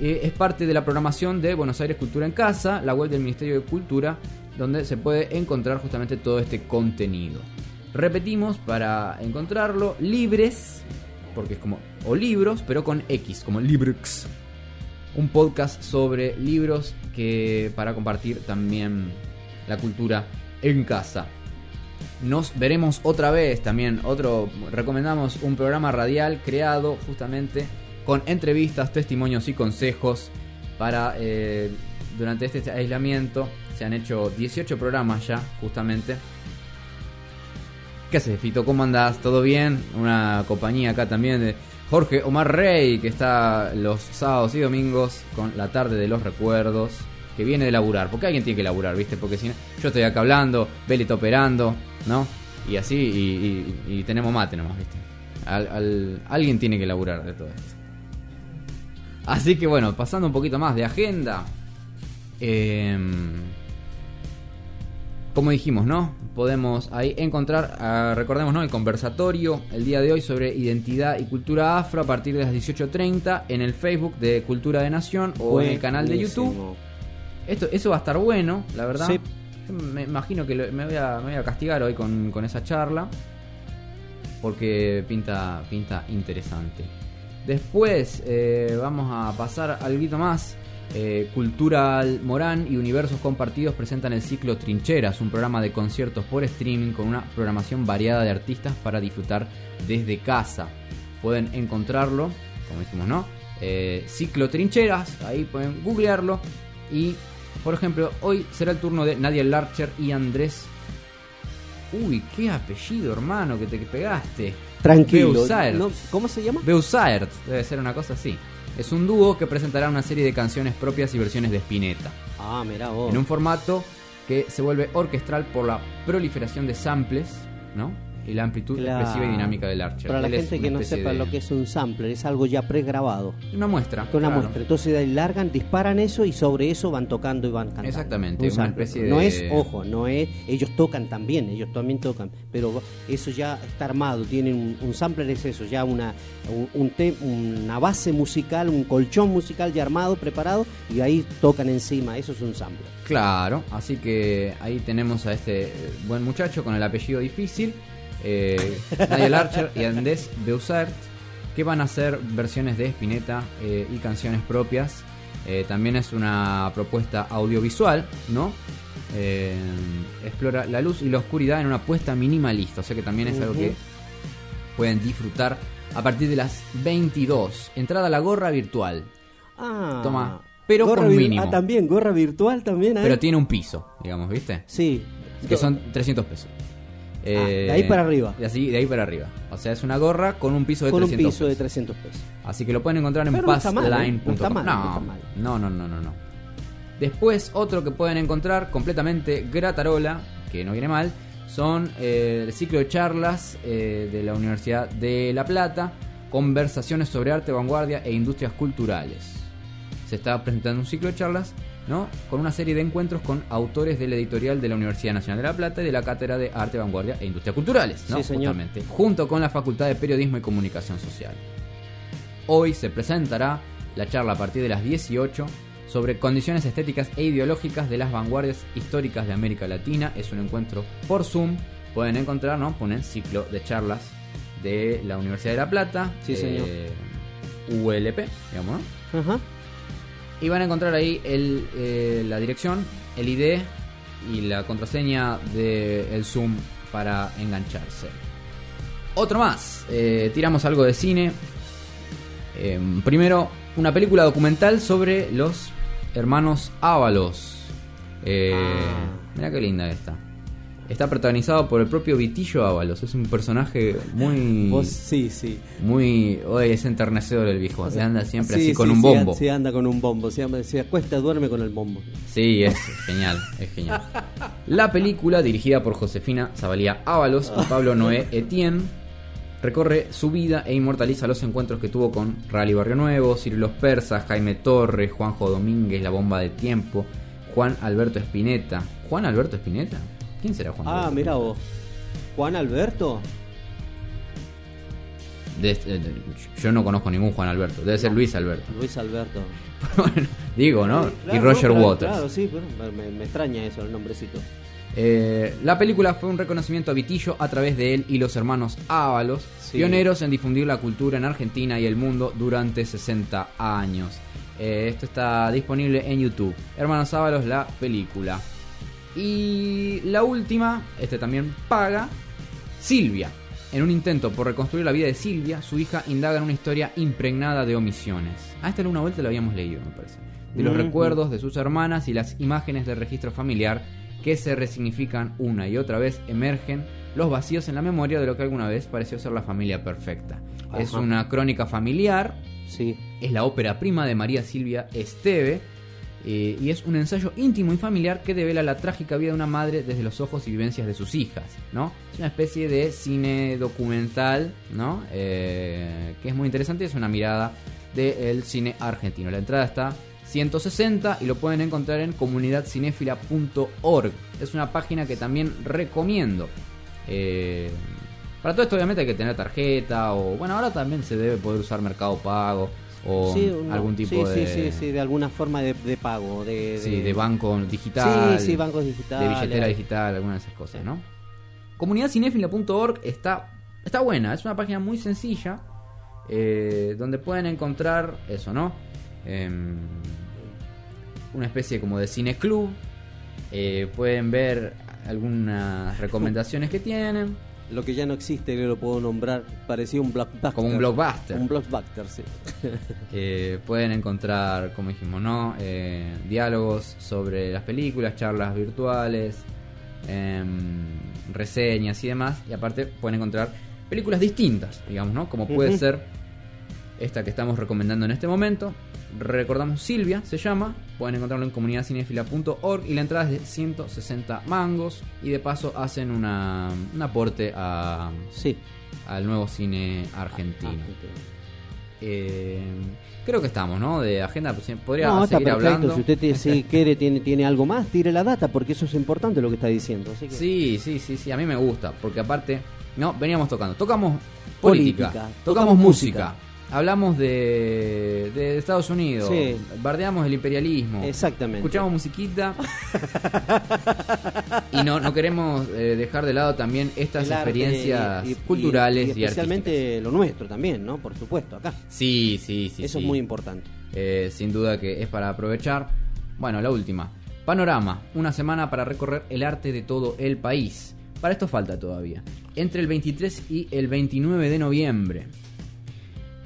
Speaker 6: Eh, es parte de la programación de Buenos Aires Cultura en Casa, la web del Ministerio de Cultura, donde se puede encontrar justamente todo este contenido. Repetimos para encontrarlo, libres, porque es como, o libros, pero con X, como Librux. Un podcast sobre libros que para compartir también la cultura en casa. Nos veremos otra vez también. Otro recomendamos un programa radial creado justamente con entrevistas, testimonios y consejos para eh, durante este aislamiento. Se han hecho 18 programas ya, justamente. ¿Qué haces, Fito? ¿Cómo andás? ¿Todo bien? Una compañía acá también de Jorge Omar Rey, que está los sábados y domingos con la tarde de los recuerdos, que viene de laburar. Porque alguien tiene que laburar, ¿viste? Porque si no, yo estoy acá hablando, Beli está operando, ¿no? Y así, y, y- y tenemos mate nomás, ¿viste? Al- al- alguien tiene que laburar de todo esto. Así que bueno, pasando un poquito más de agenda. em, como dijimos, ¿no? Podemos ahí encontrar, ah, recordemos, ¿no? El conversatorio el día de hoy sobre identidad y cultura afro a partir de las 18.30 en el Facebook de Cultura de Nación o en el canal de YouTube. Esto, eso va a estar bueno, la verdad.
Speaker 7: Sí.
Speaker 6: Yo Me imagino que lo- me, voy a, me voy a castigar hoy con, con esa charla. Porque pinta, pinta interesante. Después eh, vamos a pasar algo más. Eh, Cultural Morán y Universos Compartidos presentan el ciclo Trincheras, un programa de conciertos por streaming con una programación variada de artistas para disfrutar desde casa. Pueden encontrarlo, como dijimos, ¿no? Eh, ciclo Trincheras, ahí pueden googlearlo Y, por ejemplo, hoy será el turno de Nadia Larcher y Andrés. Uy, qué apellido, hermano, que te pegaste.
Speaker 7: Tranquilo.
Speaker 6: Beusaert.
Speaker 7: No, ¿Cómo se llama?
Speaker 6: Beusaert, debe ser una cosa así. Es un dúo que presentará una serie de canciones propias y versiones de Spinetta.
Speaker 7: Ah, mirá vos.
Speaker 6: En un formato que se vuelve orquestral por la proliferación de samples, ¿no? Y la amplitud
Speaker 7: Claro.
Speaker 6: expresiva y dinámica del Archer.
Speaker 7: Para la
Speaker 6: Él
Speaker 7: gente que no sepa
Speaker 6: de-
Speaker 7: lo que es un sampler, es algo ya pregrabado.
Speaker 6: Una muestra.
Speaker 7: Una
Speaker 6: claro.
Speaker 7: muestra. Entonces ahí largan, disparan eso y sobre eso van tocando y van cantando.
Speaker 6: Exactamente,
Speaker 7: Un
Speaker 6: una especie
Speaker 7: No
Speaker 6: de-
Speaker 7: es, ojo, no es. Ellos tocan también, ellos también tocan. Pero eso ya está armado. Tienen un, un sampler, es eso, ya una, un, un te- una base musical, un colchón musical ya armado, preparado, y ahí tocan encima. Eso es un sampler.
Speaker 6: Claro, así que ahí tenemos a este buen muchacho con el apellido difícil, eh, Nigel Archer y Andrés Beusaert, que van a hacer versiones de Spinetta eh, y canciones propias. Eh, también es una propuesta audiovisual, ¿no? Eh, explora la luz y la oscuridad en una puesta minimalista, o sea que también es algo que pueden disfrutar a partir de las 22. Entrada a la gorra virtual.
Speaker 7: Ah.
Speaker 6: Toma, pero
Speaker 7: Gorra
Speaker 6: con mínimo.
Speaker 7: Ah, también, gorra virtual también.
Speaker 6: Pero tiene un piso, digamos, ¿viste?
Speaker 7: Sí.
Speaker 6: Que son 300 pesos. Eh,
Speaker 7: Ah, de ahí para arriba.
Speaker 6: Y así, de ahí para arriba. O sea, es una gorra con un piso de
Speaker 7: Con un
Speaker 6: 300
Speaker 7: piso de
Speaker 6: pesos.
Speaker 7: 300 pesos.
Speaker 6: Así que lo pueden encontrar en
Speaker 7: Pero ¿eh?
Speaker 6: passline.com.
Speaker 7: No no
Speaker 6: no, no, no, no, no. Después, otro que pueden encontrar completamente gratarola, que no viene mal, son eh, el ciclo de charlas eh, de la Universidad de La Plata, conversaciones sobre arte, vanguardia e industrias culturales. Se está presentando un ciclo de charlas, ¿no? Con una serie de encuentros con autores del editorial de la Universidad Nacional de La Plata y de la Cátedra de Arte, Vanguardia e Industrias Culturales, ¿no?
Speaker 7: Sí, señor.
Speaker 6: Justamente, junto con la Facultad de Periodismo y Comunicación Social. Hoy se presentará la charla a partir de las 18 sobre condiciones estéticas e ideológicas de las vanguardias históricas de América Latina. Es un encuentro por Zoom. Pueden encontrar, ¿no? Ponen ciclo de charlas de la Universidad de La Plata.
Speaker 7: Sí, señor.
Speaker 6: eh, ULP, digamos, ¿no?
Speaker 7: Ajá.
Speaker 6: Y van a encontrar ahí el, eh, la dirección, el ID y la contraseña del Zoom para engancharse. Otro más, eh, tiramos algo de cine. Eh, primero, una película documental sobre los hermanos Ábalos. Eh,
Speaker 7: Ah.
Speaker 6: Mira qué linda esta. Está protagonizado por el propio Vitillo Ábalos. Es un personaje muy.
Speaker 7: Vos, sí, sí.
Speaker 6: Muy. Hoy es enternecedor el viejo. Se anda siempre
Speaker 7: Sí,
Speaker 6: así con
Speaker 7: sí,
Speaker 6: un bombo.
Speaker 7: Sí, anda con un bombo. Se acuesta, duerme con el bombo.
Speaker 6: Sí, es genial, es genial. La película, dirigida por Josefina Zabalía Ábalos y Pablo Noé Etienne, recorre su vida e inmortaliza los encuentros que tuvo con Rally Barrio Nuevo, Ciro Los Persas, Jaime Torres, Juanjo Domínguez, La Bomba de Tiempo, Juan Alberto Espineta. ¿Juan Alberto Espineta? ¿Quién será Juan
Speaker 7: Ah,
Speaker 6: Alberto?
Speaker 7: mira vos. Juan Alberto.
Speaker 6: De- de- de- yo no conozco ningún Juan Alberto, debe ser Luis Alberto.
Speaker 7: Luis Alberto.
Speaker 6: Bueno, digo, ¿no?
Speaker 7: Sí,
Speaker 6: y Roger
Speaker 7: no, claro,
Speaker 6: Waters.
Speaker 7: Claro, sí, pero me, me extraña eso, el nombrecito.
Speaker 6: Eh, la película fue un reconocimiento a Vitillo a través de él y los hermanos Ábalos,
Speaker 7: Sí.
Speaker 6: pioneros en difundir la cultura en Argentina y el mundo durante 60 años. Eh, esto está disponible en YouTube. Hermanos Ábalos, la película. Y la última, este también paga, Silvia. En un intento por reconstruir la vida de Silvia, su hija indaga en una historia impregnada de omisiones. A esta en una vuelta lo habíamos leído, me parece. De los recuerdos de sus hermanas y las imágenes del registro familiar que se resignifican una y otra vez, emergen los vacíos en la memoria de lo que alguna vez pareció ser la familia perfecta. Es una crónica familiar,
Speaker 7: Sí.
Speaker 6: es la ópera prima de María Silvia Esteve eh, y es un ensayo íntimo y familiar que devela la trágica vida de una madre desde los ojos y vivencias de sus hijas, ¿no? Es una especie de cine documental, ¿no? Eh, que es muy interesante, es una mirada del cine argentino. La entrada está 160 y lo pueden encontrar en comunidadcinefila.org. Es una página que también recomiendo. Eh, para todo esto obviamente hay que tener tarjeta o bueno, ahora también se debe poder usar Mercado Pago o
Speaker 7: Sí, uno-
Speaker 6: algún tipo
Speaker 7: sí,
Speaker 6: de
Speaker 7: Sí, sí, sí, de alguna forma de, de pago. De,
Speaker 6: sí, de banco digital.
Speaker 7: Sí, sí, bancos digitales.
Speaker 6: De billetera digital, algunas de esas cosas, ¿no? Comunidadcinefila.org está, está buena, es una página muy sencilla eh, donde pueden encontrar eso, ¿no? Em, una especie como de cine club. eh, pueden ver algunas recomendaciones que tienen.
Speaker 7: Lo que ya no existe, que lo puedo nombrar, parecía un blockbuster.
Speaker 6: Como un blockbuster.
Speaker 7: Un blockbuster, sí.
Speaker 6: Eh, pueden encontrar, como dijimos, ¿no? Eh, diálogos sobre las películas, charlas virtuales, em, reseñas y demás. Y aparte pueden encontrar películas distintas, digamos, ¿no? Como puede ser esta que estamos recomendando en este momento. Recordamos Silvia, se llama. Pueden encontrarlo en comunidadcinefila.org y la entrada es de 160 mangos. Y de paso hacen una, un aporte a,
Speaker 7: Sí.
Speaker 6: al nuevo cine argentino.
Speaker 7: Argentina.
Speaker 6: Eh, creo que estamos, ¿no? De agenda, pues, podría
Speaker 7: No,
Speaker 6: seguir hablando.
Speaker 7: Si usted tiene- si quiere, tiene, tiene algo más, tire la data, porque eso es importante lo que está diciendo. Así que...
Speaker 6: Sí, sí, sí, sí, a mí me gusta, porque aparte, no, veníamos tocando, tocamos política,
Speaker 7: Política,
Speaker 6: tocamos,
Speaker 7: tocamos
Speaker 6: música,
Speaker 7: música.
Speaker 6: Hablamos de, de Estados Unidos,
Speaker 7: Sí.
Speaker 6: bardeamos el imperialismo,
Speaker 7: Exactamente.
Speaker 6: escuchamos musiquita y no, no queremos eh, dejar de lado también estas
Speaker 7: arte
Speaker 6: experiencias
Speaker 7: y- y-
Speaker 6: culturales y,
Speaker 7: y, especialmente lo nuestro también, ¿no? Por supuesto, acá.
Speaker 6: Sí, sí, sí.
Speaker 7: eso
Speaker 6: sí.
Speaker 7: es muy importante.
Speaker 6: Eh, sin duda que es para aprovechar. Bueno, la última. Panorama, una semana para recorrer el arte de todo el país. Para esto falta todavía. Entre el 23 y el 29 de noviembre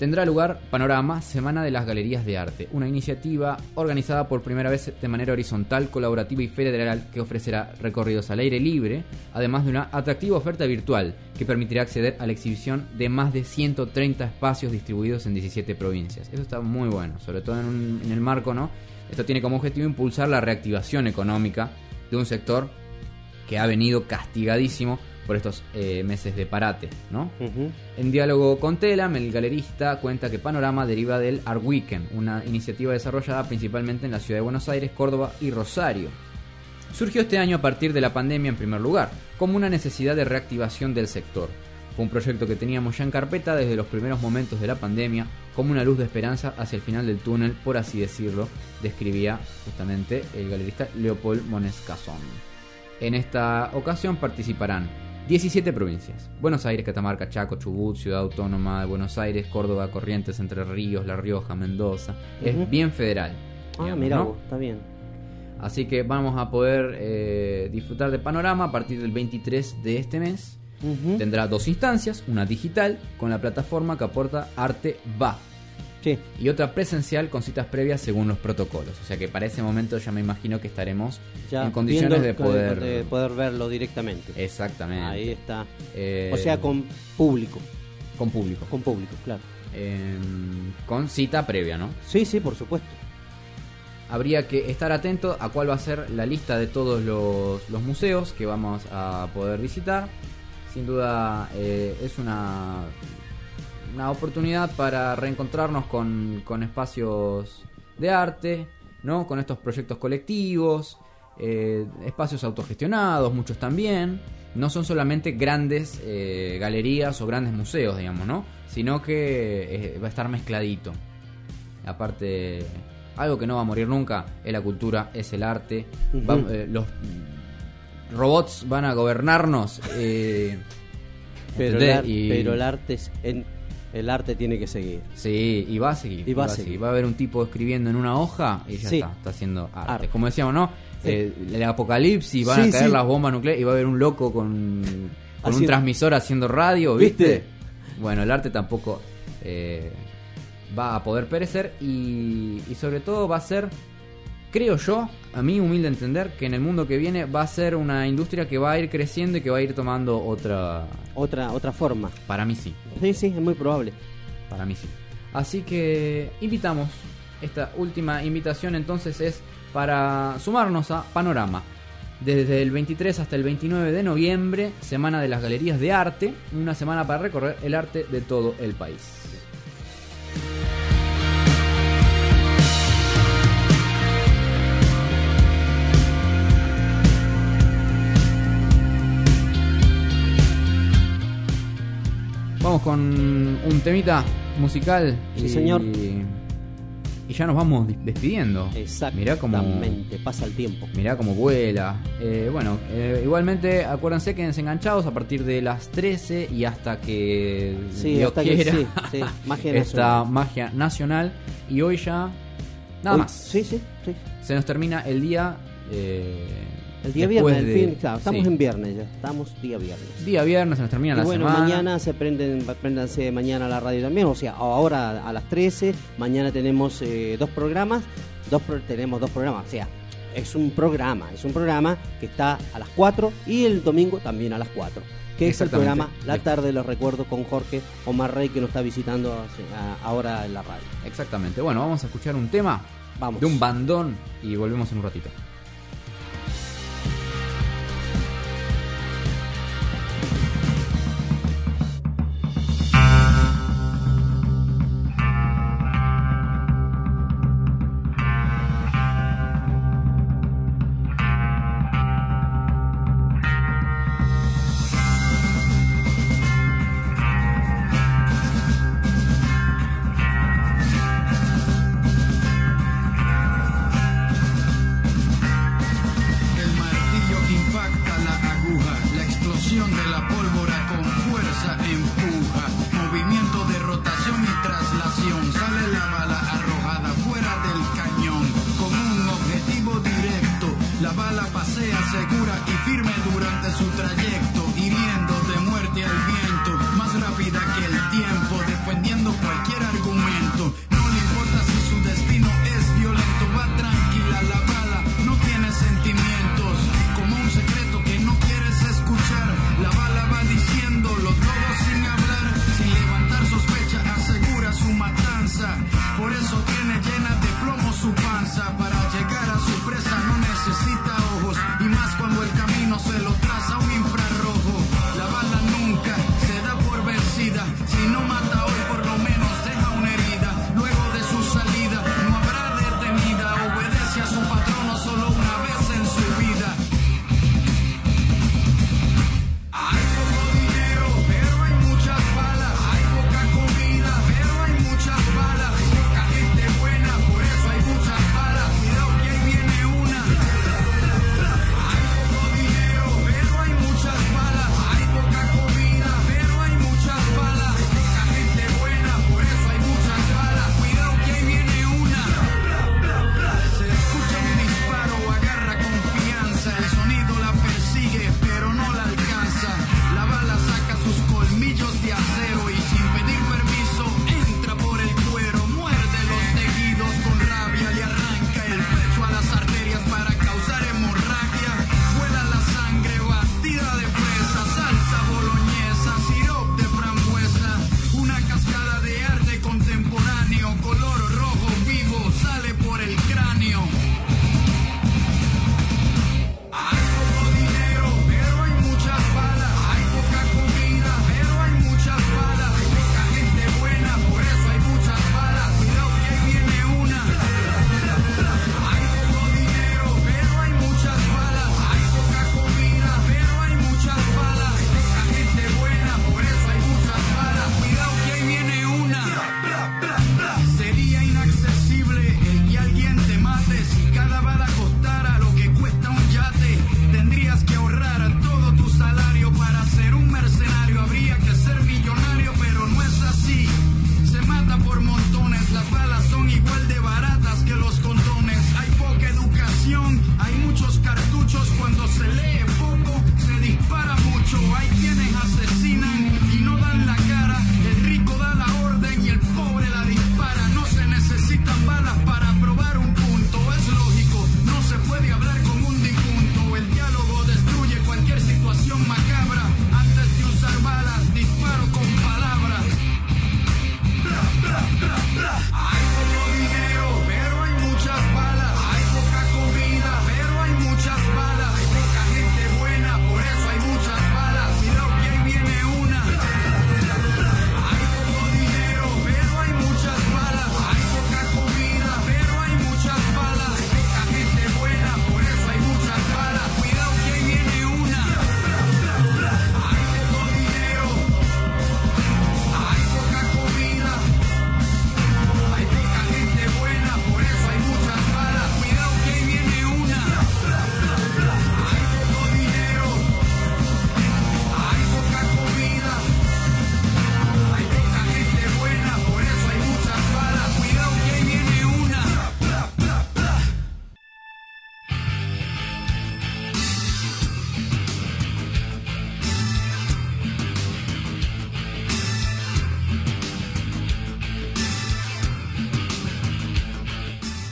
Speaker 6: tendrá lugar Panorama, Semana de las Galerías de Arte, una iniciativa organizada por primera vez de manera horizontal, colaborativa y federal que ofrecerá recorridos al aire libre, además de una atractiva oferta virtual que permitirá acceder a la exhibición de más de 130 espacios distribuidos en 17 provincias. Eso está muy bueno, sobre todo en, un- en el marco, ¿no? Esto tiene como objetivo impulsar la reactivación económica de un sector que ha venido castigadísimo por estos eh, meses de parate, ¿no? En diálogo con Telam, el galerista cuenta que Panorama deriva del Art Weekend, una iniciativa desarrollada principalmente en la ciudad de Buenos Aires, Córdoba y Rosario. Surgió este año a partir de la pandemia en primer lugar, como una necesidad de reactivación del sector. Fue un proyecto que teníamos ya en carpeta desde los primeros momentos de la pandemia, como una luz de esperanza hacia el final del túnel, por así decirlo, describía justamente el galerista Leopold Monescazón. En esta ocasión participarán 17 provincias: Buenos Aires, Catamarca, Chaco, Chubut, Ciudad Autónoma de Buenos Aires, Córdoba, Corrientes, Entre Ríos, La Rioja, Mendoza. Es bien federal.
Speaker 7: Ah, mira está bien.
Speaker 6: Así que vamos a poder eh, disfrutar de Panorama a partir del 23 de este mes. Tendrá dos instancias, una digital con la plataforma que aporta Arte Va
Speaker 7: Sí.
Speaker 6: y otra presencial con citas previas según los protocolos. O sea que para ese momento ya me imagino que estaremos
Speaker 7: Ya
Speaker 6: en condiciones de poder...
Speaker 7: de poder verlo directamente.
Speaker 6: Exactamente.
Speaker 7: Ahí está.
Speaker 6: Eh,
Speaker 7: O sea, con público.
Speaker 6: con público.
Speaker 7: Con público, claro.
Speaker 6: Eh, con cita previa, ¿no?
Speaker 7: Sí, sí, por supuesto.
Speaker 6: Habría que estar atento a cuál va a ser la lista de todos los, los museos que vamos a poder visitar. Sin duda eh, es una, una oportunidad para reencontrarnos con, con espacios de arte, ¿no? con estos proyectos colectivos, eh, espacios autogestionados, muchos también. No son solamente grandes eh, galerías o grandes museos, digamos, ¿no? Sino que eh, va a estar mezcladito. Aparte, algo que no va a morir nunca es la cultura, es el arte. Va- eh, los robots van a gobernarnos. eh,
Speaker 7: Pero el,
Speaker 6: ¿entendés?
Speaker 7: ar-
Speaker 6: Y-
Speaker 7: pero el arte es- en- el arte tiene que seguir.
Speaker 6: Sí, y va a seguir.
Speaker 7: Y va a seguir.
Speaker 6: Va a haber un tipo escribiendo en una hoja y ya
Speaker 7: Sí.
Speaker 6: está, está haciendo arte.
Speaker 7: Arte.
Speaker 6: Como decíamos, ¿no?
Speaker 7: Sí.
Speaker 6: Eh, el apocalipsis, van
Speaker 7: Sí,
Speaker 6: a caer las bombas nucleares y va a haber un loco con, con un transmisor haciendo radio, ¿viste?
Speaker 7: ¿Viste?
Speaker 6: Bueno, el arte tampoco eh, va a poder perecer y, y sobre todo va a ser, creo yo, a mi humilde entender, que en el mundo que viene va a ser una industria que va a ir creciendo y que va a ir tomando otra...
Speaker 7: Otra, otra forma.
Speaker 6: Para mí sí.
Speaker 7: Sí, sí, es muy probable.
Speaker 6: Para mí sí. Así que invitamos. Esta última invitación entonces es para sumarnos a Panorama. Desde el 23 hasta el 29 de noviembre, Semana de las Galerías de Arte, una semana para recorrer el arte de todo el país. Vamos con un temita musical.
Speaker 7: Sí,
Speaker 6: y-
Speaker 7: señor.
Speaker 6: Y ya nos vamos di- despidiendo. Mirá como,
Speaker 7: Exactamente, pasa el tiempo.
Speaker 6: mirá cómo vuela. Eh, bueno, eh, igualmente acuérdense que enganchados a partir de las 13 y hasta que
Speaker 7: Sí,
Speaker 6: Dios
Speaker 7: hasta que-
Speaker 6: quiera.
Speaker 7: sí, sí, magia
Speaker 6: esta magia nacional. Y hoy ya nada
Speaker 7: Hoy-
Speaker 6: más.
Speaker 7: Sí, sí, sí.
Speaker 6: Se nos termina el día eh,
Speaker 7: El día
Speaker 11: Después
Speaker 7: viernes, el fin, claro, estamos
Speaker 11: sí.
Speaker 7: en viernes ya, estamos día viernes.
Speaker 11: Día viernes se nos termina
Speaker 7: Y
Speaker 11: la
Speaker 7: bueno,
Speaker 11: semana.
Speaker 7: mañana se prenden, préndanse mañana a la radio también, o sea, ahora a las 13, mañana tenemos eh, dos programas, dos pro- tenemos dos programas, o sea, es un programa, es un programa que está a las 4 y el domingo también a las 4, que es el programa La Tarde de los Recuerdos con Jorge Omar Rey que nos está visitando ahora en la radio.
Speaker 11: Exactamente. Bueno, vamos a escuchar un tema
Speaker 7: Vamos.
Speaker 11: de un bandón y volvemos en un ratito.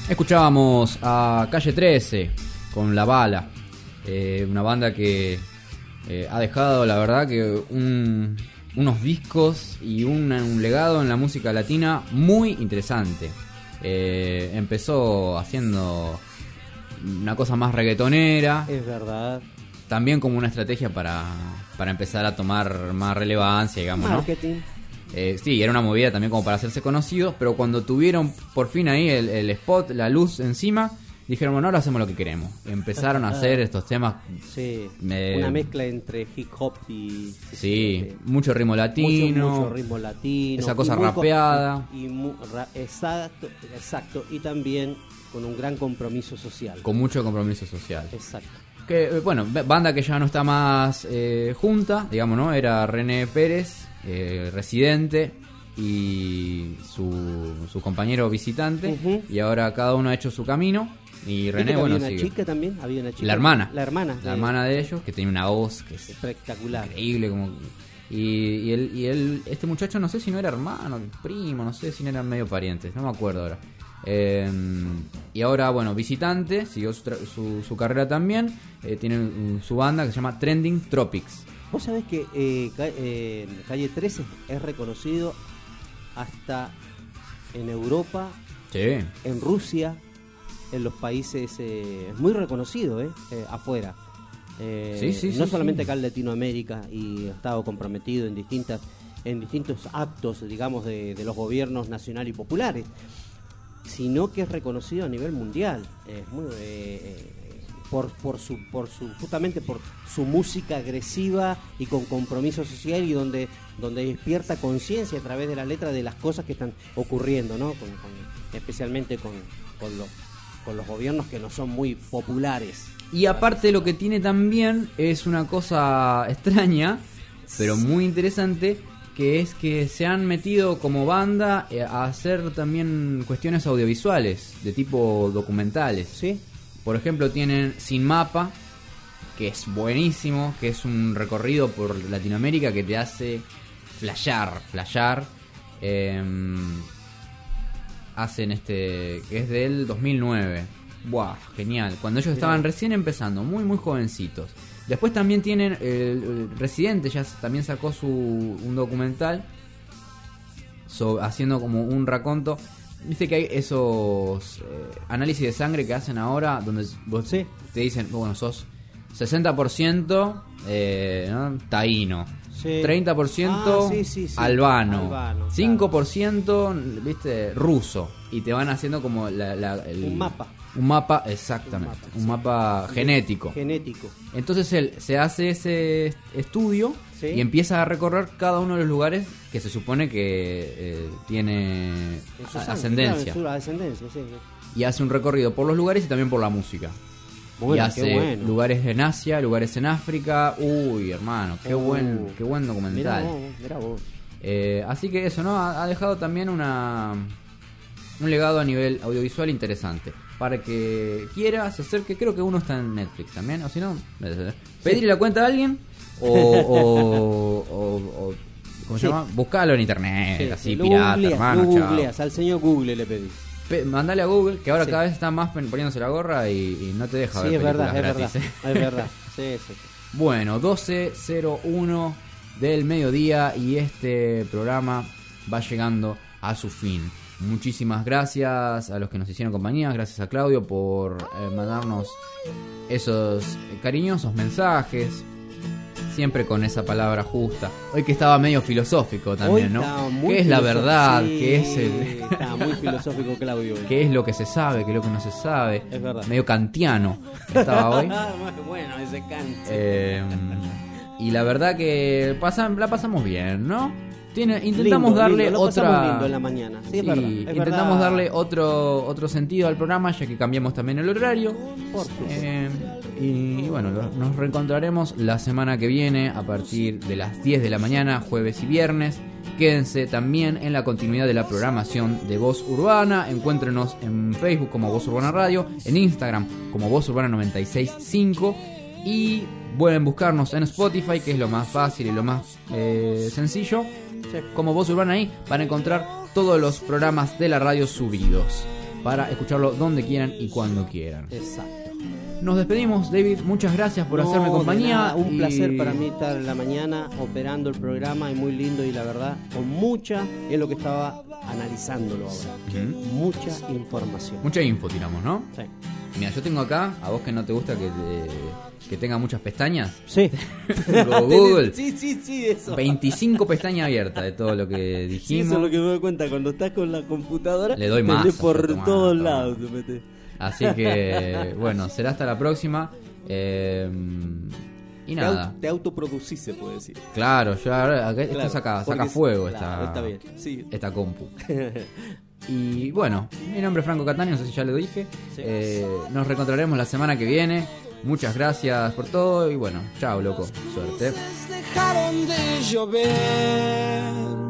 Speaker 6: Escuchábamos a Calle 13 con La Bala, eh, una banda que eh, ha dejado, la verdad, que un- unos discos y un, un legado en la música latina muy interesante. Eh, empezó haciendo una cosa más reggaetonera,
Speaker 7: Es verdad.
Speaker 6: también como una estrategia para, para empezar a tomar más relevancia, digamos, ¿no? Eh, sí, era una movida también como para hacerse conocidos, pero cuando tuvieron por fin ahí el, el spot, la luz encima, dijeron, bueno, ahora hacemos lo que queremos. Empezaron a hacer estos temas,
Speaker 7: Sí. Una mezcla entre hip hop y.
Speaker 6: sí, mucho ritmo latino,
Speaker 7: Mucho, mucho ritmo latino.
Speaker 6: esa cosa
Speaker 7: y
Speaker 6: rapeada.
Speaker 7: Y, exacto, exacto. Y también con un gran compromiso social.
Speaker 6: con mucho compromiso social.
Speaker 7: Exacto.
Speaker 6: Que, eh, bueno, banda que ya no está más eh, junta, digamos, ¿no? Era René Pérez, eh, residente, y su, su compañero visitante, y ahora cada uno ha hecho su camino, y
Speaker 7: ¿Viste
Speaker 6: René, bueno,
Speaker 7: había una
Speaker 6: sigue.
Speaker 7: chica también, había una chica.
Speaker 6: La hermana.
Speaker 7: La hermana.
Speaker 6: La hermana de ellos, que tiene una voz que es
Speaker 7: Espectacular.
Speaker 6: increíble, como... Y, y, él, y él, este muchacho no sé si no era hermano, primo, no sé si no eran medio parientes, no me acuerdo ahora. Eh, y ahora, bueno, visitante, siguió su, su, su carrera también, eh, tiene mm, su banda que se llama Trending Tropics.
Speaker 7: Vos sabés que eh, ca- eh, Calle 13 es reconocido hasta en Europa,
Speaker 6: Sí,
Speaker 7: en Rusia, en los países, eh, es muy reconocido, ¿eh? Eh, afuera.
Speaker 6: Sí, sí,
Speaker 7: no solamente acá en Latinoamérica y ha estado comprometido en distintas en distintos actos, digamos, de, de los gobiernos nacional y populares, sino que es reconocido a nivel mundial. Es muy, por, por su, por su, justamente por su música agresiva y con compromiso social y donde, donde despierta conciencia a través de la letra de las cosas que están ocurriendo, ¿no? Con- con- especialmente con, con, los, con los gobiernos que no son muy populares.
Speaker 6: Y aparte lo que tiene también es una cosa extraña, pero muy interesante, que es que se han metido como banda eh, a hacer también cuestiones audiovisuales, de tipo documentales.
Speaker 7: ¿Sí?
Speaker 6: Por ejemplo, tienen Sin Mapa, que es buenísimo, que es un recorrido por Latinoamérica que te hace flashear, flashear. Em, hacen este, que es del 2009. Buah, genial. Cuando ellos estaban recién empezando, muy, muy jovencitos. Después también tienen, el, el Residente ya también sacó su, un documental so- haciendo como un raconto. Viste que hay esos eh, análisis de sangre que hacen ahora donde vos
Speaker 7: Sí.
Speaker 6: te dicen, bueno, sos 60% eh, ¿no? taíno,
Speaker 7: Sí.
Speaker 6: 30%
Speaker 7: Ah, sí,
Speaker 6: albano,
Speaker 7: Albano, claro.
Speaker 6: 5% viste ruso y te van haciendo como la- la- el-
Speaker 7: Un mapa.
Speaker 6: Un mapa exactamente, un mapa, genético.
Speaker 7: Genético.
Speaker 6: Entonces él se hace ese estudio
Speaker 7: Sí.
Speaker 6: y empieza a recorrer cada uno de los lugares que se supone que eh, tiene
Speaker 7: sangre,
Speaker 6: ascendencia.
Speaker 7: claro, ascendencia, sí.
Speaker 6: Y hace un recorrido por los lugares y también por la música. y hace
Speaker 7: bueno.
Speaker 6: lugares en Asia, lugares en África. Uy, hermano, qué
Speaker 7: Uh,
Speaker 6: buen, qué buen
Speaker 7: Mirá
Speaker 6: documental.
Speaker 7: vos, mirá vos.
Speaker 6: Eh, así que eso, ¿no? Ha, ha dejado también una un legado a nivel audiovisual interesante. Para que quiera, se acerque, creo que uno está en Netflix también, o si no, pedirle la cuenta a alguien o, o, o- o- ¿cómo se
Speaker 7: Sí.
Speaker 6: llama? Buscalo en internet,
Speaker 7: Sí,
Speaker 6: así
Speaker 7: lo
Speaker 6: pirata,
Speaker 7: googleás,
Speaker 6: hermano,
Speaker 7: lo
Speaker 6: chao.
Speaker 7: googleás, al señor Google le pedí.
Speaker 6: Pe- Mandale a Google, que ahora
Speaker 7: Sí.
Speaker 6: cada vez está más pen- poniéndose la gorra y, y no te deja
Speaker 7: Sí,
Speaker 6: ver
Speaker 7: es verdad, es
Speaker 6: películas
Speaker 7: verdad.
Speaker 6: gratis, ¿eh?
Speaker 7: Es verdad. Sí, sí.
Speaker 6: Bueno, 12.01 del mediodía y este programa va llegando a su fin. Muchísimas gracias a los que nos hicieron compañía, gracias a Claudio por eh, mandarnos esos cariñosos mensajes, siempre con esa palabra justa. Hoy que estaba medio filosófico también,
Speaker 7: Hoy
Speaker 6: ¿no? ¿Qué es la verdad?
Speaker 7: sí,
Speaker 6: ¿Qué es el...?
Speaker 7: Estaba muy filosófico Claudio. hoy.
Speaker 6: ¿Qué es lo que se sabe? ¿Qué es lo que no se sabe?
Speaker 7: Es verdad.
Speaker 6: Medio kantiano estaba hoy.
Speaker 7: Bueno ese cante.
Speaker 6: Eh, y la verdad que pasan, la pasamos bien, ¿no? Tiene, intentamos
Speaker 7: Lindo,
Speaker 6: darle
Speaker 7: lindo, lo pasamos
Speaker 6: otra.
Speaker 7: lindo en la mañana. Sí, es
Speaker 6: Sí,
Speaker 7: verdad, es
Speaker 6: intentamos
Speaker 7: verdad.
Speaker 6: darle otro otro sentido al programa ya que cambiamos también el horario.
Speaker 7: Por supuesto.
Speaker 6: Eh, y bueno, lo- nos reencontraremos la semana que viene a partir de las 10 de la mañana, jueves y viernes. Quédense también en la continuidad de la programación de Voz Urbana. Encuéntrenos en Facebook como Voz Urbana Radio, en Instagram como Voz Urbana 965 y pueden buscarnos en Spotify, que es lo más fácil y lo más eh, sencillo. Como Voz Urbana ahí van a encontrar todos los programas de la radio subidos. para escucharlo donde quieran y cuando quieran.
Speaker 7: Exacto.
Speaker 6: Nos despedimos, David. Muchas gracias por
Speaker 7: No,
Speaker 6: hacerme compañía.
Speaker 7: nada, un
Speaker 6: y-
Speaker 7: placer para mí estar en la mañana operando el programa y muy lindo y la verdad, con mucha, es lo que estaba analizándolo ahora. Mucha información.
Speaker 6: Mucha info tiramos, ¿no?
Speaker 7: Sí.
Speaker 6: Mira, yo tengo acá, a vos que no te gusta que, te- que tenga muchas pestañas.
Speaker 7: Sí.
Speaker 6: Google.
Speaker 7: Sí, sí, sí, eso.
Speaker 6: 25 pestañas abiertas de todo lo que
Speaker 7: Sí,
Speaker 6: dijimos.
Speaker 7: eso es lo que me doy cuenta. Cuando estás con la computadora,
Speaker 6: Le doy más,
Speaker 7: por todos lados. te metes.
Speaker 6: Así que, bueno, será hasta la próxima. Eh, y
Speaker 7: Te,
Speaker 6: nada.
Speaker 7: te autoproducís, se puede decir.
Speaker 6: Claro, yo ahora acá- esto saca, saca fuego
Speaker 7: claro,
Speaker 6: esta,
Speaker 7: está bien, sí.
Speaker 6: esta compu. Y bueno, mi nombre es Franco Catani, no sé si ya lo dije.
Speaker 7: Sí.
Speaker 6: Eh, nos reencontraremos la semana que viene. Muchas gracias por todo y bueno, chao, loco. Suerte.
Speaker 5: dejaron de llover.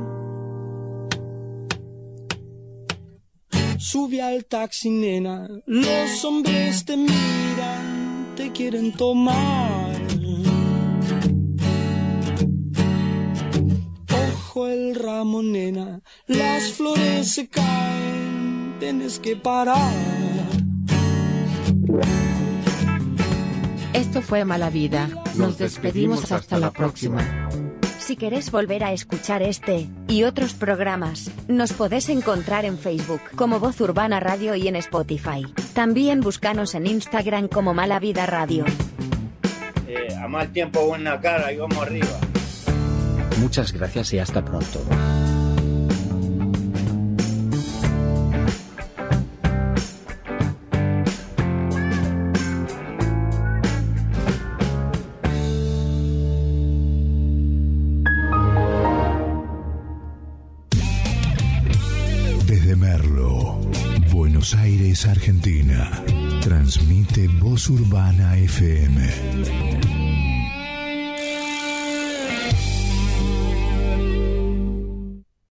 Speaker 5: Sube al taxi, nena. Los hombres te miran, te quieren tomar. Ojo el ramo, nena. Las flores se caen, tienes que parar.
Speaker 3: Esto fue Mala Vida. Nos despedimos hasta la próxima.
Speaker 12: Si querés volver a escuchar este y otros programas, nos podés encontrar en Facebook como Voz Urbana Radio y en Spotify. También búscanos en Instagram como Mala Vida Radio.
Speaker 13: Eh, a mal tiempo buena cara y vamos arriba.
Speaker 8: Muchas gracias y hasta pronto.
Speaker 1: Buenos Aires, Argentina. Transmite Voz Urbana FM.